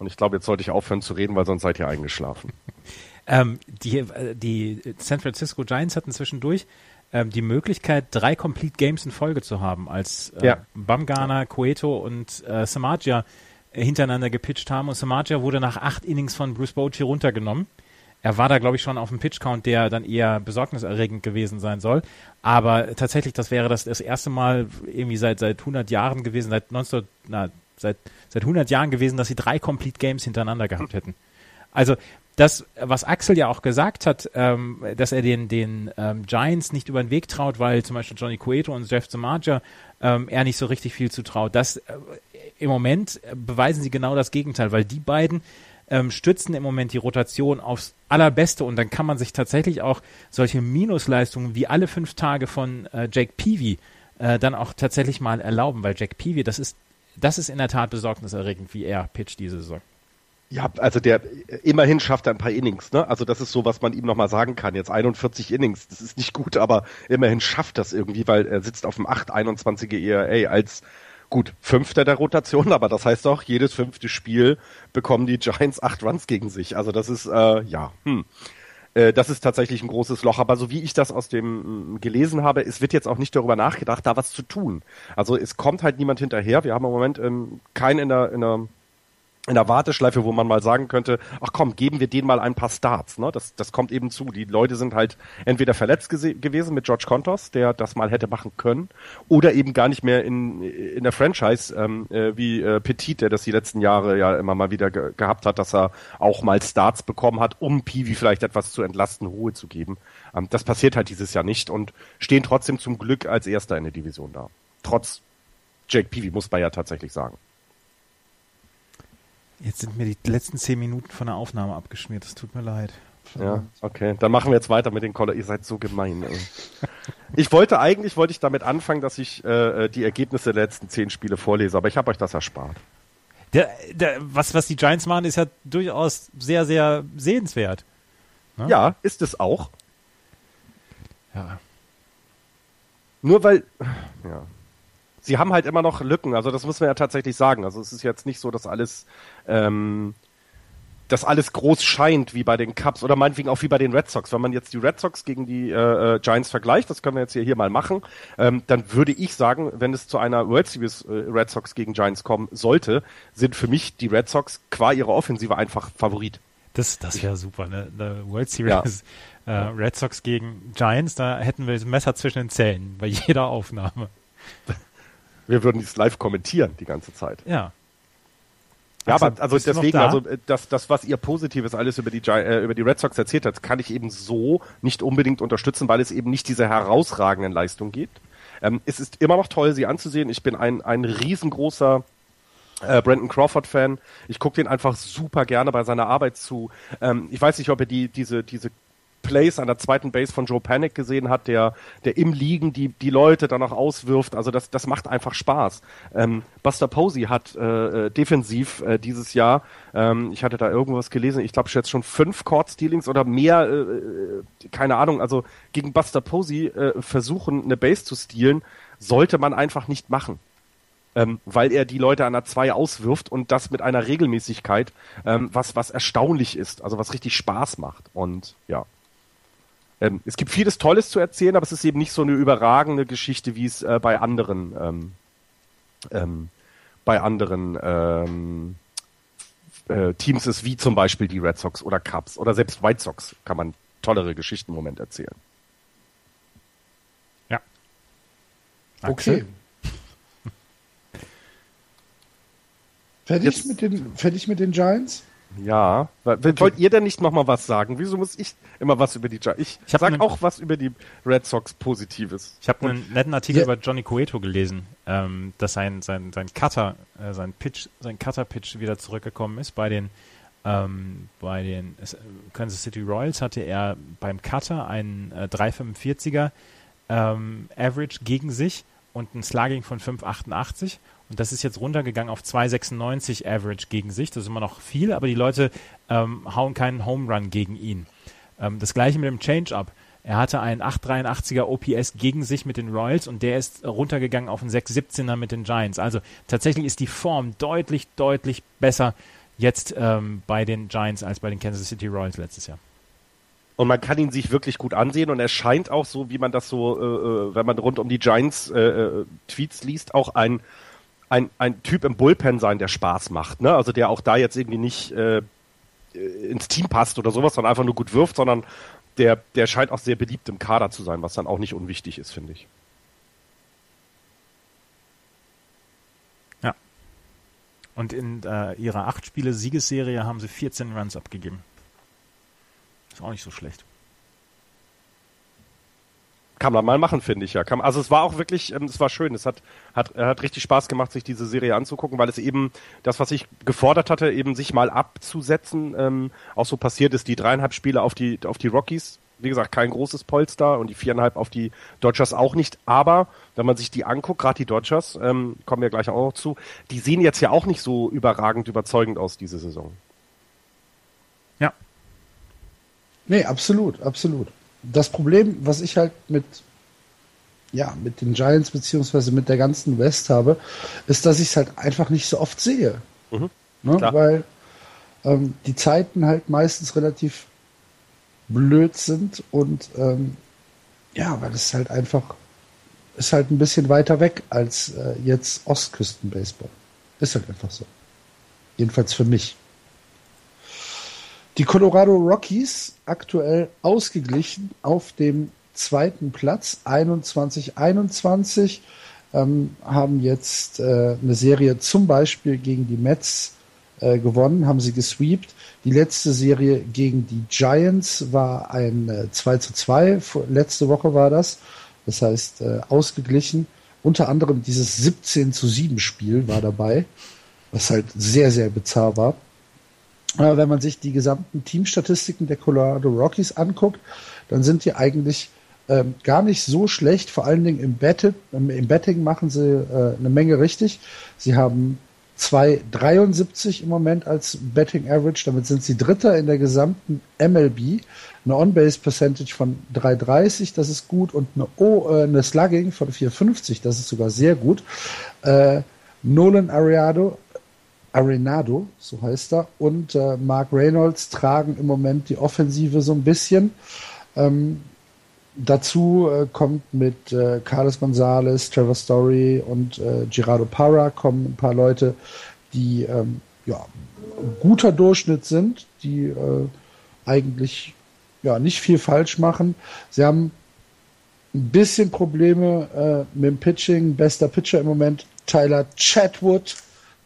Und ich glaube, jetzt sollte ich aufhören zu reden, weil sonst seid ihr eingeschlafen. *laughs* ähm, die, äh, die San Francisco Giants hatten zwischendurch ähm, die Möglichkeit, drei Complete Games in Folge zu haben, als äh, ja. Bamgana, Cueto und äh, Samaja hintereinander gepitcht haben. Und Samaja wurde nach acht Innings von Bruce Bochy runtergenommen. Er war da, glaube ich, schon auf dem Pitch-Count, der dann eher besorgniserregend gewesen sein soll. Aber tatsächlich, das wäre das, das erste Mal irgendwie seit, seit 100 Jahren gewesen, seit 19, na, seit, seit 100 Jahren gewesen, dass sie drei Complete Games hintereinander gehabt hätten. Also das, was Axel ja auch gesagt hat, ähm, dass er den, den ähm, Giants nicht über den Weg traut, weil zum Beispiel Johnny Cueto und Jeff Zamaja ähm, er nicht so richtig viel zutraut. Das äh, im Moment beweisen sie genau das Gegenteil, weil die beiden ähm, stützen im Moment die Rotation aufs allerbeste und dann kann man sich tatsächlich auch solche Minusleistungen wie alle fünf Tage von äh, Jake Peavy äh, dann auch tatsächlich mal erlauben, weil Jack Peavy, das ist das ist in der Tat besorgniserregend, wie er pitcht diese Saison. Ja, also der immerhin schafft er ein paar Innings, ne? Also das ist so, was man ihm nochmal sagen kann. Jetzt 41 Innings, das ist nicht gut, aber immerhin schafft das irgendwie, weil er sitzt auf dem 8-21er ERA als gut Fünfter der Rotation, aber das heißt doch, jedes fünfte Spiel bekommen die Giants acht Runs gegen sich. Also das ist äh, ja, hm. Äh, das ist tatsächlich ein großes Loch. Aber so wie ich das aus dem mm, gelesen habe, es wird jetzt auch nicht darüber nachgedacht, da was zu tun. Also es kommt halt niemand hinterher. Wir haben im Moment ähm, keinen in der, in der in der Warteschleife, wo man mal sagen könnte, ach komm, geben wir denen mal ein paar Starts. Ne? Das, das kommt eben zu. Die Leute sind halt entweder verletzt gewesen mit George Contos, der das mal hätte machen können, oder eben gar nicht mehr in, in der Franchise, ähm, äh, wie äh, Petit, der das die letzten Jahre ja immer mal wieder ge gehabt hat, dass er auch mal Starts bekommen hat, um Piwi vielleicht etwas zu entlasten, Ruhe zu geben. Ähm, das passiert halt dieses Jahr nicht und stehen trotzdem zum Glück als Erster in der Division da. Trotz Jake Peavy, muss man ja tatsächlich sagen. Jetzt sind mir die letzten zehn Minuten von der Aufnahme abgeschmiert. Das tut mir leid. Ja, okay. Dann machen wir jetzt weiter mit den Koller. Ihr seid so gemein. Ey. ich wollte eigentlich wollte ich damit anfangen, dass ich äh, die Ergebnisse der letzten zehn Spiele vorlese, aber ich habe euch das erspart. Der, der, was, was die Giants machen, ist ja durchaus sehr, sehr sehenswert. Ne? Ja, ist es auch. Ja. Nur weil, ja, sie haben halt immer noch Lücken. Also das muss man ja tatsächlich sagen. Also es ist jetzt nicht so, dass alles, ähm, dass alles groß scheint wie bei den Cubs oder meinetwegen auch wie bei den Red Sox. Wenn man jetzt die Red Sox gegen die äh, äh, Giants vergleicht, das können wir jetzt hier, hier mal machen, ähm, dann würde ich sagen, wenn es zu einer World Series äh, Red Sox gegen Giants kommen sollte, sind für mich die Red Sox qua ihrer Offensive einfach Favorit. Das, das wäre super, ne? Eine World Series ja. äh, Red Sox gegen Giants, da hätten wir das Messer zwischen den Zähnen bei jeder Aufnahme. *laughs* Wir würden es live kommentieren die ganze Zeit. Ja. Ja, also, aber also deswegen, da? also äh, das, das, was ihr Positives alles über die, äh, über die Red Sox erzählt habt, kann ich eben so nicht unbedingt unterstützen, weil es eben nicht diese herausragenden Leistungen gibt. Ähm, es ist immer noch toll, sie anzusehen. Ich bin ein, ein riesengroßer äh, Brandon Crawford-Fan. Ich gucke den einfach super gerne bei seiner Arbeit zu. Ähm, ich weiß nicht, ob er die, diese, diese Plays an der zweiten Base von Joe Panic gesehen hat, der, der im Liegen die, die Leute dann noch auswirft. Also das, das macht einfach Spaß. Ähm, Buster Posey hat äh, äh, defensiv äh, dieses Jahr, ähm, ich hatte da irgendwas gelesen, ich glaube jetzt schon fünf Court-Stealings oder mehr, äh, äh, keine Ahnung, also gegen Buster Posey äh, versuchen, eine Base zu stealen, sollte man einfach nicht machen ähm, weil er die Leute an der 2 auswirft und das mit einer Regelmäßigkeit, ähm, was, was erstaunlich ist, also was richtig Spaß macht. Und ja. Ähm, es gibt vieles Tolles zu erzählen, aber es ist eben nicht so eine überragende Geschichte, wie es äh, bei anderen, ähm, ähm, bei anderen ähm, äh, Teams ist, wie zum Beispiel die Red Sox oder Cubs oder selbst White Sox kann man tollere Geschichten im Moment erzählen. Ja. Okay. Fertig, mit den, fertig mit den Giants? Ja. Okay. Wollt ihr denn nicht nochmal was sagen? Wieso muss ich immer was über die Giants? Ich, ich sag auch was über die Red Sox Positives. Ich habe einen netten Artikel über Johnny Cueto gelesen, ähm, dass sein, sein, sein Cutter, äh, sein Pitch, sein Cutter-Pitch wieder zurückgekommen ist bei den ähm, bei den Kansas City Royals hatte er beim Cutter einen äh, 3,45er ähm, Average gegen sich und ein Slugging von 5,88 und das ist jetzt runtergegangen auf 2,96 Average gegen sich. Das ist immer noch viel, aber die Leute ähm, hauen keinen Home Run gegen ihn. Ähm, das gleiche mit dem Change-Up. Er hatte einen 883er OPS gegen sich mit den Royals und der ist runtergegangen auf einen 617er mit den Giants. Also tatsächlich ist die Form deutlich, deutlich besser jetzt ähm, bei den Giants als bei den Kansas City Royals letztes Jahr. Und man kann ihn sich wirklich gut ansehen und er scheint auch so, wie man das so, äh, äh wenn man rund um die Giants äh, äh, Tweets liest, auch ein ein, ein Typ im Bullpen sein, der Spaß macht. Ne? Also der auch da jetzt irgendwie nicht äh, ins Team passt oder sowas, sondern einfach nur gut wirft, sondern der, der scheint auch sehr beliebt im Kader zu sein, was dann auch nicht unwichtig ist, finde ich. Ja. Und in äh, ihrer acht Spiele Siegesserie haben sie 14 Runs abgegeben. Ist auch nicht so schlecht kann man mal machen, finde ich ja. Kann, also es war auch wirklich, ähm, es war schön. Es hat, hat, hat richtig Spaß gemacht, sich diese Serie anzugucken, weil es eben das, was ich gefordert hatte, eben sich mal abzusetzen, ähm, auch so passiert ist. Die dreieinhalb Spiele auf die, auf die Rockies, wie gesagt, kein großes Polster und die viereinhalb auf die Dodgers auch nicht. Aber wenn man sich die anguckt, gerade die Dodgers, ähm, kommen wir gleich auch noch zu, die sehen jetzt ja auch nicht so überragend überzeugend aus diese Saison. Ja. Nee, absolut, absolut das Problem, was ich halt mit, ja, mit den Giants beziehungsweise mit der ganzen West habe, ist, dass ich es halt einfach nicht so oft sehe. Mhm. Ne? Weil ähm, die Zeiten halt meistens relativ blöd sind und ähm, ja, weil es halt einfach ist halt ein bisschen weiter weg als äh, jetzt Ostküstenbaseball. Ist halt einfach so. Jedenfalls für mich. Die Colorado Rockies aktuell ausgeglichen auf dem zweiten Platz 21-21 ähm, haben jetzt äh, eine Serie zum Beispiel gegen die Mets äh, gewonnen, haben sie gesweept. Die letzte Serie gegen die Giants war ein äh, 2 zu 2, letzte Woche war das. Das heißt äh, ausgeglichen. Unter anderem dieses 17 zu 7 Spiel war dabei, was halt sehr, sehr bizarr war wenn man sich die gesamten Teamstatistiken der Colorado Rockies anguckt, dann sind die eigentlich ähm, gar nicht so schlecht. Vor allen Dingen im, Betted, im Betting machen sie äh, eine Menge richtig. Sie haben 2,73 im Moment als Betting Average. Damit sind sie Dritter in der gesamten MLB. Eine On-Base Percentage von 3,30, das ist gut. Und eine, o, äh, eine Slugging von 4,50, das ist sogar sehr gut. Äh, Nolan Ariado Arenado, so heißt er, und äh, Mark Reynolds tragen im Moment die Offensive so ein bisschen. Ähm, dazu äh, kommt mit äh, Carlos Gonzalez, Trevor Story und äh, Gerardo Parra kommen ein paar Leute, die ähm, ja, guter Durchschnitt sind, die äh, eigentlich ja nicht viel falsch machen. Sie haben ein bisschen Probleme äh, mit dem Pitching. Bester Pitcher im Moment Tyler Chatwood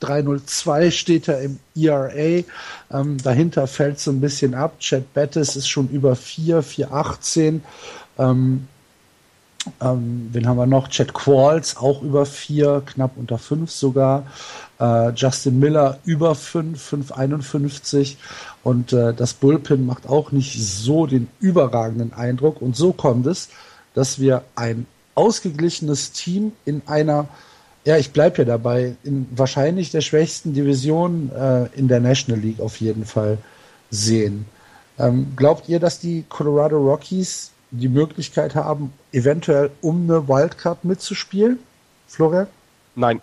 302 steht er im ERA. Ähm, dahinter fällt so ein bisschen ab. Chad Bettis ist schon über 4, 418. Ähm, Ähm, wen haben wir noch? Chad Qualls auch über vier, knapp unter fünf sogar. Äh, Justin Miller über fünf, 5,51. Und äh, das Bullpen macht auch nicht so den überragenden Eindruck. Und so kommt es, dass wir ein ausgeglichenes Team in einer, ja, ich bleibe ja dabei, in wahrscheinlich der schwächsten Division äh, in der National League auf jeden Fall sehen. Ähm, glaubt ihr, dass die Colorado Rockies die Möglichkeit haben, eventuell um eine Wildcard mitzuspielen? Florian? Nein.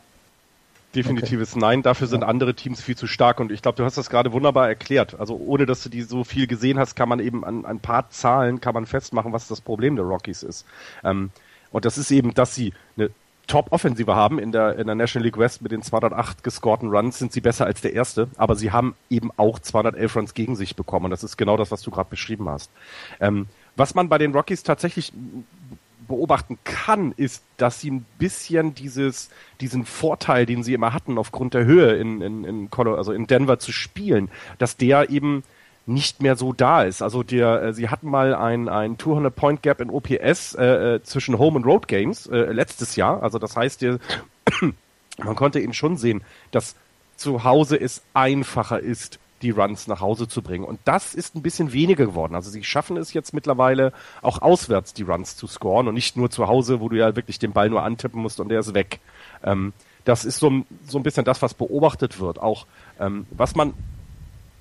Definitives okay. Nein. Dafür sind ja. andere Teams viel zu stark und ich glaube, du hast das gerade wunderbar erklärt. Also ohne, dass du die so viel gesehen hast, kann man eben an ein paar Zahlen kann man festmachen, was das Problem der Rockies ist. Ähm, und das ist eben, dass sie eine Top-Offensive haben in der, in der National League West mit den 208 gescorten Runs sind sie besser als der erste, aber sie haben eben auch 211 Runs gegen sich bekommen und das ist genau das, was du gerade beschrieben hast. Ähm, was man bei den Rockies tatsächlich beobachten kann, ist, dass sie ein bisschen dieses, diesen Vorteil, den sie immer hatten, aufgrund der Höhe in, in, in, Colorado, also in Denver zu spielen, dass der eben nicht mehr so da ist. Also der, äh, sie hatten mal ein, ein 200-Point-Gap in OPS äh, äh, zwischen Home und Road Games äh, letztes Jahr. Also das heißt, der, *coughs* man konnte ihn schon sehen, dass zu Hause es einfacher ist, die Runs nach Hause zu bringen. Und das ist ein bisschen weniger geworden. Also sie schaffen es jetzt mittlerweile auch auswärts die Runs zu scoren und nicht nur zu Hause, wo du ja wirklich den Ball nur antippen musst und der ist weg. Ähm, das ist so, so ein bisschen das, was beobachtet wird. Auch ähm, was man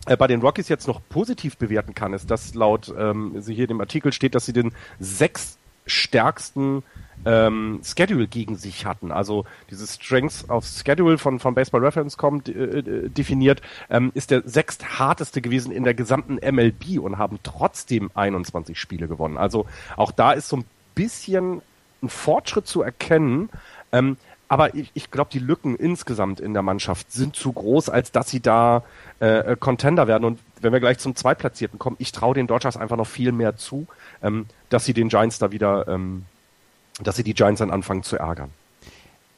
bei den Rockies jetzt noch positiv bewerten kann, ist, dass laut ähm, hier in dem Artikel steht, dass sie den sechs stärksten ähm, Schedule gegen sich hatten. Also dieses Strengths of Schedule von, von Baseball Reference kommt äh, äh, definiert, ähm, ist der sechst harteste gewesen in der gesamten MLB und haben trotzdem 21 Spiele gewonnen. Also auch da ist so ein bisschen ein Fortschritt zu erkennen. Ähm, aber ich, ich glaube, die Lücken insgesamt in der Mannschaft sind zu groß, als dass sie da äh, Contender werden. Und wenn wir gleich zum Zweitplatzierten kommen, ich traue den Dodgers einfach noch viel mehr zu, ähm, dass sie den Giants da wieder, ähm, dass sie die Giants dann anfangen zu ärgern.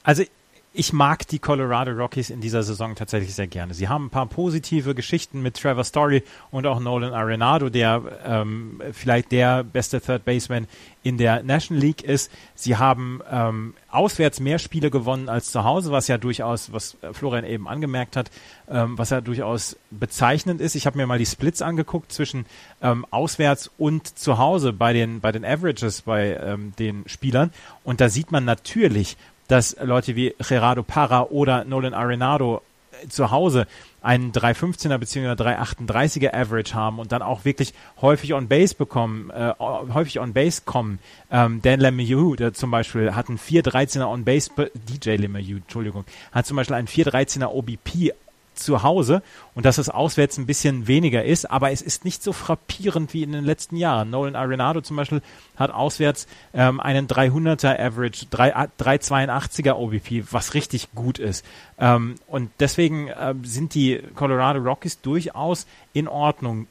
Also ich mag die Colorado Rockies in dieser Saison tatsächlich sehr gerne. Sie haben ein paar positive Geschichten mit Trevor Story und auch Nolan Arenado, der ähm, vielleicht der beste Third Baseman in der National League ist. Sie haben ähm, auswärts mehr Spiele gewonnen als zu Hause, was ja durchaus, was Florian eben angemerkt hat, ähm, was ja durchaus bezeichnend ist. Ich habe mir mal die Splits angeguckt zwischen ähm, auswärts und zu Hause bei den bei den Averages bei ähm, den Spielern und da sieht man natürlich, dass Leute wie Gerardo Parra oder Nolan Arenado äh, zu Hause einen 315er bzw. 338er Average haben und dann auch wirklich häufig on Base bekommen, äh, häufig on Base kommen. Ähm, Dan Lemieux, der zum Beispiel hat einen 413er on Base, DJ Lemieux, Entschuldigung, hat zum Beispiel einen 413er OBP zu Hause und dass es auswärts ein bisschen weniger ist, aber es ist nicht so frappierend wie in den letzten Jahren. Nolan Arenado zum Beispiel hat auswärts ähm, einen 300er Average, 3, 382er OBP, was richtig gut ist. Ähm, und deswegen äh, sind die Colorado Rockies durchaus in Ordnung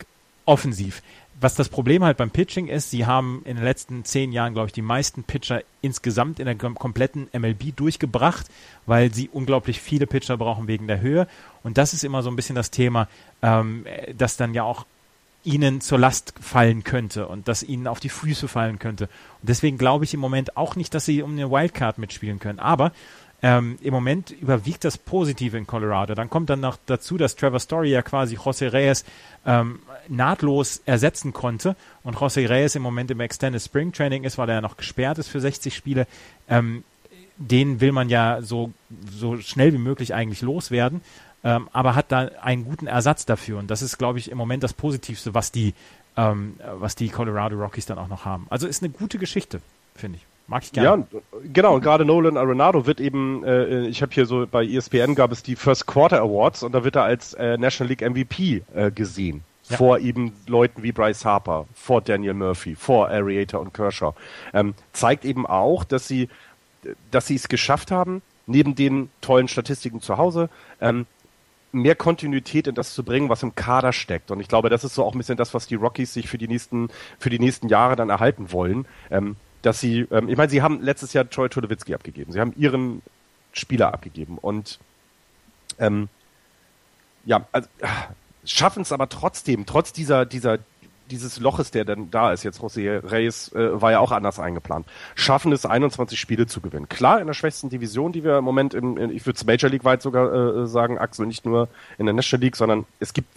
offensiv was das Problem halt beim Pitching ist, sie haben in den letzten zehn Jahren, glaube ich, die meisten Pitcher insgesamt in der kompletten MLB durchgebracht, weil sie unglaublich viele Pitcher brauchen wegen der Höhe. Und das ist immer so ein bisschen das Thema, ähm, das dann ja auch ihnen zur Last fallen könnte und das ihnen auf die Füße fallen könnte. Und deswegen glaube ich im Moment auch nicht, dass sie um eine Wildcard mitspielen können. Aber ähm, Im Moment überwiegt das Positive in Colorado. Dann kommt dann noch dazu, dass Trevor Story ja quasi José Reyes ähm, nahtlos ersetzen konnte und José Reyes im Moment im Extended Spring Training ist, weil er ja noch gesperrt ist für 60 Spiele. Ähm, den will man ja so, so schnell wie möglich eigentlich loswerden, ähm, aber hat da einen guten Ersatz dafür. Und das ist, glaube ich, im Moment das Positivste, was die, ähm, was die Colorado Rockies dann auch noch haben. Also ist eine gute Geschichte, finde ich. Mag ich gerne. Ja, genau. Und gerade Nolan Arenado wird eben, äh, ich habe hier so bei ESPN gab es die First Quarter Awards und da wird er als äh, National League MVP äh, gesehen. Ja. Vor eben Leuten wie Bryce Harper, vor Daniel Murphy, vor Ariator und Kershaw. Ähm, zeigt eben auch, dass sie, dass sie es geschafft haben, neben den tollen Statistiken zu Hause, ähm, mehr Kontinuität in das zu bringen, was im Kader steckt. Und ich glaube, das ist so auch ein bisschen das, was die Rockies sich für die nächsten, für die nächsten Jahre dann erhalten wollen. Ähm, dass sie, ähm, ich meine, sie haben letztes Jahr Troy Tulowitzki abgegeben. Sie haben ihren Spieler abgegeben und ähm, ja, also, schaffen es aber trotzdem, trotz dieser, dieser, dieses Loches, der dann da ist, jetzt José Reyes, äh, war ja auch anders eingeplant, schaffen es, 21 Spiele zu gewinnen. Klar, in der schwächsten Division, die wir im Moment, im, in, ich würde es Major League weit sogar äh, sagen, Axel, nicht nur in der National League, sondern es gibt,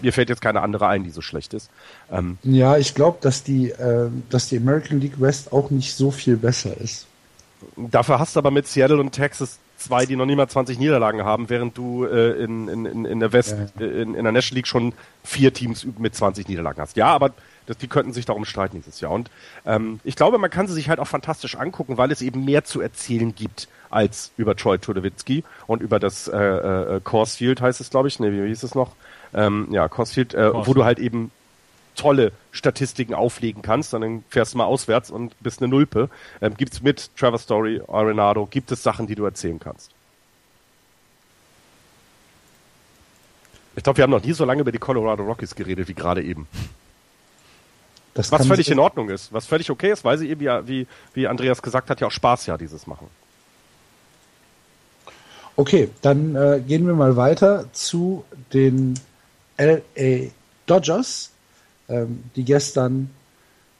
mir fällt jetzt keine andere ein, die so schlecht ist. Ähm, ja, ich glaube, dass die, äh, dass die American League West auch nicht so viel besser ist. Dafür hast du aber mit Seattle und Texas zwei, die noch nie mal 20 Niederlagen haben, während du äh, in, in, in der West, ja. in, in der National League schon vier Teams mit 20 Niederlagen hast. Ja, aber das, die könnten sich darum streiten dieses Jahr. Und ähm, ich glaube, man kann sie sich halt auch fantastisch angucken, weil es eben mehr zu erzählen gibt als über Troy Tulowitzki und über das äh, äh, Course Field heißt es, glaube ich. Ne, wie hieß es noch? Ähm, ja, Course Field, äh, wo du halt eben tolle Statistiken auflegen kannst, dann fährst du mal auswärts und bist eine Nulpe. Ähm, gibt es mit Trevor Story, Arenado, gibt es Sachen, die du erzählen kannst? Ich glaube, wir haben noch nie so lange über die Colorado Rockies geredet wie gerade eben. Das was völlig in Ordnung ist, was völlig okay ist, weil sie eben ja, wie, wie Andreas gesagt hat, ja auch Spaß ja dieses machen. Okay, dann äh, gehen wir mal weiter zu den LA Dodgers die gestern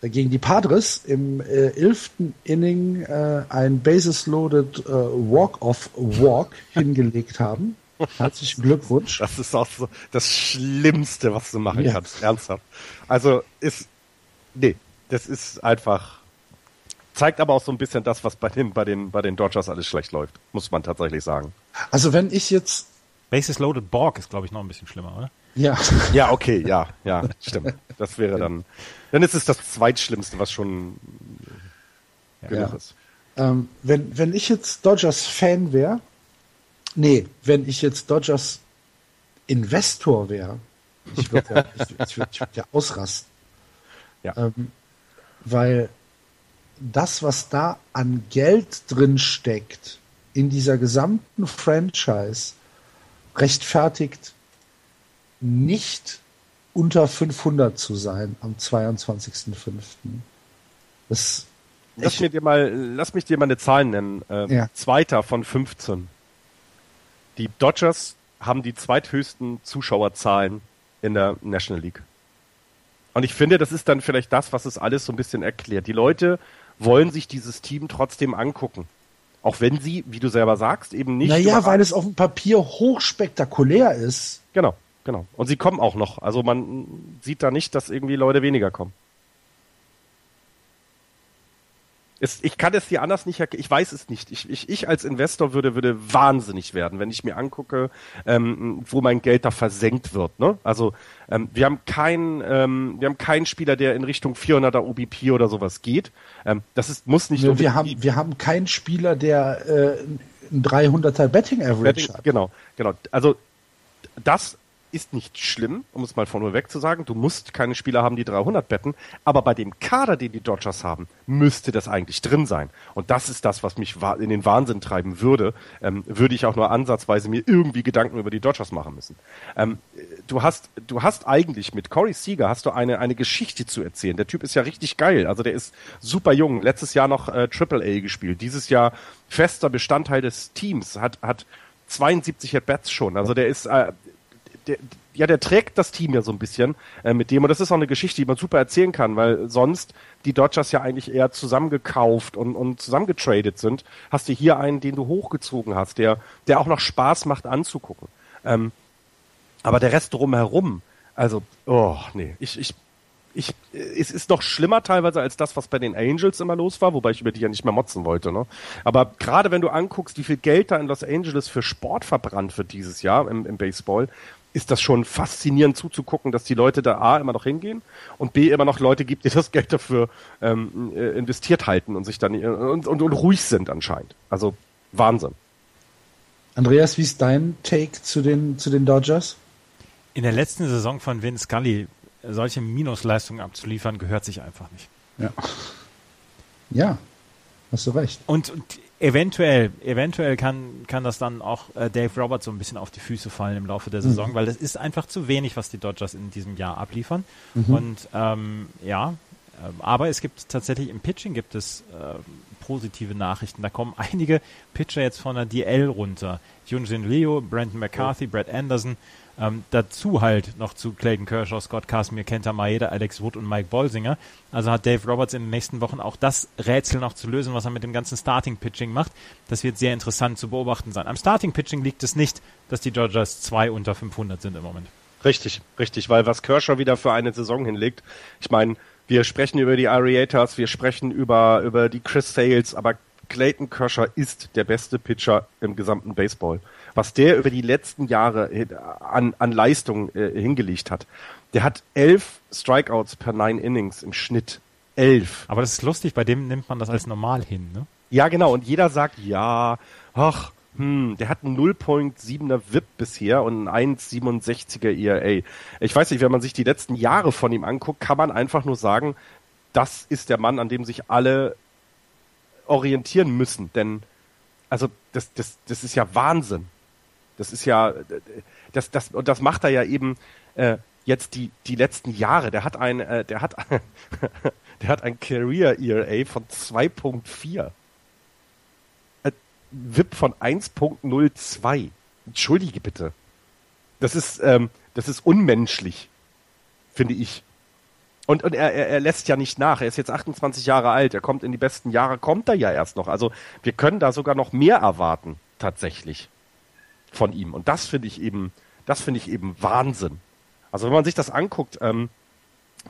gegen die Padres im äh, elften Inning äh, ein Bases-Loaded äh, Walk-off-Walk *laughs* hingelegt haben. Herzlichen Glückwunsch. Das ist auch so das Schlimmste, was du machen ja. kannst, ernsthaft. Also ist, nee, das ist einfach, zeigt aber auch so ein bisschen das, was bei den, bei den, bei den Dodgers alles schlecht läuft, muss man tatsächlich sagen. Also wenn ich jetzt Bases Loaded Borg ist, glaube ich, noch ein bisschen schlimmer, oder? Ja. Ja, okay, ja, ja, stimmt. Das wäre dann, dann ist es das zweitschlimmste, was schon ja. genug ist. Ähm, wenn, wenn ich jetzt Dodgers Fan wäre, nee, wenn ich jetzt Dodgers Investor wäre, ich würde ja, ich, ich würd, ich würd ja ausrasten. Ja. Ähm, weil das, was da an Geld drin steckt, in dieser gesamten Franchise, rechtfertigt nicht unter 500 zu sein am 22.05. Das lass, mir dir mal, lass mich dir mal eine Zahl nennen. Äh, ja. Zweiter von 15. Die Dodgers haben die zweithöchsten Zuschauerzahlen in der National League. Und ich finde, das ist dann vielleicht das, was es alles so ein bisschen erklärt. Die Leute wollen sich dieses Team trotzdem angucken. Auch wenn sie, wie du selber sagst, eben nicht. Naja, weil es auf dem Papier hochspektakulär ist. Genau. Genau. Und sie kommen auch noch. Also man sieht da nicht, dass irgendwie Leute weniger kommen. Es, ich kann es dir anders nicht erklären. Ich weiß es nicht. Ich, ich, ich als Investor würde, würde wahnsinnig werden, wenn ich mir angucke, ähm, wo mein Geld da versenkt wird. Ne? Also ähm, wir haben keinen, ähm, wir haben keinen Spieler, der in Richtung 400er OBP oder sowas geht. Ähm, das ist muss nicht. Wir, wir haben, wir haben keinen Spieler, der äh, ein 300er Betting Average Betting, hat. Genau, genau. Also das ist nicht schlimm, um es mal von nur weg zu sagen. Du musst keine Spieler haben, die 300 betten, aber bei dem Kader, den die Dodgers haben, müsste das eigentlich drin sein. Und das ist das, was mich in den Wahnsinn treiben würde. Ähm, würde ich auch nur ansatzweise mir irgendwie Gedanken über die Dodgers machen müssen. Ähm, du hast, du hast eigentlich mit Corey Seager hast du eine, eine Geschichte zu erzählen. Der Typ ist ja richtig geil. Also der ist super jung. Letztes Jahr noch äh, Triple A gespielt. Dieses Jahr fester Bestandteil des Teams. Hat, hat 72 At-Bats schon. Also der ist, äh, der, ja, der trägt das Team ja so ein bisschen äh, mit dem. Und das ist auch eine Geschichte, die man super erzählen kann, weil sonst die Dodgers ja eigentlich eher zusammengekauft und, und zusammengetradet sind. Hast du hier einen, den du hochgezogen hast, der, der auch noch Spaß macht anzugucken. Ähm, aber der Rest drumherum, also, oh, nee, ich, ich, ich, es ist noch schlimmer teilweise als das, was bei den Angels immer los war, wobei ich über die ja nicht mehr motzen wollte. Ne? Aber gerade wenn du anguckst, wie viel Geld da in Los Angeles für Sport verbrannt wird dieses Jahr im, im Baseball, ist das schon faszinierend zuzugucken, dass die Leute da A immer noch hingehen und B immer noch Leute gibt, die das Geld dafür ähm, äh, investiert halten und sich dann äh, und, und, und ruhig sind anscheinend. Also Wahnsinn. Andreas, wie ist dein Take zu den, zu den Dodgers? In der letzten Saison von Vin Scully solche Minusleistungen abzuliefern, gehört sich einfach nicht. Ja. Ja, hast du recht. Und, und eventuell, eventuell kann, kann das dann auch äh, Dave Roberts so ein bisschen auf die Füße fallen im Laufe der mhm. Saison, mhm. weil das ist einfach zu wenig, was die Dodgers in diesem Jahr abliefern. Mhm. Und ähm, ja, äh, aber es gibt tatsächlich im Pitching gibt es äh, positive Nachrichten. Da kommen *laughs* einige Pitcher jetzt von der DL runter. Junjin Leo, Brandon McCarthy, Brad Anderson, Ähm, dazu halt noch zu Clayton Kershaw, Scott Casimir, Kenta Maeda, Alex Wood und Mike Bolsinger. Also hat Dave Roberts in den nächsten Wochen auch das Rätsel noch zu lösen, was er mit dem ganzen Starting-Pitching macht. Das wird sehr interessant zu beobachten sein. Am Starting-Pitching liegt es nicht, dass die Dodgers zwei unter 500 sind im Moment. Richtig, richtig, weil was Kershaw wieder für eine Saison hinlegt, ich meine, wir sprechen über die Ariators, wir sprechen über, über die Chris Sales, aber Clayton Kershaw ist der beste Pitcher im gesamten Baseball. Was der über die letzten Jahre an, an Leistung äh, hingelegt hat. Der hat elf Strikeouts per nine Innings im Schnitt. Elf. Aber das ist lustig, bei dem nimmt man das als normal hin, ne? Ja, genau. Und jeder sagt, ja, ach, hm, der hat einen 0.7er VIP bisher und einen 1,67er ERA. Ich weiß nicht, wenn man sich die letzten Jahre von ihm anguckt, kann man einfach nur sagen, das ist der Mann, an dem sich alle orientieren müssen, denn also das, das, das ist ja Wahnsinn. Das ist ja, das, das, und das macht er ja eben äh, jetzt die, die letzten Jahre. Der hat ein, äh, der hat, *laughs* der hat ein Career ERA von 2.4. Äh, VIP von 1.02. Entschuldige bitte. Das ist, ähm, das ist unmenschlich, finde ich. Und, und er, er, er lässt ja nicht nach. Er ist jetzt 28 Jahre alt. Er kommt in die besten Jahre, kommt er ja erst noch. Also wir können da sogar noch mehr erwarten, tatsächlich, von ihm. Und das finde ich eben, das finde ich eben Wahnsinn. Also wenn man sich das anguckt, ähm,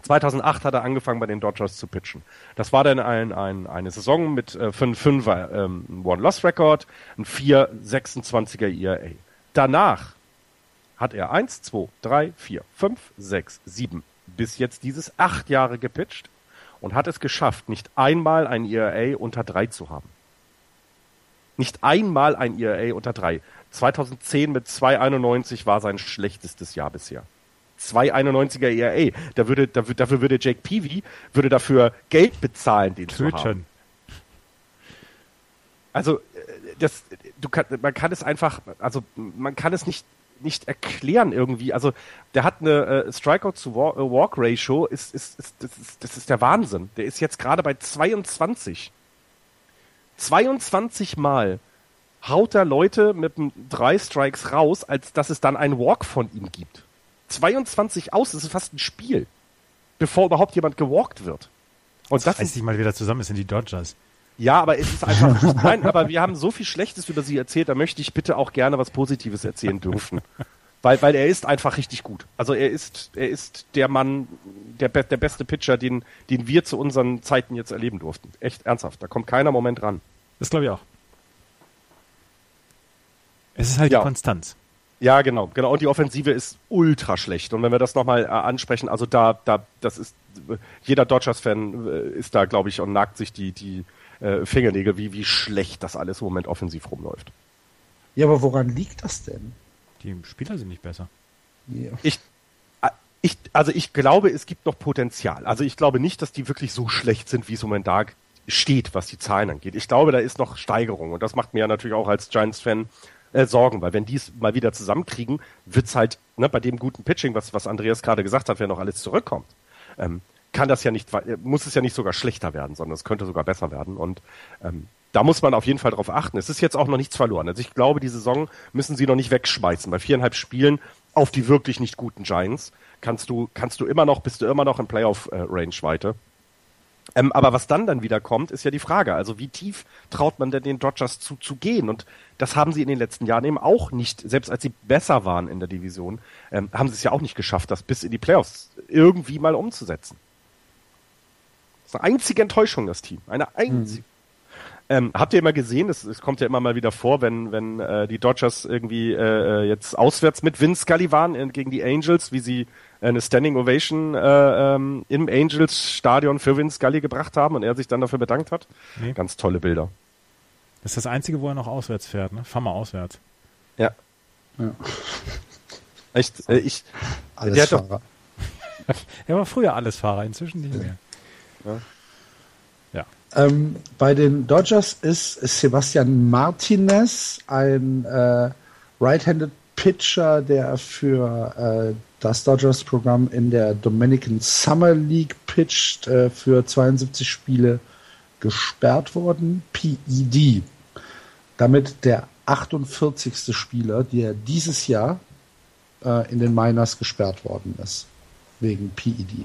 2008 hat er angefangen bei den Dodgers zu pitchen. Das war dann ein, ein, eine Saison mit äh, 5-5er ähm, One-Loss-Record, ein 4-26er ERA. Danach hat er 1, 2, 3, 4, 5, 6, 7, bis jetzt dieses acht Jahre gepitcht und hat es geschafft, nicht einmal ein ERA unter drei zu haben. Nicht einmal ein ERA unter drei. 2010 mit 2,91 war sein schlechtestes Jahr bisher. 2,91er ERA. Da würde, dafür würde Jake Peavy würde dafür Geld bezahlen, den Töten. zu haben. Also, äh, das, du kann, man kann es einfach, also man kann es nicht nicht erklären irgendwie. Also der hat eine äh, Strikeout zu Walk, äh, Walk Ratio, ist, ist, ist, das ist, das ist der Wahnsinn. Der ist jetzt gerade bei 22. 22 Mal haut er Leute mit drei Strikes raus, als dass es dann einen Walk von ihm gibt. 22 aus, das ist fast ein Spiel, bevor überhaupt jemand gewalkt wird. Und das, das reißt sich mal wieder zusammen, es sind die Dodgers. Ja, aber es ist einfach, *laughs* nein, aber wir haben so viel Schlechtes über sie erzählt, da möchte ich bitte auch gerne was Positives erzählen dürfen. Weil, weil er ist einfach richtig gut. Also er ist, er ist der Mann, der, der beste Pitcher, den, den wir zu unseren Zeiten jetzt erleben durften. Echt ernsthaft. Da kommt keiner Moment ran. Das glaube ich auch. Es ist halt ja. die Konstanz. Ja, genau, genau. Und die Offensive ist ultra schlecht. Und wenn wir das nochmal äh, ansprechen, also da, da, das ist, jeder Dodgers-Fan äh, ist da, glaube ich, und nagt sich die, die, äh, Fingernägel, wie, wie schlecht das alles im Moment offensiv rumläuft. Ja, aber woran liegt das denn? Die Spieler sind nicht besser. Ja. Ich, äh, ich, also ich glaube, es gibt noch Potenzial. Also ich glaube nicht, dass die wirklich so schlecht sind, wie es im Moment da steht, was die Zahlen angeht. Ich glaube, da ist noch Steigerung. Und das macht mir ja natürlich auch als Giants-Fan äh, Sorgen, weil wenn die es mal wieder zusammenkriegen, wird's halt ne, bei dem guten Pitching, was, was Andreas gerade gesagt hat, wenn noch alles zurückkommt, ähm, kann das ja nicht, muss es ja nicht sogar schlechter werden, sondern es könnte sogar besser werden. Und ähm, da muss man auf jeden Fall drauf achten. Es ist jetzt auch noch nichts verloren. Also ich glaube, die Saison müssen sie noch nicht wegschmeißen. Bei viereinhalb Spielen auf die wirklich nicht guten Giants kannst du, kannst du immer noch, bist du immer noch in Playoff-Range-Weite. Ähm, aber was dann dann wieder kommt, ist ja die Frage. Also wie tief traut man denn den Dodgers zu, zu gehen? Und das haben sie in den letzten Jahren eben auch nicht, selbst als sie besser waren in der Division, ähm, haben sie es ja auch nicht geschafft, das bis in die Playoffs irgendwie mal umzusetzen. Das ist eine einzige Enttäuschung, das Team. Eine einzige. Mhm. Ähm, habt ihr immer gesehen, es kommt ja immer mal wieder vor, wenn, wenn äh, die Dodgers irgendwie äh, äh jetzt auswärts mit Vince Scully waren in, gegen die Angels, wie sie eine Standing Ovation äh, ähm, im Angels Stadion für Vince Scully gebracht haben und er sich dann dafür bedankt hat. Nee. Ganz tolle Bilder. Das ist das Einzige, wo er noch auswärts fährt, ne? Fahr mal auswärts. Ja. ja. *laughs* Echt, äh, ich. Alles Fahrer. Doch, *laughs* er war früher alles Fahrer, inzwischen nicht mehr. Ja. ja. Ähm, bei den Dodgers ist Sebastian Martinez ein äh, right-handed Pitcher, der für äh, das Dodgers-Programm in der Dominican Summer League pitcht, äh, für 72 Spiele gesperrt worden. PED. Damit der 48. Spieler, der dieses Jahr äh, in den Miners gesperrt worden ist. Wegen PED.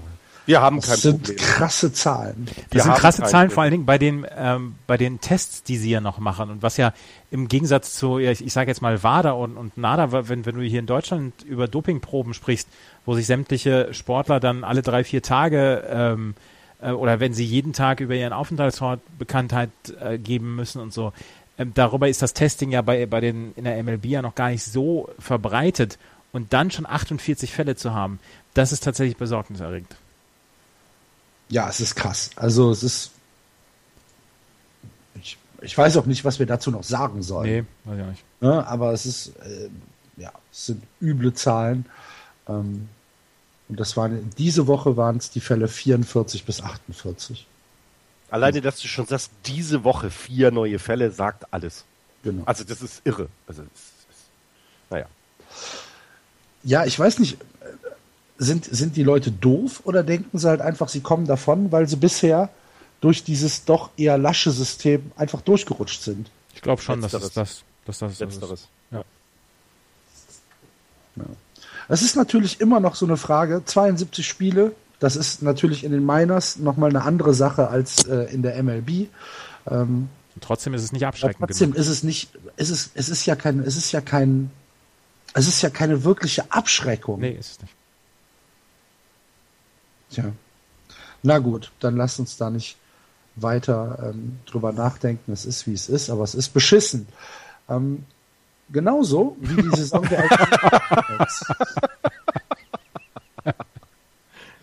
Wir haben Das kein sind Problem. krasse Zahlen. Das Wir sind krasse Zahlen, Bild. vor allen Dingen bei den, ähm, bei den Tests, die sie ja noch machen. Und was ja im Gegensatz zu, ja, ich, ich sage jetzt mal WADA und, und NADA, wenn, wenn du hier in Deutschland über Dopingproben sprichst, wo sich sämtliche Sportler dann alle drei, vier Tage ähm, äh, oder wenn sie jeden Tag über ihren Aufenthaltsort Bekanntheit äh, geben müssen und so. Ähm, darüber ist das Testing ja bei, bei den in der MLB ja noch gar nicht so verbreitet. Und dann schon 48 Fälle zu haben, das ist tatsächlich besorgniserregend. Ja, es ist krass. Also es ist. Ich, ich weiß auch nicht, was wir dazu noch sagen sollen. Nee, weiß ich auch nicht. Ne? Aber es ist, äh, ja, es sind üble Zahlen. Ähm, und das waren, diese Woche waren es die Fälle 44 bis 48. Alleine, dass du schon sagst, diese Woche vier neue Fälle, sagt alles. Genau. Also das ist irre. Also das ist, naja. Ja, ich weiß nicht, sind, sind die Leute doof oder denken sie halt einfach, sie kommen davon, weil sie bisher durch dieses doch eher lasche System einfach durchgerutscht sind. Ich glaube schon, dass Letzteres. das, dass das so ist. Letzteres. Es ist natürlich immer noch so eine Frage, 72 Spiele, das ist natürlich in den Miners nochmal eine andere Sache als äh, in der MLB. Ähm, trotzdem ist es nicht abschreckend trotzdem genug. ist es nicht, ist es, es ist ja kein, es ist ja kein, es ist ja keine wirkliche Abschreckung. Nee, ist es nicht. Tja. Na gut, dann lasst uns da nicht weiter ähm, drüber nachdenken. Es ist, wie es ist, aber es ist beschissen. Ähm, genauso wie die Saison der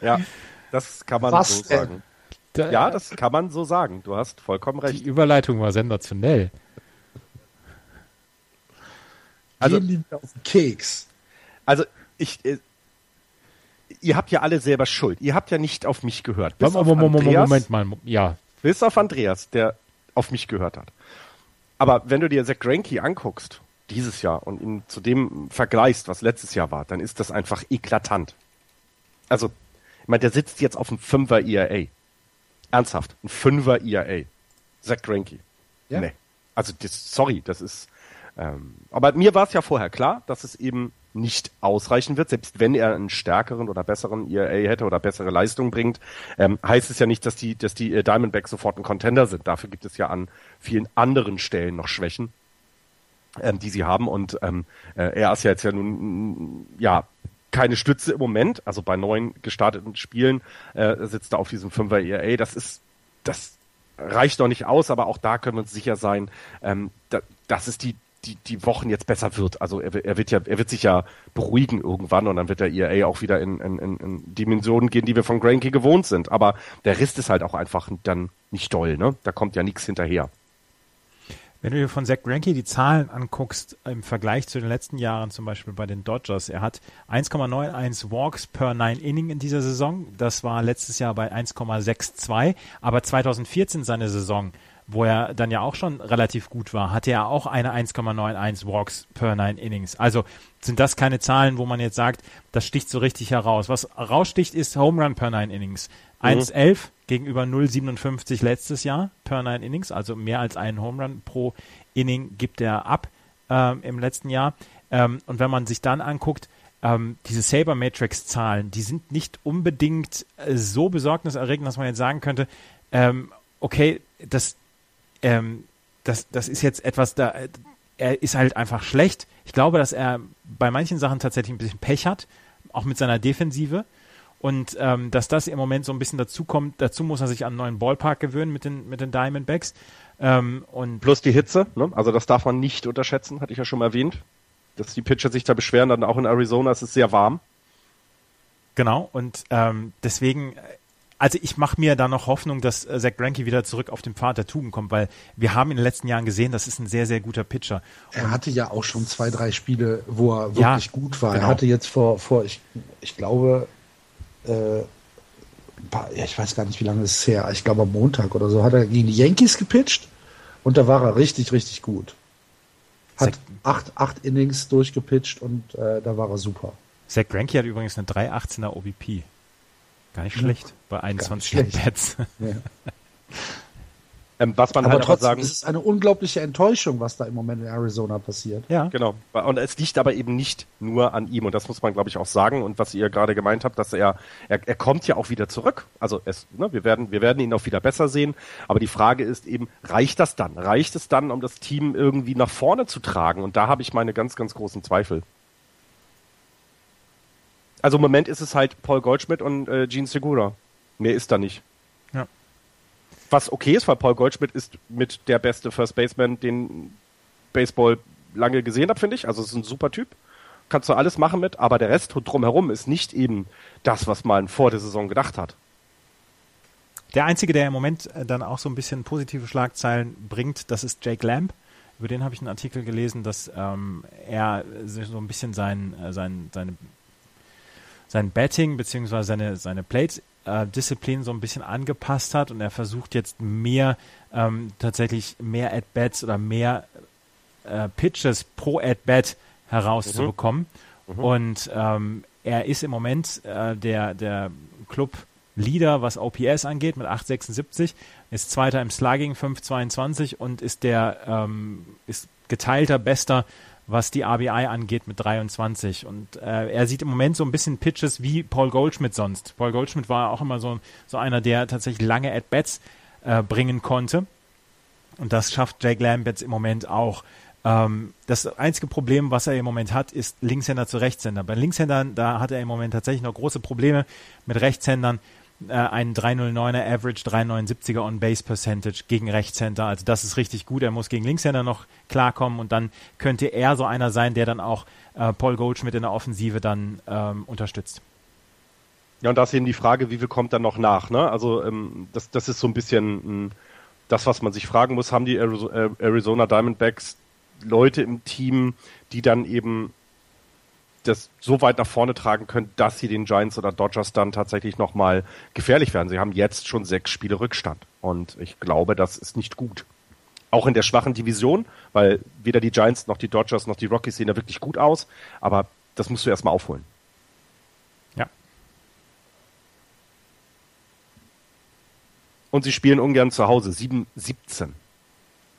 Ja, das kann man Was so denn? sagen. Da, Ja, das kann man so sagen. Du hast vollkommen die recht. Überleitung war sensationell. Also- gehen die auf den Keks. Also ich, äh, ihr habt ja alle selber Schuld. Ihr habt ja nicht auf mich gehört. Bis Moment, auf Moment, Andreas, Moment mal. Ja, Bis auf Andreas, der auf mich gehört hat. Aber wenn du dir Zach Greinke anguckst, dieses Jahr, und ihn zu dem vergleichst, was letztes Jahr war, dann ist das einfach eklatant. Also, ich meine, der sitzt jetzt auf einem Fünfer ERA. Ernsthaft, ein Fünfer ERA. Zach Greinke. Ja. Nee. Also, das, sorry, das ist. Ähm, aber mir war es ja vorher klar, dass es eben nicht ausreichen wird, selbst wenn er einen stärkeren oder besseren ERA hätte oder bessere Leistung bringt, ähm, heißt es ja nicht, dass die, dass die äh, Diamondbacks sofort ein Contender sind. Dafür gibt es ja an vielen anderen Stellen noch Schwächen, ähm, die sie haben. Und ähm, äh, er ist ja jetzt ja nun mm, ja keine Stütze im Moment. Also bei neun gestarteten Spielen äh, sitzt er auf diesem Fünfer ERA. Das ist das reicht noch nicht aus, aber auch da können wir uns sicher sein, ähm, da, dass es die, die, die Wochen jetzt besser wird. Also er, er wird ja, er wird sich ja beruhigen irgendwann und dann wird der ERA auch wieder in, in, in, Dimensionen gehen, die wir von Granky gewohnt sind. Aber der Rest ist halt auch einfach dann nicht doll, ne? Da kommt ja nichts hinterher. Wenn du dir von Zach Greinke die Zahlen anguckst, im Vergleich zu den letzten Jahren, zum Beispiel bei den Dodgers, er hat 1,91 Walks per 9 Inning in dieser Saison. Das war letztes Jahr bei 1,62. Aber 2014 seine Saison, wo er dann ja auch schon relativ gut war, hatte er auch eine 1,91 Walks per 9 Innings. Also sind das keine Zahlen, wo man jetzt sagt, das sticht so richtig heraus. Was raussticht, ist Home Run per 9 Innings. 1,11 gegenüber 0,57 letztes Jahr per 9 Innings, also mehr als einen Home Run pro Inning gibt er ab ähm, im letzten Jahr. Ähm, und wenn man sich dann anguckt, ähm, diese Saber Matrix Zahlen, die sind nicht unbedingt äh, so besorgniserregend, dass man jetzt sagen könnte, ähm, okay, das, ähm, das, das ist jetzt etwas, da, äh, er ist halt einfach schlecht. Ich glaube, dass er bei manchen Sachen tatsächlich ein bisschen Pech hat, auch mit seiner Defensive. Und ähm, dass das im Moment so ein bisschen dazu kommt, dazu muss er sich an einen neuen Ballpark gewöhnen mit den, mit den Diamondbacks. Ähm, und Plus die Hitze, ne? Also das darf man nicht unterschätzen, hatte ich ja schon erwähnt. Dass die Pitcher sich da beschweren, dann auch in Arizona ist es sehr warm. genau, und ähm, deswegen, also ich mache mir da noch Hoffnung, dass äh, Zach Greinke wieder zurück auf den Pfad der Tugend kommt, weil wir haben in den letzten Jahren gesehen, das ist ein sehr, sehr guter Pitcher. Er hatte ja auch schon zwei, drei Spiele, wo er Ja, wirklich gut war. genau. Er hatte jetzt vor, vor ich, ich glaube, äh, ja, ich weiß gar nicht, wie lange es ist her. Ich glaube, am Montag oder so hat er gegen die Yankees gepitcht und da war er richtig, richtig gut. Hat acht, acht Innings durchgepitcht und äh, da war er super. Zach Greinke hat übrigens eine 3,18er OBP. Gar nicht schlecht bei 21 schlecht. Bats. Ja. *laughs* Ähm, was man aber halt trotzdem, aber sagen, es ist eine unglaubliche Enttäuschung, was da im Moment in Arizona passiert. Ja. Genau. Und es liegt aber eben nicht nur an ihm. Und das muss man, glaube ich, auch sagen. Und was ihr gerade gemeint habt, dass er, er, er kommt ja auch wieder zurück. Also es, ne, wir werden, wir werden ihn auch wieder besser sehen. Aber die Frage ist eben, reicht das dann? Reicht es dann, um das Team irgendwie nach vorne zu tragen? Und da habe ich meine ganz, ganz großen Zweifel. Also im Moment ist es halt Paul Goldschmidt und äh, Gene Segura. Mehr ist da nicht. Ja. Was okay ist, weil Paul Goldschmidt ist mit der beste First Baseman, den Baseball lange gesehen hat, finde ich. Also es ist ein super Typ. Kannst du alles machen mit, aber der Rest drumherum ist nicht eben das, was man vor der Saison gedacht hat. Der Einzige, der im Moment äh, dann auch so ein bisschen positive Schlagzeilen bringt, das ist Jake Lamb. Über den habe ich einen Artikel gelesen, dass ähm, er so ein bisschen sein, äh, sein, seine, sein Batting bzw. seine, seine Plate-Disziplin so ein bisschen angepasst hat und er versucht jetzt mehr ähm, tatsächlich mehr At-Bats oder mehr äh, Pitches pro At-Bat herauszubekommen. Mhm. Und ähm, er ist im Moment äh, der, der Club Leader, was OPS angeht, mit 8,76, ist Zweiter im Slugging, 5,22 und ist der ähm, ist geteilter Bester, was die RBI angeht, mit 23. Und äh, er sieht im Moment so ein bisschen Pitches wie Paul Goldschmidt sonst. Paul Goldschmidt war auch immer so, so einer, der tatsächlich lange At-Bats äh, bringen konnte. Und das schafft Jake Lamb jetzt im Moment auch. Ähm, das einzige Problem, was er im Moment hat, ist Linkshänder zu Rechtshänder. Bei Linkshändern, da hat er im Moment tatsächlich noch große Probleme mit Rechtshändern äh, ein 309er Average, 379er On-Base Percentage gegen Rechtshänder. Also das ist richtig gut. Er muss gegen Linkshänder noch klarkommen und dann könnte er so einer sein, der dann auch äh, Paul Goldschmidt in der Offensive dann ähm, unterstützt. Ja, und da ist eben die Frage, wie viel kommt dann noch nach? Ne? Also ähm, das, das ist so ein bisschen mh, hm, das, was man sich fragen muss. Haben die Arizona Diamondbacks Leute im Team, die dann eben das so weit nach vorne tragen können, dass sie den Giants oder Dodgers dann tatsächlich nochmal gefährlich werden. Sie haben jetzt schon sechs Spiele Rückstand und ich glaube, das ist nicht gut. Auch in der schwachen Division, weil weder die Giants noch die Dodgers noch die Rockies sehen da wirklich gut aus, aber das musst du erstmal aufholen. Ja. Und sie spielen ungern zu Hause, 7-17.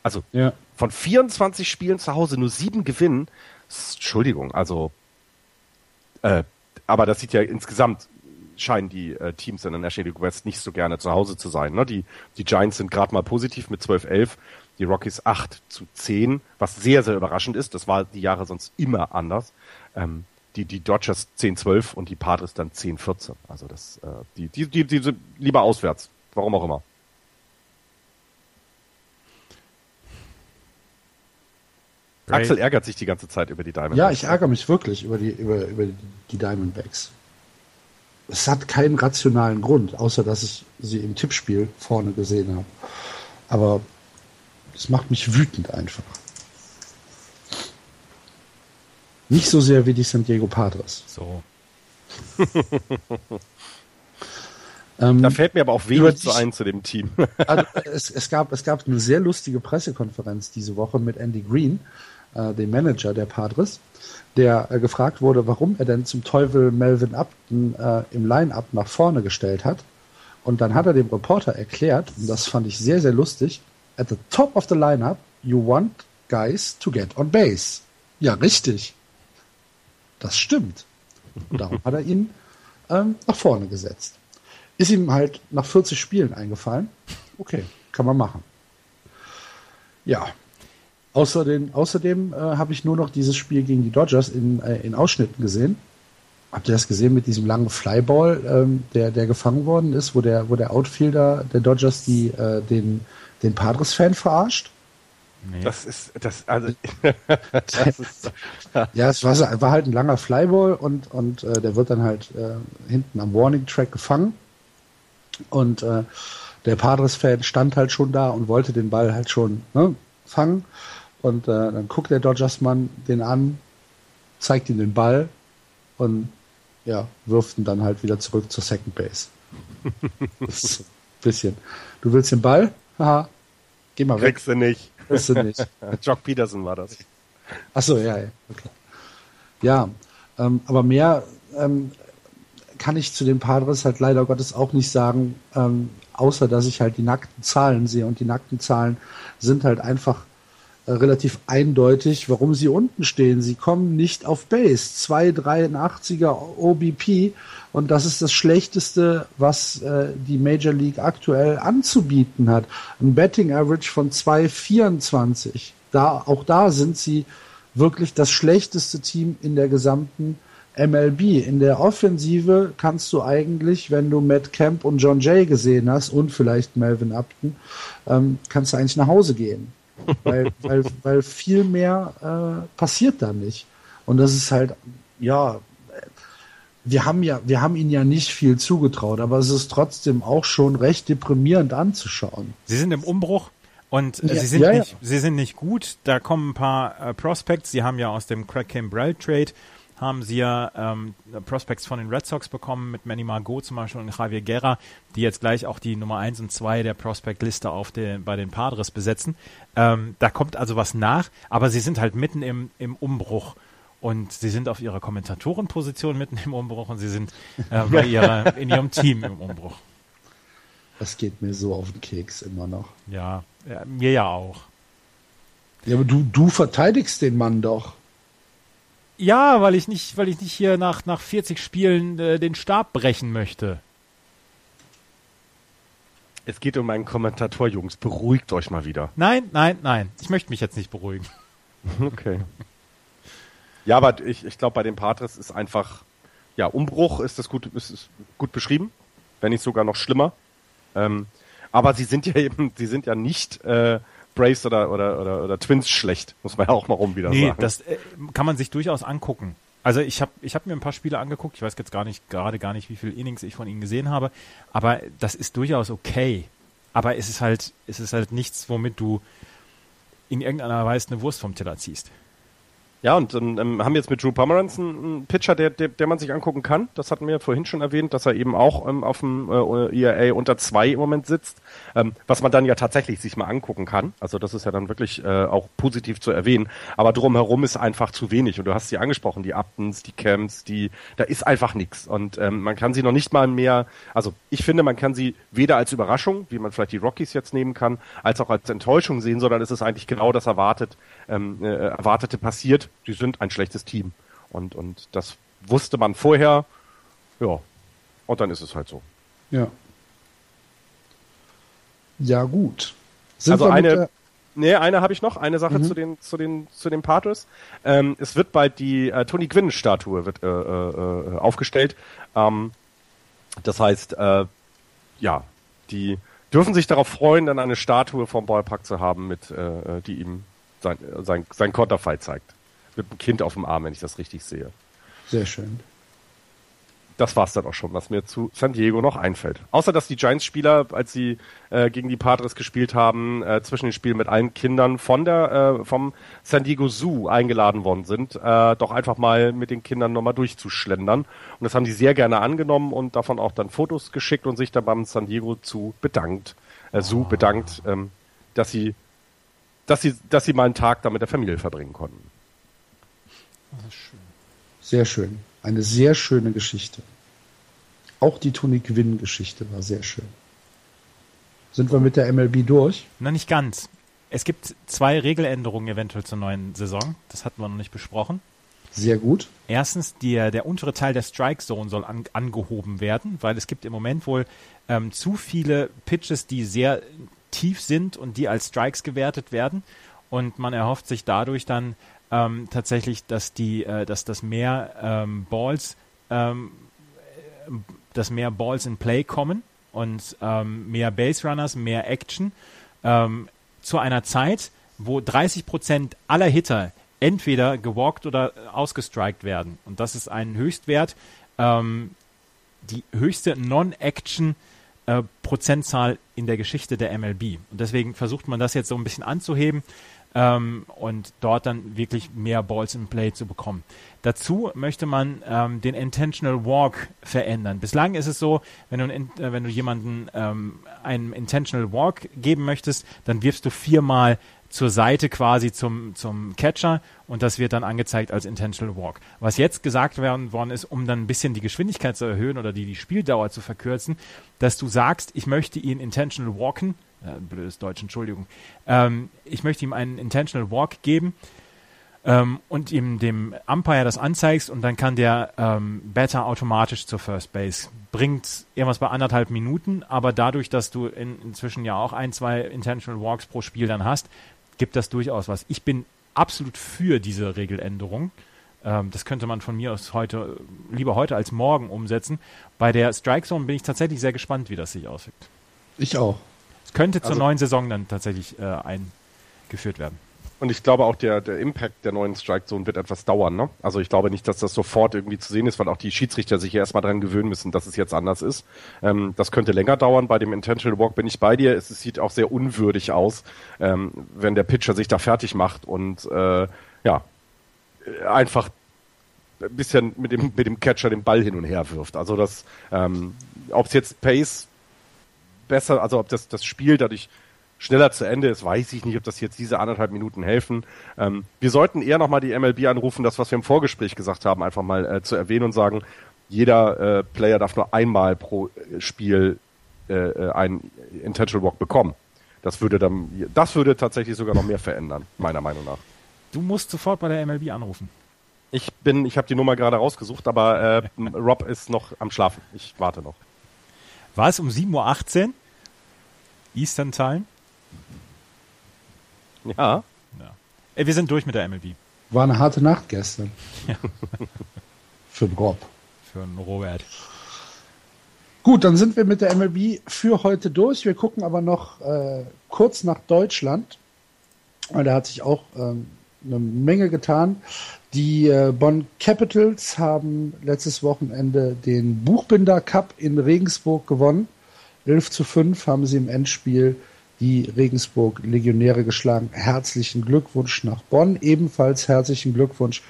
Also ja. von 24 Spielen zu Hause nur sieben gewinnen. Entschuldigung, also äh, aber das sieht ja insgesamt scheinen die äh, Teams in der National League West nicht so gerne zu Hause zu sein. Ne? Die, die Giants sind gerade mal positiv mit 12-11, die Rockies 8 zu 10, was sehr, sehr überraschend ist. Das war die Jahre sonst immer anders. Ähm, die, die Dodgers 10-12 und die Padres dann 10-14. Also das, äh, die, die, die, die sind lieber auswärts. Warum auch immer. Great. Axel ärgert sich die ganze Zeit über die Diamondbacks. Ja, ich ärgere mich wirklich über die, über, über die Diamondbacks. Es hat keinen rationalen Grund, außer dass ich sie im Tippspiel vorne gesehen habe. Aber es macht mich wütend einfach. Nicht so sehr wie die San Diego Padres. So. *laughs* ähm, da fällt mir aber auch wenig so ein zu dem Team. also es, es, gab, es gab eine sehr lustige Pressekonferenz diese Woche mit Andy Green, äh, dem Manager der Padres, der äh, gefragt wurde, warum er denn zum Teufel Melvin Upton äh, im Line-Up nach vorne gestellt hat. Und dann hat er dem Reporter erklärt, und das fand ich sehr, sehr lustig, at the top of the lineup, you want guys to get on base. Ja, richtig. Das stimmt. Und darum hat er ihn ähm, nach vorne gesetzt. Ist ihm halt nach 40 Spielen eingefallen. Okay, kann man machen. Ja, Außerdem, außerdem äh, habe ich nur noch dieses Spiel gegen die Dodgers in, äh, in Ausschnitten gesehen. Habt ihr das gesehen mit diesem langen Flyball, ähm, der, der gefangen worden ist, wo der, wo der Outfielder der Dodgers die, äh, den, den Padres-Fan verarscht? Nee. Das ist, das, also, *laughs* *laughs* das ist, ja, es war, war halt ein langer Flyball und, und äh, der wird dann halt äh, hinten am Warning Track gefangen. Und äh, der Padres-Fan stand halt schon da und wollte den Ball halt schon ne, fangen. Und äh, dann guckt der Dodgers-Mann den an, zeigt ihm den Ball und ja, wirft ihn dann halt wieder zurück zur Second Base. das ist ein bisschen. Du willst den Ball? Haha. Geh mal weg. Kriegst du nicht. Kriegst du nicht. Jock Peterson war das. Achso, ja, ja. Okay. Ja, ähm, aber mehr ähm, kann ich zu den Padres halt leider Gottes auch nicht sagen, ähm, außer dass ich halt die nackten Zahlen sehe. Und die nackten Zahlen sind halt einfach relativ eindeutig, warum sie unten stehen. Sie kommen nicht auf Base. 2,83er OBP und das ist das Schlechteste, was äh, die Major League aktuell anzubieten hat. Ein Betting Average von 2,24. Da, auch da sind sie wirklich das schlechteste Team in der gesamten MLB. In der Offensive kannst du eigentlich, wenn du Matt Camp und John Jay gesehen hast und vielleicht Melvin Upton, ähm, kannst du eigentlich nach Hause gehen. Weil, weil, weil viel mehr äh, passiert da nicht. Und das ist halt, ja, wir haben ja, wir haben ihnen ja nicht viel zugetraut, aber es ist trotzdem auch schon recht deprimierend anzuschauen. Sie sind im Umbruch. Und äh, ja, sie, sind ja, nicht, ja. sie sind nicht gut. Da kommen ein paar äh, Prospects. Sie haben ja aus dem Craig Cambrell Trade haben sie ja ähm, Prospects von den Red Sox bekommen, mit Manny Margot zum Beispiel und Javier Guerra, die jetzt gleich auch die Nummer 1 und 2 der Prospect-Liste auf den, bei den Padres besetzen. Ähm, da kommt also was nach, aber sie sind halt mitten im, im Umbruch. Und sie sind auf ihrer Kommentatorenposition mitten im Umbruch und sie sind äh, bei ihrer, in ihrem Team im Umbruch. Das geht mir so auf den Keks immer noch. Ja, ja mir ja auch. Ja, aber du, du verteidigst den Mann doch. Ja, weil ich nicht, weil ich nicht hier nach, nach 40 Spielen äh, den Stab brechen möchte. Es geht um einen Kommentator, Jungs. Beruhigt euch mal wieder. Nein, nein, nein. Ich möchte mich jetzt nicht beruhigen. *laughs* Okay. Ja, aber ich, ich glaube, bei den Patres ist einfach, ja, Umbruch ist das gut, ist, ist gut beschrieben, wenn nicht sogar noch schlimmer. Ähm, aber sie sind ja eben, sie sind ja nicht äh, Braves oder, oder, oder, oder Twins schlecht, muss man ja auch mal rum wieder nee, sagen. das äh, kann man sich durchaus angucken. Also ich habe ich hab mir ein paar Spiele angeguckt, ich weiß jetzt gar nicht, gerade gar nicht, wie viele Innings ich von ihnen gesehen habe, aber das ist durchaus okay. Aber es ist halt, es ist halt nichts, womit du in irgendeiner Weise eine Wurst vom Teller ziehst. Ja, und ähm, haben jetzt mit Drew Pomeranz einen, einen Pitcher, der, der, der man sich angucken kann. Das hatten wir vorhin schon erwähnt, dass er eben auch ähm, auf dem äh, ERA unter zwei im Moment sitzt, ähm, was man dann ja tatsächlich sich mal angucken kann. Also das ist ja dann wirklich äh, auch positiv zu erwähnen. Aber drumherum ist einfach zu wenig. Und du hast sie angesprochen, die Uptons, die Camps, die, da ist einfach nichts. Und ähm, man kann sie noch nicht mal mehr, also ich finde, man kann sie weder als Überraschung, wie man vielleicht die Rockies jetzt nehmen kann, als auch als Enttäuschung sehen, sondern es ist eigentlich genau das erwartet, ähm, äh, Erwartete passiert die sind ein schlechtes Team. Und, und das wusste man vorher. Ja. Und dann ist es halt so. Ja. Ja, gut. Sind also eine, nee, eine habe ich noch, eine Sache mhm. zu den, zu den, zu den Patres. Ähm, es wird bald die äh, Tony Gwynn Statue wird, äh, äh, äh, aufgestellt. Ähm, das heißt, äh, ja, die dürfen sich darauf freuen, dann eine Statue vom Ballpark zu haben, mit, äh, äh die ihm sein, sein, sein Konterfei zeigt mit einem Kind auf dem Arm, wenn ich das richtig sehe. Sehr schön. Das war's dann auch schon, was mir zu San Diego noch einfällt. Außer dass die Giants-Spieler, als sie äh, gegen die Padres gespielt haben, äh, zwischen den Spielen mit allen Kindern von der äh, vom San Diego Zoo eingeladen worden sind, äh, doch einfach mal mit den Kindern nochmal durchzuschlendern. Und das haben die sehr gerne angenommen und davon auch dann Fotos geschickt und sich dann beim San Diego Zoo bedankt, äh, Zoo oh. bedankt, ähm, dass sie, dass sie, dass sie mal einen Tag da mit der Familie verbringen konnten. Schön. Sehr schön. Eine sehr schöne Geschichte. Auch die Tony Gwynn-Geschichte war sehr schön. Sind wir mit der MLB durch? Noch nicht ganz. Es gibt zwei Regeländerungen eventuell zur neuen Saison. Das hatten wir noch nicht besprochen. Sehr gut. Erstens, der, der untere Teil der Strike Zone soll an, angehoben werden, weil es gibt im Moment wohl ähm, zu viele Pitches, die sehr tief sind und die als Strikes gewertet werden. Und man erhofft sich dadurch dann ähm, tatsächlich, dass die, äh, dass das mehr ähm, Balls, ähm, dass mehr Balls in Play kommen und ähm, mehr Base Runners, mehr Action ähm, zu einer Zeit, wo 30 Prozent aller Hitter entweder gewalkt oder ausgestrikt werden. Und das ist ein Höchstwert, ähm, die höchste Non-Action äh, Prozentzahl in der Geschichte der MLB. Und deswegen versucht man das jetzt so ein bisschen anzuheben ähm, und dort dann wirklich mehr Balls in Play zu bekommen. Dazu möchte man ähm, den Intentional Walk verändern. Bislang ist es so, wenn du, äh, wenn du jemanden ähm, einen Intentional Walk geben möchtest, dann wirfst du viermal zur Seite quasi zum, zum Catcher und das wird dann angezeigt als Intentional Walk. Was jetzt gesagt werden worden ist, um dann ein bisschen die Geschwindigkeit zu erhöhen oder die, die Spieldauer zu verkürzen, dass du sagst, ich möchte ihn Intentional Walken, äh, blödes Deutsch, Entschuldigung, ähm, ich möchte ihm einen Intentional Walk geben ähm, und ihm dem Umpire das anzeigst und dann kann der ähm, Batter automatisch zur First Base. Bringt irgendwas bei anderthalb Minuten, aber dadurch, dass du in, inzwischen ja auch ein, zwei Intentional Walks pro Spiel dann hast, gibt das durchaus was. Ich bin absolut für diese Regeländerung. Ähm, das könnte man von mir aus heute, lieber heute als morgen umsetzen. Bei der Strike Zone bin ich tatsächlich sehr gespannt, wie das sich auswirkt. Ich auch. Es könnte zur also, neuen Saison dann tatsächlich äh, eingeführt werden. Und ich glaube auch, der, der Impact der neuen Strike Zone wird etwas dauern. Ne? Also ich glaube nicht, dass das sofort irgendwie zu sehen ist, weil auch die Schiedsrichter sich ja erstmal daran gewöhnen müssen, dass es jetzt anders ist. Ähm, das könnte länger dauern. Bei dem Intentional Walk bin ich bei dir. Es, es sieht auch sehr unwürdig aus, ähm, wenn der Pitcher sich da fertig macht und äh, ja, einfach ein bisschen mit dem, mit dem Catcher den Ball hin und her wirft. Also das, ähm, ob es jetzt Pace besser, also ob das, das Spiel dadurch schneller zu Ende ist, weiß ich nicht, ob das jetzt diese anderthalb Minuten helfen. Ähm, wir sollten eher nochmal die MLB anrufen, das, was wir im Vorgespräch gesagt haben, einfach mal äh, zu erwähnen und sagen, jeder äh, Player darf nur einmal pro äh, Spiel äh, äh, einen Intentional Walk bekommen. Das würde dann, das würde tatsächlich sogar noch mehr verändern, meiner Meinung nach. Du musst sofort bei der MLB anrufen. Ich bin, ich habe die Nummer gerade rausgesucht, aber äh, Rob ist noch am Schlafen. Ich warte noch. War es um 7.18 Uhr? Eastern Time? Ja. ja. Ey, wir sind durch mit der MLB. War eine harte Nacht gestern. Ja. *laughs* für Rob. Für einen Robert. Gut, dann sind wir mit der MLB für heute durch. Wir gucken aber noch äh, kurz nach Deutschland. Da hat sich auch ähm, eine Menge getan. Die äh, Bonn Capitals haben letztes Wochenende den Buchbinder Cup in Regensburg gewonnen. 11 zu 5 haben sie im Endspiel die Regensburg Legionäre geschlagen. Herzlichen Glückwunsch nach Bonn. Ebenfalls herzlichen Glückwunsch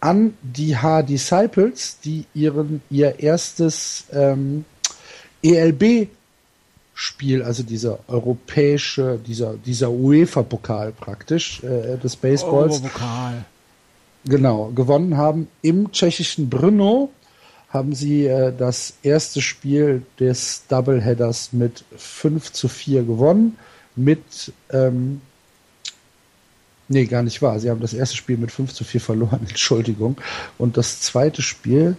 an die H-Disciples, die ihren, ihr erstes ähm, ELB-Spiel, also dieser europäische, dieser, dieser UEFA-Pokal praktisch äh, des Baseballs. Pokal. Genau, gewonnen haben im tschechischen Brno haben sie äh, das erste Spiel des Doubleheaders mit 5 zu 4 gewonnen mit, ähm, nee, gar nicht wahr. Sie haben das erste Spiel mit 5 zu 4 verloren, *laughs* Entschuldigung. Und das zweite Spiel,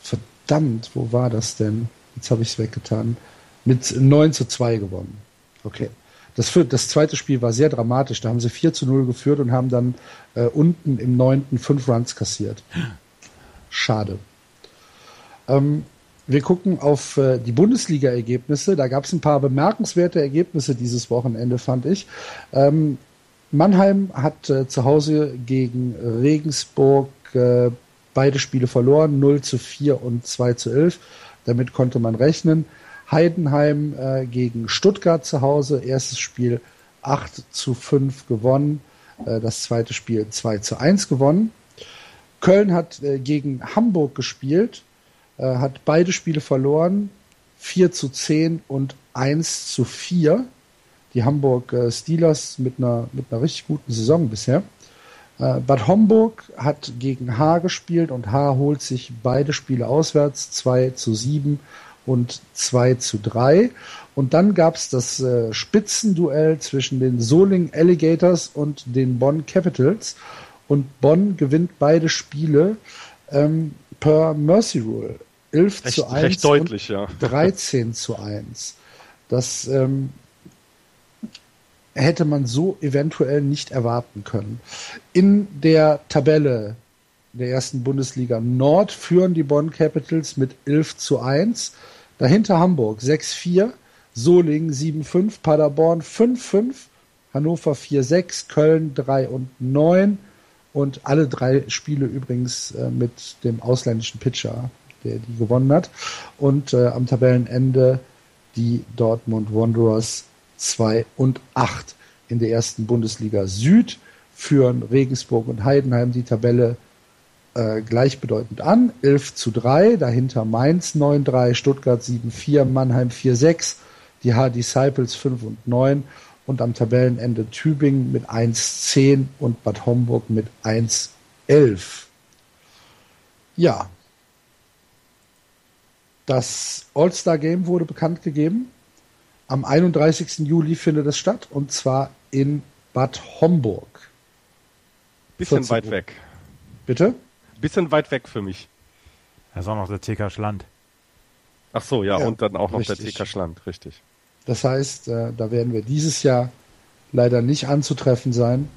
verdammt, wo war das denn? Jetzt habe ich es weggetan. Mit 9 zu 2 gewonnen. Okay. Das, das zweite Spiel war sehr dramatisch. Da haben sie 4 zu 0 geführt und haben dann äh, unten im neunten fünf Runs kassiert. Schade. Ähm, wir gucken auf äh, die Bundesliga-Ergebnisse. Da gab es ein paar bemerkenswerte Ergebnisse dieses Wochenende, fand ich. Ähm, Mannheim hat äh, zu Hause gegen Regensburg äh, beide Spiele verloren, 0 zu 4 und 2 zu 11. Damit konnte man rechnen. Heidenheim äh, gegen Stuttgart zu Hause, erstes Spiel 8 zu 5 gewonnen, äh, das zweite Spiel 2 zu 1 gewonnen. Köln hat äh, gegen Hamburg gespielt, äh, hat beide Spiele verloren, 4 zu 10 und 1 zu 4. Die Hamburg äh, Steelers mit einer, mit einer richtig guten Saison bisher. Äh, Bad Homburg hat gegen H gespielt und H holt sich beide Spiele auswärts, 2 zu 7 und 2 zu 3. Und dann gab es das Spitzenduell zwischen den Soling Alligators und den Bonn Capitals. Und Bonn gewinnt beide Spiele ähm, per Mercy Rule. 11 recht, zu 1 recht deutlich, ja. *laughs* 13 zu 1. Das ähm, hätte man so eventuell nicht erwarten können. In der Tabelle der ersten Bundesliga Nord führen die Bonn Capitals mit 11 zu 1. Dahinter Hamburg 6-4, Solingen 7-5, Paderborn 5-5, Hannover 4-6, Köln 3 und 9 und alle drei Spiele übrigens äh, mit dem ausländischen Pitcher der die gewonnen hat. Und äh, am Tabellenende die Dortmund Wanderers 2 und 8 in der ersten Bundesliga Süd führen Regensburg und Heidenheim die Tabelle äh, gleichbedeutend an. 11 zu 3, dahinter Mainz 9-3, Stuttgart 7-4, Mannheim 4-6, die H-Disciples 5 und 9 und am Tabellenende Tübingen mit 1,10 und Bad Homburg mit 1,11. Ja. Das All-Star-Game wurde bekannt gegeben. Am 31. Juli findet es statt und zwar in Bad Homburg. Bisschen weit weg. Bitte? Bisschen weit weg für mich. Da ist auch noch der TK Schland. Ach so, ja, Ja, und dann auch noch der. TK Schland, richtig. Das heißt, äh, da werden wir dieses Jahr leider nicht anzutreffen sein.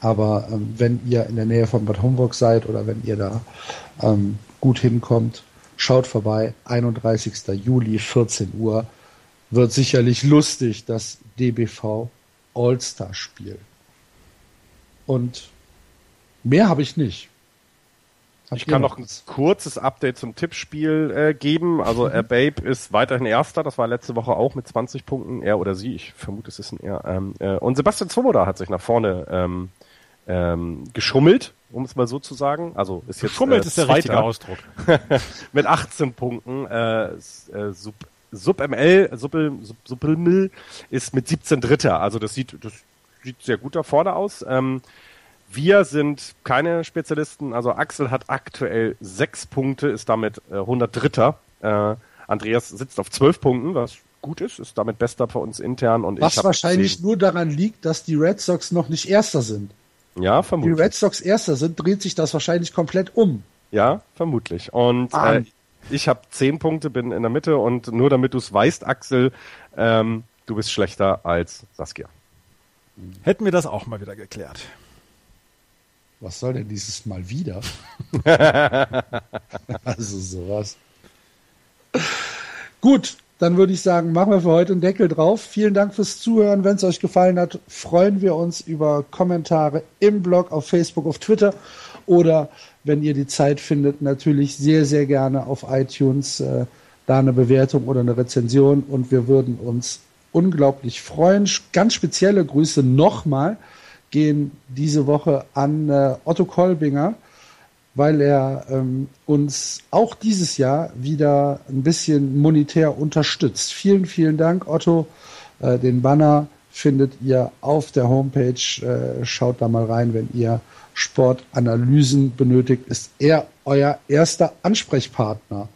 Aber ähm, wenn ihr in der Nähe von Bad Homburg seid oder wenn ihr da ähm, gut hinkommt, schaut vorbei. 31. Juli, 14 Uhr. Wird sicherlich lustig, das DBV All-Star-Spiel. Und mehr habe ich nicht. Habt Ich kann noch ein kurzes Update zum Tippspiel äh, geben. Also äh, Babe ist weiterhin Erster. Das war letzte Woche auch mit 20 Punkten. Er oder sie. Ich vermute, es ist ein Er. Ähm, äh, und Sebastian Swoboda hat sich nach vorne ähm, ähm, geschummelt, um es mal so zu sagen. Also ist jetzt Geschummelt äh, ist der richtige Ausdruck. *laughs* mit 18 Punkten. Äh, äh, Sub, Sub ML, Suppel, Sub, Suppelmil ist mit 17 Dritter. Also das sieht, das sieht sehr gut da vorne aus. Ähm, wir sind keine Spezialisten. Also Axel hat aktuell sechs Punkte, ist damit äh, 103. Äh, Andreas sitzt auf 12 Punkten, was gut ist, ist damit bester für uns intern. Und Was wahrscheinlich 10. nur daran liegt, dass die Red Sox noch nicht Erster sind. Ja, Die vermutlich. Red Sox Erster sind, dreht sich das wahrscheinlich komplett um. Ja, vermutlich. Und äh, Mann. ich habe zehn Punkte, bin in der Mitte und nur damit du es weißt, Axel, ähm, du bist schlechter als Saskia. Hätten wir das auch mal wieder geklärt. Was soll denn dieses Mal wieder? *laughs* *laughs* also sowas. Gut, dann würde ich sagen, machen wir für heute einen Deckel drauf. Vielen Dank fürs Zuhören. Wenn es euch gefallen hat, freuen wir uns über Kommentare im Blog, auf Facebook, auf Twitter oder wenn ihr die Zeit findet, natürlich sehr, sehr gerne auf iTunes äh, da eine Bewertung oder eine Rezension und wir würden uns unglaublich freuen. Ganz spezielle Grüße nochmal gehen diese Woche an äh, Otto Kolbinger, weil er ähm, uns auch dieses Jahr wieder ein bisschen monetär unterstützt. Vielen, vielen Dank, Otto. Äh, den Banner findet ihr auf der Homepage. Äh, schaut da mal rein, wenn ihr Sportanalysen benötigt, ist er euer erster Ansprechpartner.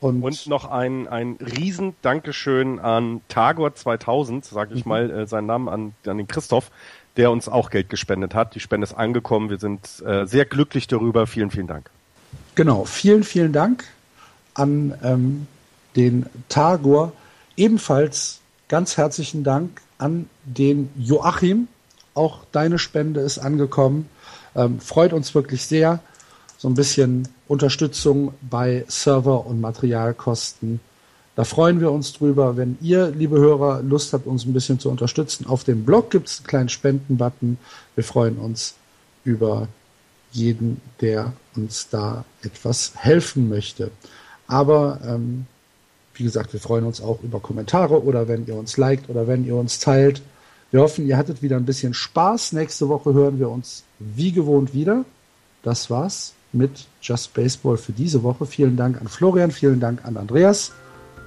Und, Und noch ein, ein riesen Dankeschön an Tagor 2000, sage ich mal, äh, seinen Namen an, an den Christoph, der uns auch Geld gespendet hat. Die Spende ist angekommen. Wir sind äh, sehr glücklich darüber. Vielen, vielen Dank. Genau, vielen, vielen Dank an ähm, den Tagor. Ebenfalls ganz herzlichen Dank an den Joachim. Auch deine Spende ist angekommen. Ähm, freut uns wirklich sehr. So ein bisschen Unterstützung bei Server- und Materialkosten. Da freuen wir uns drüber. Wenn ihr, liebe Hörer, Lust habt, uns ein bisschen zu unterstützen, auf dem Blog gibt es einen kleinen Spendenbutton. Wir freuen uns über jeden, der uns da etwas helfen möchte. Aber ähm, wie gesagt, wir freuen uns auch über Kommentare oder wenn ihr uns liked oder wenn ihr uns teilt. Wir hoffen, ihr hattet wieder ein bisschen Spaß. Nächste Woche hören wir uns wie gewohnt wieder. Das war's mit Just Baseball für diese Woche. Vielen Dank an Florian, vielen Dank an Andreas.